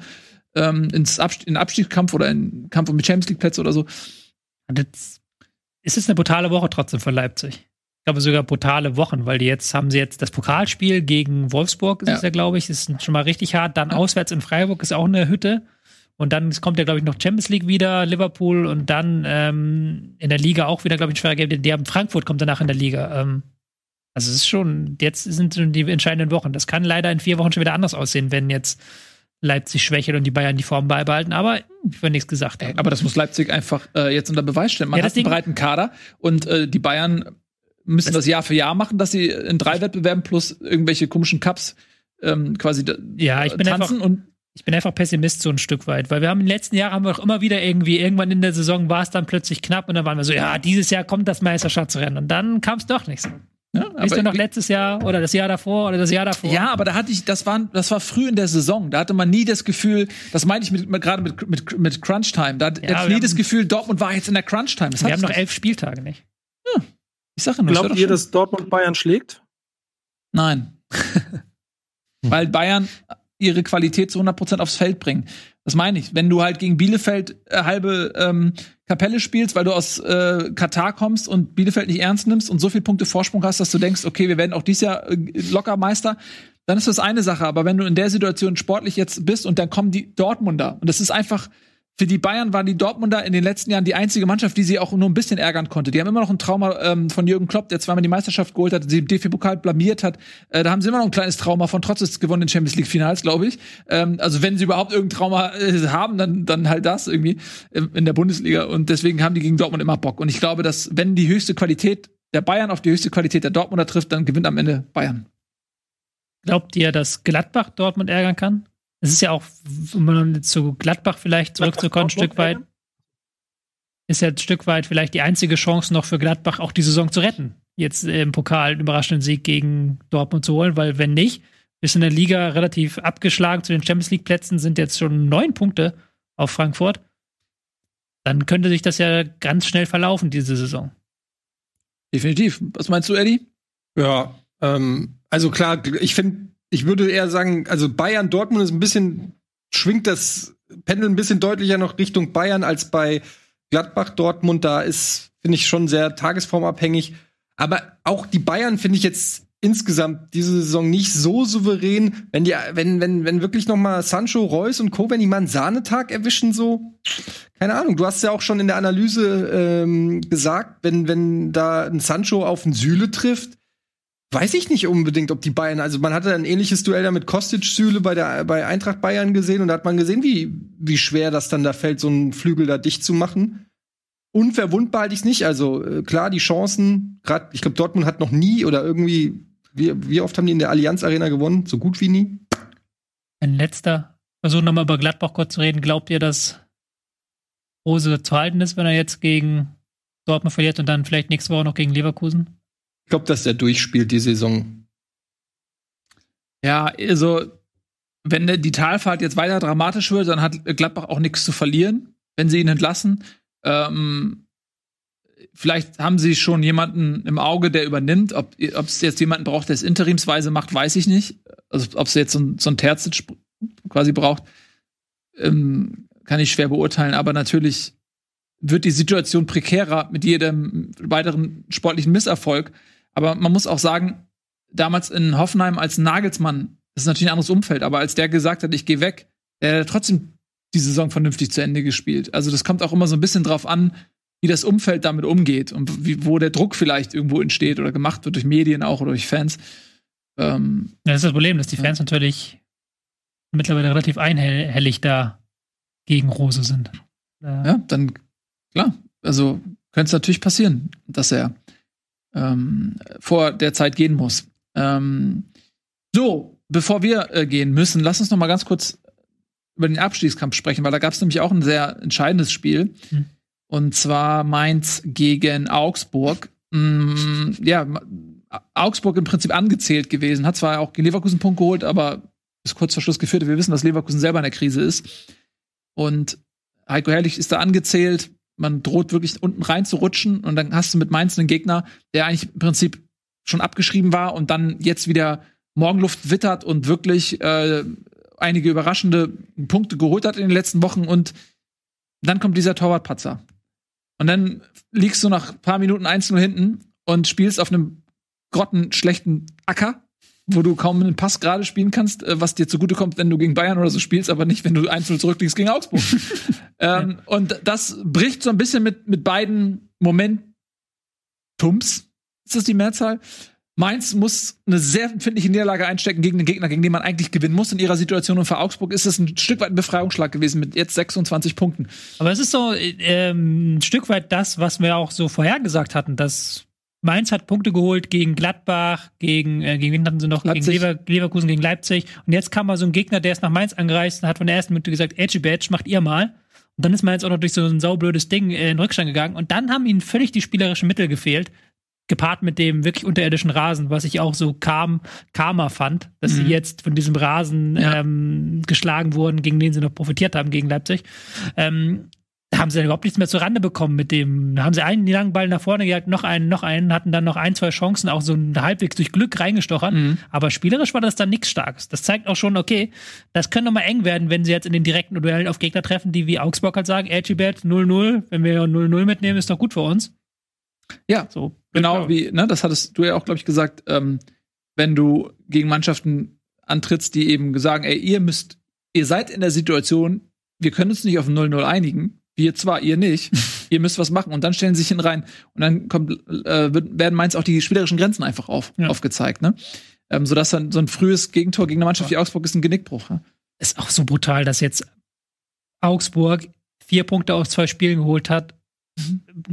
S1: ähm, ins Abst in Abstiegskampf oder in Kampf um die Champions League Plätze oder so.
S4: Und jetzt ist es eine brutale Woche trotzdem für Leipzig. Ich glaube sogar brutale Wochen, weil die jetzt haben sie jetzt das Pokalspiel gegen Wolfsburg, ist
S1: Ja.
S4: es ja, glaube ich, ist schon mal richtig hart. Dann auswärts in Freiburg ist auch eine Hütte. Und dann kommt ja, glaube ich, noch Champions League wieder, Liverpool und dann ähm, in der Liga auch wieder, glaube ich, ein schwerer Game. Die haben Frankfurt kommt danach in der Liga. Ähm, also es ist schon, jetzt sind schon die entscheidenden Wochen. Das kann leider in vier Wochen schon wieder anders aussehen, wenn jetzt Leipzig schwächelt und die Bayern die Form beibehalten. Aber ich will nichts gesagt
S1: Ey,
S4: haben.
S1: aber das muss Leipzig einfach äh, jetzt unter Beweis stellen. Man
S4: Ja,
S1: hat einen breiten Kader und äh, die Bayern müssen das, Jahr für Jahr machen, dass sie in drei Wettbewerben plus irgendwelche komischen Cups ähm, quasi
S4: Ja, ich bin
S1: tanzen
S4: einfach-
S1: und
S4: Ich bin einfach Pessimist so ein Stück weit, weil wir haben in den letzten Jahren haben wir auch immer wieder irgendwie, irgendwann in der Saison war es dann plötzlich knapp und dann waren wir so, ja, dieses Jahr kommt das Meisterschaftsrennen und dann kam es doch nicht so.
S1: ja,
S4: Wisst ihr noch letztes Jahr oder das Jahr davor oder das Jahr davor?
S1: Ja, aber da hatte ich, das war, das war früh in der Saison. Da hatte man nie das Gefühl, das meinte ich mit, mit, gerade mit, mit, mit Crunch Time. Da hatte
S4: Ja,
S1: ich nie das Gefühl, Dortmund war jetzt in der Crunch Time. Das
S4: wir haben noch elf Spieltage nicht.
S1: Ich sage nur,
S5: Glaubt ihr, dass Dortmund Bayern schlägt?
S1: Nein. Weil Bayern ihre Qualität zu 100% aufs Feld bringen. Das meine ich. Wenn du halt gegen Bielefeld äh, halbe ähm, Kapelle spielst, weil du aus äh, Katar kommst und Bielefeld nicht ernst nimmst und so viele Punkte Vorsprung hast, dass du denkst, okay, wir werden auch dieses Jahr äh, locker Meister, dann ist das eine Sache. Aber wenn du in der Situation sportlich jetzt bist und dann kommen die Dortmunder und das ist einfach für die Bayern waren die Dortmunder in den letzten Jahren die einzige Mannschaft, die sie auch nur ein bisschen ärgern konnte. Die haben immer noch ein Trauma ähm, von Jürgen Klopp, der zweimal die Meisterschaft geholt hat, sie im DFB-Pokal blamiert hat. Äh, da haben sie immer noch ein kleines Trauma von trotz des gewonnenen Champions League-Finals, glaube ich. Ähm, also wenn sie überhaupt irgendein Trauma äh, haben, dann, dann halt das irgendwie ähm, in der Bundesliga. Und deswegen haben die gegen Dortmund immer Bock. Und ich glaube, dass wenn die höchste Qualität der Bayern auf die höchste Qualität der Dortmunder trifft, dann gewinnt am Ende Bayern.
S4: Glaubt ihr, dass Gladbach Dortmund ärgern kann? Es ist ja auch, um zu Gladbach vielleicht zurückzukommen, ein Stück weit, ist ja ein Stück weit vielleicht die einzige Chance noch für Gladbach, auch die Saison zu retten. Jetzt im Pokal einen überraschenden Sieg gegen Dortmund zu holen, weil wenn nicht, ist in der Liga relativ abgeschlagen zu den Champions League Plätzen, sind jetzt schon neun Punkte auf Frankfurt. Dann könnte sich das ja ganz schnell verlaufen, diese Saison.
S1: Definitiv. Was meinst du, Eddie?
S3: Ja, ähm, also klar, ich finde, ich würde eher sagen, also Bayern Dortmund ist ein bisschen schwingt das Pendel ein bisschen deutlicher noch Richtung Bayern als bei Gladbach Dortmund. Da ist finde ich schon sehr tagesformabhängig. Aber auch die Bayern finde ich jetzt insgesamt diese Saison nicht so souverän, wenn die, wenn, wenn, wenn wirklich noch mal Sancho, Reus und Co., wenn die mal einen Sahnetag erwischen, so, keine Ahnung, du hast ja auch schon in der Analyse ähm, gesagt, wenn, wenn da ein Sancho auf einen Süle trifft, weiß ich nicht unbedingt, ob die Bayern, also man hatte ein ähnliches Duell da mit Kostic Süle bei der bei Eintracht Bayern gesehen und da hat man gesehen, wie wie schwer das dann da fällt, so einen Flügel da dicht zu machen. Unverwundbar halte ich es nicht. Also äh, klar, die Chancen, gerade, ich glaube, Dortmund hat noch nie oder irgendwie, wie, wie oft haben die in der Allianz Arena gewonnen? So gut wie nie.
S4: Ein letzter Versuch, nochmal über Gladbach kurz zu reden. Glaubt ihr, dass Rose zu halten ist, wenn er jetzt gegen Dortmund verliert und dann vielleicht nächste Woche noch gegen Leverkusen?
S3: Ich glaube, dass der durchspielt die Saison.
S1: Ja, also, wenn die Talfahrt jetzt weiter dramatisch wird, dann hat Gladbach auch nichts zu verlieren, wenn sie ihn entlassen. Ähm, vielleicht haben sie schon jemanden im Auge, der übernimmt. Ob es jetzt jemanden braucht, der es interimsweise macht, weiß ich nicht. Also, ob es jetzt so ein, so ein Terzic quasi braucht, ähm, kann ich schwer beurteilen. Aber natürlich wird die Situation prekärer mit jedem weiteren sportlichen Misserfolg. Aber man muss auch sagen, damals in Hoffenheim als Nagelsmann, das ist natürlich ein anderes Umfeld, aber als der gesagt hat, ich gehe weg, der hat trotzdem die Saison vernünftig zu Ende gespielt. Also das kommt auch immer so ein bisschen drauf an, wie das Umfeld damit umgeht und wie, wo der Druck vielleicht irgendwo entsteht oder gemacht wird durch Medien auch oder durch Fans. Ähm,
S4: Das ist das Problem, dass die Fans natürlich mittlerweile relativ einhellig da gegen Rose sind.
S1: Ja, dann klar. Also könnte es natürlich passieren, dass er ähm, vor der Zeit gehen muss. Ähm, so, bevor wir äh, gehen müssen, lass uns noch mal ganz kurz über den Abstiegskampf sprechen, weil da gab es nämlich auch ein sehr entscheidendes Spiel.
S4: Hm.
S1: Und zwar Mainz gegen Augsburg. Mm, ja, Augsburg im Prinzip angezählt gewesen, hat zwar auch gegen Leverkusen Punkt geholt, aber ist kurz vor Schluss geführt. Wir wissen, dass Leverkusen selber in der Krise ist. Und Heiko Herrlich ist da angezählt. Man droht wirklich unten rein zu rutschen. Und dann hast du mit Mainz einen Gegner, der eigentlich im Prinzip schon abgeschrieben war und dann jetzt wieder Morgenluft wittert und wirklich äh, einige überraschende Punkte geholt hat in den letzten Wochen. Und dann kommt dieser Torwartpatzer. Und dann liegst du nach ein paar Minuten 1-0 hinten und spielst auf einem grottenschlechten Acker, wo du kaum einen Pass gerade spielen kannst, äh, was dir zugutekommt, wenn du gegen Bayern oder so spielst, aber nicht, wenn du 1-0 zurückliegst gegen Augsburg. ähm, Und das bricht so ein bisschen mit, mit beiden Momentums. Ist das die Mehrzahl? Mainz muss eine sehr empfindliche Niederlage einstecken gegen den Gegner, gegen den man eigentlich gewinnen muss in ihrer Situation. Und für Augsburg ist es ein Stück weit ein Befreiungsschlag gewesen mit jetzt 26 Punkten.
S4: Aber es ist so äh, ähm, ein Stück weit das, was wir auch so vorhergesagt hatten, dass Mainz hat Punkte geholt gegen Gladbach, gegen, äh, gegen wen hatten sie noch?
S1: Leipzig.
S4: Gegen Lever Leverkusen, gegen Leipzig. Und jetzt kam mal so ein Gegner, der ist nach Mainz angereist und hat von der ersten Minute gesagt, Edgy Badge, macht ihr mal. Und dann ist Mainz auch noch durch so ein saublödes Ding äh, in den Rückstand gegangen. Und dann haben ihnen völlig die spielerischen Mittel gefehlt. Gepaart mit dem wirklich unterirdischen Rasen, was ich auch so kam, Karma fand, dass sie
S1: Mhm.
S4: jetzt von diesem Rasen
S1: Ja.
S4: ähm, geschlagen wurden, gegen den sie noch profitiert haben, gegen Leipzig. Ähm, da haben sie dann überhaupt nichts mehr zurande bekommen mit dem. Da haben sie einen langen Ball nach vorne gejagt, noch einen, noch einen, hatten dann noch ein, zwei Chancen, auch so ein halbwegs durch Glück reingestochert.
S1: Mhm.
S4: Aber spielerisch war das dann nichts Starkes. Das zeigt auch schon, okay, das könnte noch mal eng werden, wenn sie jetzt in den direkten Duellen auf Gegner treffen, die wie Augsburg halt sagen, Elchibet 0-0, wenn wir 0-0 mitnehmen, ist doch gut für uns.
S1: Ja,
S4: So.
S1: Genau, wie, ne, das hattest du ja auch, glaube ich, gesagt, ähm, wenn du gegen Mannschaften antrittst, die eben sagen, ey, ihr müsst, ihr seid in der Situation, wir können uns nicht auf ein 0-0 einigen, wir zwar, ihr nicht, ihr müsst was machen und dann stellen sie sich hin rein und dann kommt, äh, werden meins auch die spielerischen Grenzen einfach auf,
S4: Ja.
S1: aufgezeigt, ne? Ähm, sodass dann so ein frühes Gegentor gegen eine Mannschaft wie Augsburg ist ein Genickbruch. Ja?
S4: Ist auch so brutal, dass jetzt Augsburg vier Punkte aus zwei Spielen geholt hat.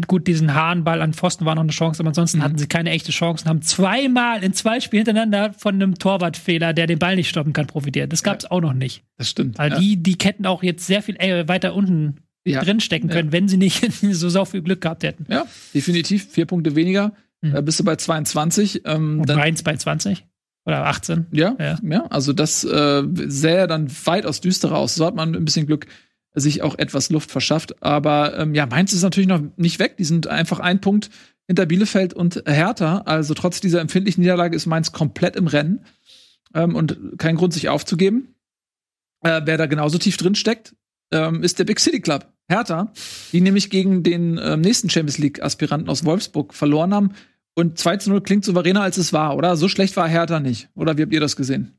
S4: Gut, diesen Hahnball an Pfosten war noch eine Chance, aber ansonsten
S1: Mhm.
S4: hatten sie keine echte Chance und haben zweimal in zwei Spielen hintereinander von einem Torwartfehler, der den Ball nicht stoppen kann, profitiert. Das gab es auch noch nicht.
S1: Das stimmt.
S4: Also
S1: ja.
S4: die, die hätten auch jetzt sehr viel äh, weiter unten
S1: ja.
S4: drin stecken können, wenn sie nicht so sau viel Glück gehabt hätten.
S1: ja, definitiv. Vier Punkte weniger,
S4: Mhm.
S1: äh, bist du bei 22. Ähm,
S4: Und Mainz bei 20 oder 18.
S1: Ja, ja,
S4: Ja.
S1: also das äh, sähe dann weitaus düsterer aus. So hat man ein bisschen Glück sich auch etwas Luft verschafft. Aber ähm, ja, Mainz ist natürlich noch nicht weg. Die sind einfach ein Punkt hinter Bielefeld und Hertha. Also trotz dieser empfindlichen Niederlage ist Mainz komplett im Rennen ähm, und kein Grund, sich aufzugeben. Äh, wer da genauso tief drin steckt, ähm, ist der Big City Club. Hertha, die nämlich gegen den ähm, nächsten Champions League-Aspiranten aus Wolfsburg verloren haben. Und 2 zu 0 klingt souveräner, als es war, oder? So schlecht war Hertha nicht. Oder wie habt ihr das gesehen?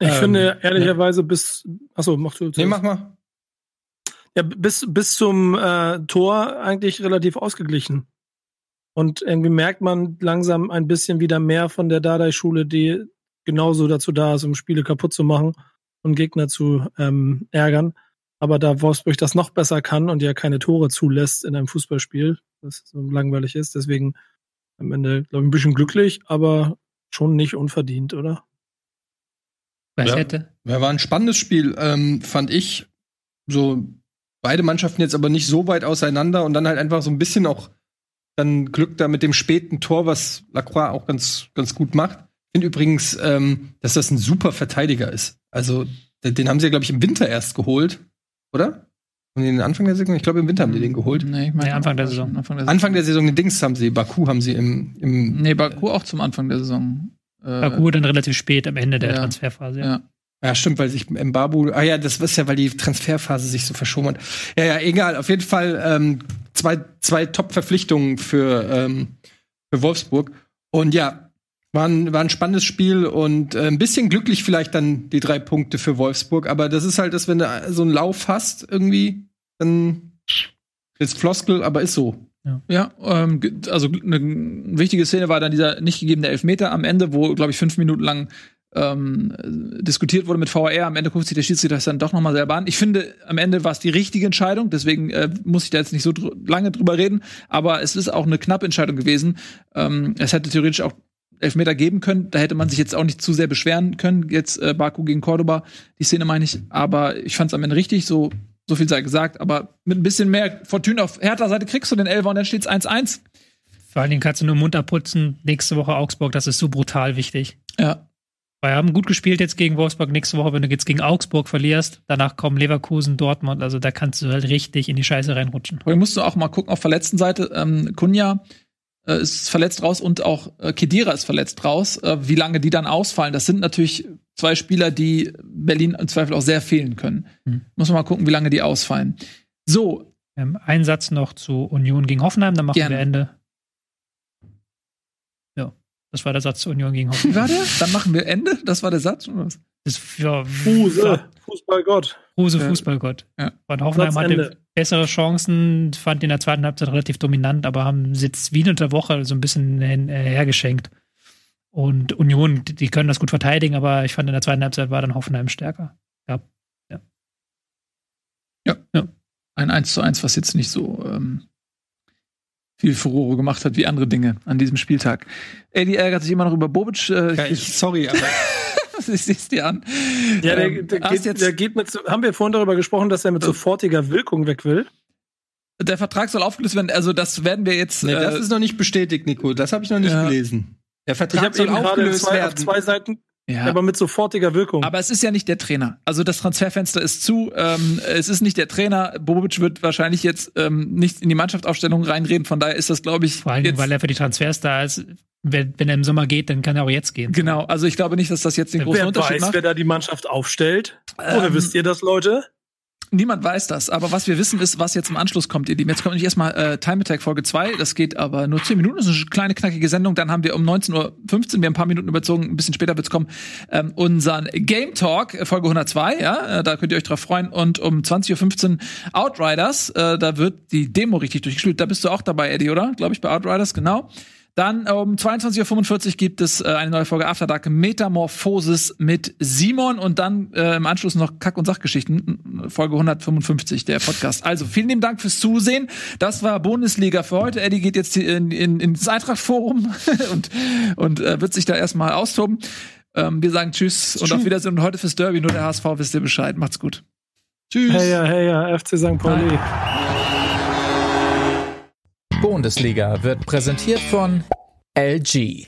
S5: Ich
S3: Ähm,
S5: finde ehrlicherweise bis. Achso, mach du.
S3: Nee, mach mal.
S5: Ja, bis, bis zum äh, Tor eigentlich relativ ausgeglichen. Und irgendwie merkt man langsam ein bisschen wieder mehr von der Dardai-Schule, die genauso dazu da ist, um Spiele kaputt zu machen und Gegner zu ähm, ärgern. Aber da Wolfsburg das noch besser kann und ja keine Tore zulässt in einem Fußballspiel, das so langweilig ist, deswegen am Ende, glaube ich, ein bisschen glücklich, aber schon nicht unverdient, oder?
S4: Was
S3: Ja.
S4: hätte?
S3: Ja, war ein spannendes Spiel, ähm, fand ich. So beide Mannschaften jetzt aber nicht so weit auseinander und dann halt einfach so ein bisschen auch dann Glück da mit dem späten Tor, was Lacroix auch ganz, ganz gut macht. Ich finde übrigens, ähm, dass das ein super Verteidiger ist. Also, den haben sie ja, glaube ich, im Winter erst geholt, oder? Und den Anfang der Saison? Ich glaube, im Winter haben die den geholt.
S1: Nee, ich
S4: Nee, Anfang der Saison.
S1: Anfang der Saison.
S3: Anfang der Saison, den Dings haben sie, Baku haben sie im, im
S1: Nee, Baku auch zum Anfang der Saison. Äh,
S4: gut dann relativ spät am Ende der
S1: Ja.
S4: Transferphase.
S1: Ja.
S3: Ja, stimmt, weil sich Mbabu, ah ja, das ist ja, weil die Transferphase sich so verschoben hat. Ja, ja, egal. Auf jeden Fall ähm, zwei, zwei Top-Verpflichtungen für, ähm, für Wolfsburg. Und ja, war ein, war ein spannendes Spiel und äh, ein bisschen glücklich vielleicht dann die drei Punkte für Wolfsburg. Aber das ist halt das, wenn du so einen Lauf hast irgendwie, dann Ist Floskel, aber ist so.
S1: Ja, ähm, ge- also eine wichtige Szene war dann dieser nicht gegebene Elfmeter am Ende, wo, glaube ich, fünf Minuten lang ähm, äh, diskutiert wurde mit VAR. Am Ende guckt sich der Schiedsrichter das dann doch noch mal selber an. Ich finde, am Ende war es die richtige Entscheidung, deswegen äh, muss ich da jetzt nicht so dr lange drüber reden, aber es ist auch eine knappe Entscheidung gewesen. Ähm, es hätte theoretisch auch Elfmeter geben können, da hätte man sich jetzt auch nicht zu sehr beschweren können. Jetzt äh, Baku gegen Cordoba, die Szene meine ich, aber ich fand es am Ende richtig, so so viel sei gesagt, aber mit ein bisschen mehr Fortune auf Hertha Seite kriegst du den Elfer und dann steht's 1-1.
S4: Vor allen Dingen kannst du nur munter putzen. Nächste Woche Augsburg, das ist so brutal wichtig.
S1: Ja.
S4: Weil wir haben gut gespielt jetzt gegen Wolfsburg. Nächste Woche, wenn du jetzt gegen Augsburg verlierst, danach kommen Leverkusen, Dortmund. Also da kannst du halt richtig in die Scheiße reinrutschen.
S1: Aber musst du auch mal gucken auf verletzten Seite. Ähm, Kunja äh, ist verletzt raus und auch äh, Kedira ist verletzt raus. Äh, wie lange die dann ausfallen, das sind natürlich zwei Spieler, die Berlin im Zweifel auch sehr fehlen können.
S4: Hm.
S1: Muss man mal gucken, wie lange die ausfallen. So,
S4: Ähm, ein Satz noch zu Union gegen Hoffenheim, dann machen
S1: Gerne.
S4: wir Ende. Ja, das war der Satz zu Union gegen
S1: wie
S4: Hoffenheim.
S1: war der? Dann machen wir Ende. Das war der Satz. oder was?
S4: Das, ja,
S5: Fuse, Fußballgott.
S1: Ja.
S4: Fußballgott.
S1: Ja.
S4: Und Hoffenheim hatte bessere Chancen, fand in der zweiten Halbzeit relativ dominant, aber haben jetzt wie unter der Woche so ein bisschen hin, äh, hergeschenkt. Und Union, die können das gut verteidigen, aber ich fand in der zweiten Halbzeit war dann Hoffenheim stärker.
S1: Ein 1 zu 1, was jetzt nicht so ähm, viel Furore gemacht hat wie andere Dinge an diesem Spieltag. Eddie ärgert sich immer noch über Bobic. Äh,
S3: Ja, ich, sorry, aber
S1: ich seh's dir an.
S5: Ja, der,
S1: Ähm,
S5: der,
S1: hast
S5: geht,
S1: jetzt-
S5: der geht mit, haben wir vorhin darüber gesprochen, dass er mit sofortiger Wirkung weg will?
S1: Der Vertrag soll aufgelöst werden. Also das werden wir jetzt.
S3: nee,
S1: äh,
S3: das ist noch nicht bestätigt, Nico. Das habe ich noch nicht
S1: Ja.
S3: gelesen. Der
S5: Ich
S3: Vertrag
S5: habe
S3: soll aufgelöst
S5: zwei, auf
S3: werden.
S5: zwei Seiten,
S1: ja.
S5: aber mit sofortiger Wirkung.
S1: Aber es ist ja nicht der Trainer. Also das Transferfenster ist zu. Ähm, es ist nicht der Trainer. Bobic wird wahrscheinlich jetzt ähm, nicht in die Mannschaftsaufstellung reinreden. Von daher ist das, glaube ich,
S4: Vor allen Dingen,
S1: jetzt,
S4: weil er für die Transfers da ist. Wenn, wenn er im Sommer geht, dann kann er auch jetzt gehen.
S1: genau. Also ich glaube nicht, dass das jetzt den großen
S5: wer
S1: Unterschied
S5: weiß,
S1: macht.
S5: wer da die Mannschaft aufstellt? Woher
S1: Ähm,
S5: wisst ihr das, Leute?
S1: Niemand weiß das, aber was wir wissen ist, was jetzt im Anschluss kommt, ihr Lieben. Jetzt kommt nämlich erstmal äh, Time Attack Folge 2, das geht aber nur 10 Minuten, das ist eine kleine, knackige Sendung. Dann haben wir um 19.15 Uhr, wir haben ein paar Minuten überzogen, ein bisschen später wird's kommen, ähm, unseren Game Talk, äh, Folge 102, ja, äh, da könnt ihr euch drauf freuen. Und um 20.15 Uhr Outriders, äh, da wird die Demo richtig durchgespielt. Da bist du auch dabei, Eddie, oder? Glaube ich, bei Outriders, genau. Dann um 22.45 Uhr gibt es äh, eine neue Folge After Dark Metamorphosis mit Simon und dann äh, im Anschluss noch Kack- und Sachgeschichten, Folge 155 der Podcast. Also vielen lieben Dank fürs Zusehen. Das war Bundesliga für heute. Eddie geht jetzt in, in, ins Eintracht-Forum und, und äh, wird sich da erstmal austoben. Ähm, wir sagen Tschüss und auf Wiedersehen. Und heute fürs Derby nur der HSV, wisst ihr Bescheid. Macht's gut.
S3: Tschüss.
S5: Hey ja, hey ja, FC St. Pauli.
S2: Bundesliga wird präsentiert von LG.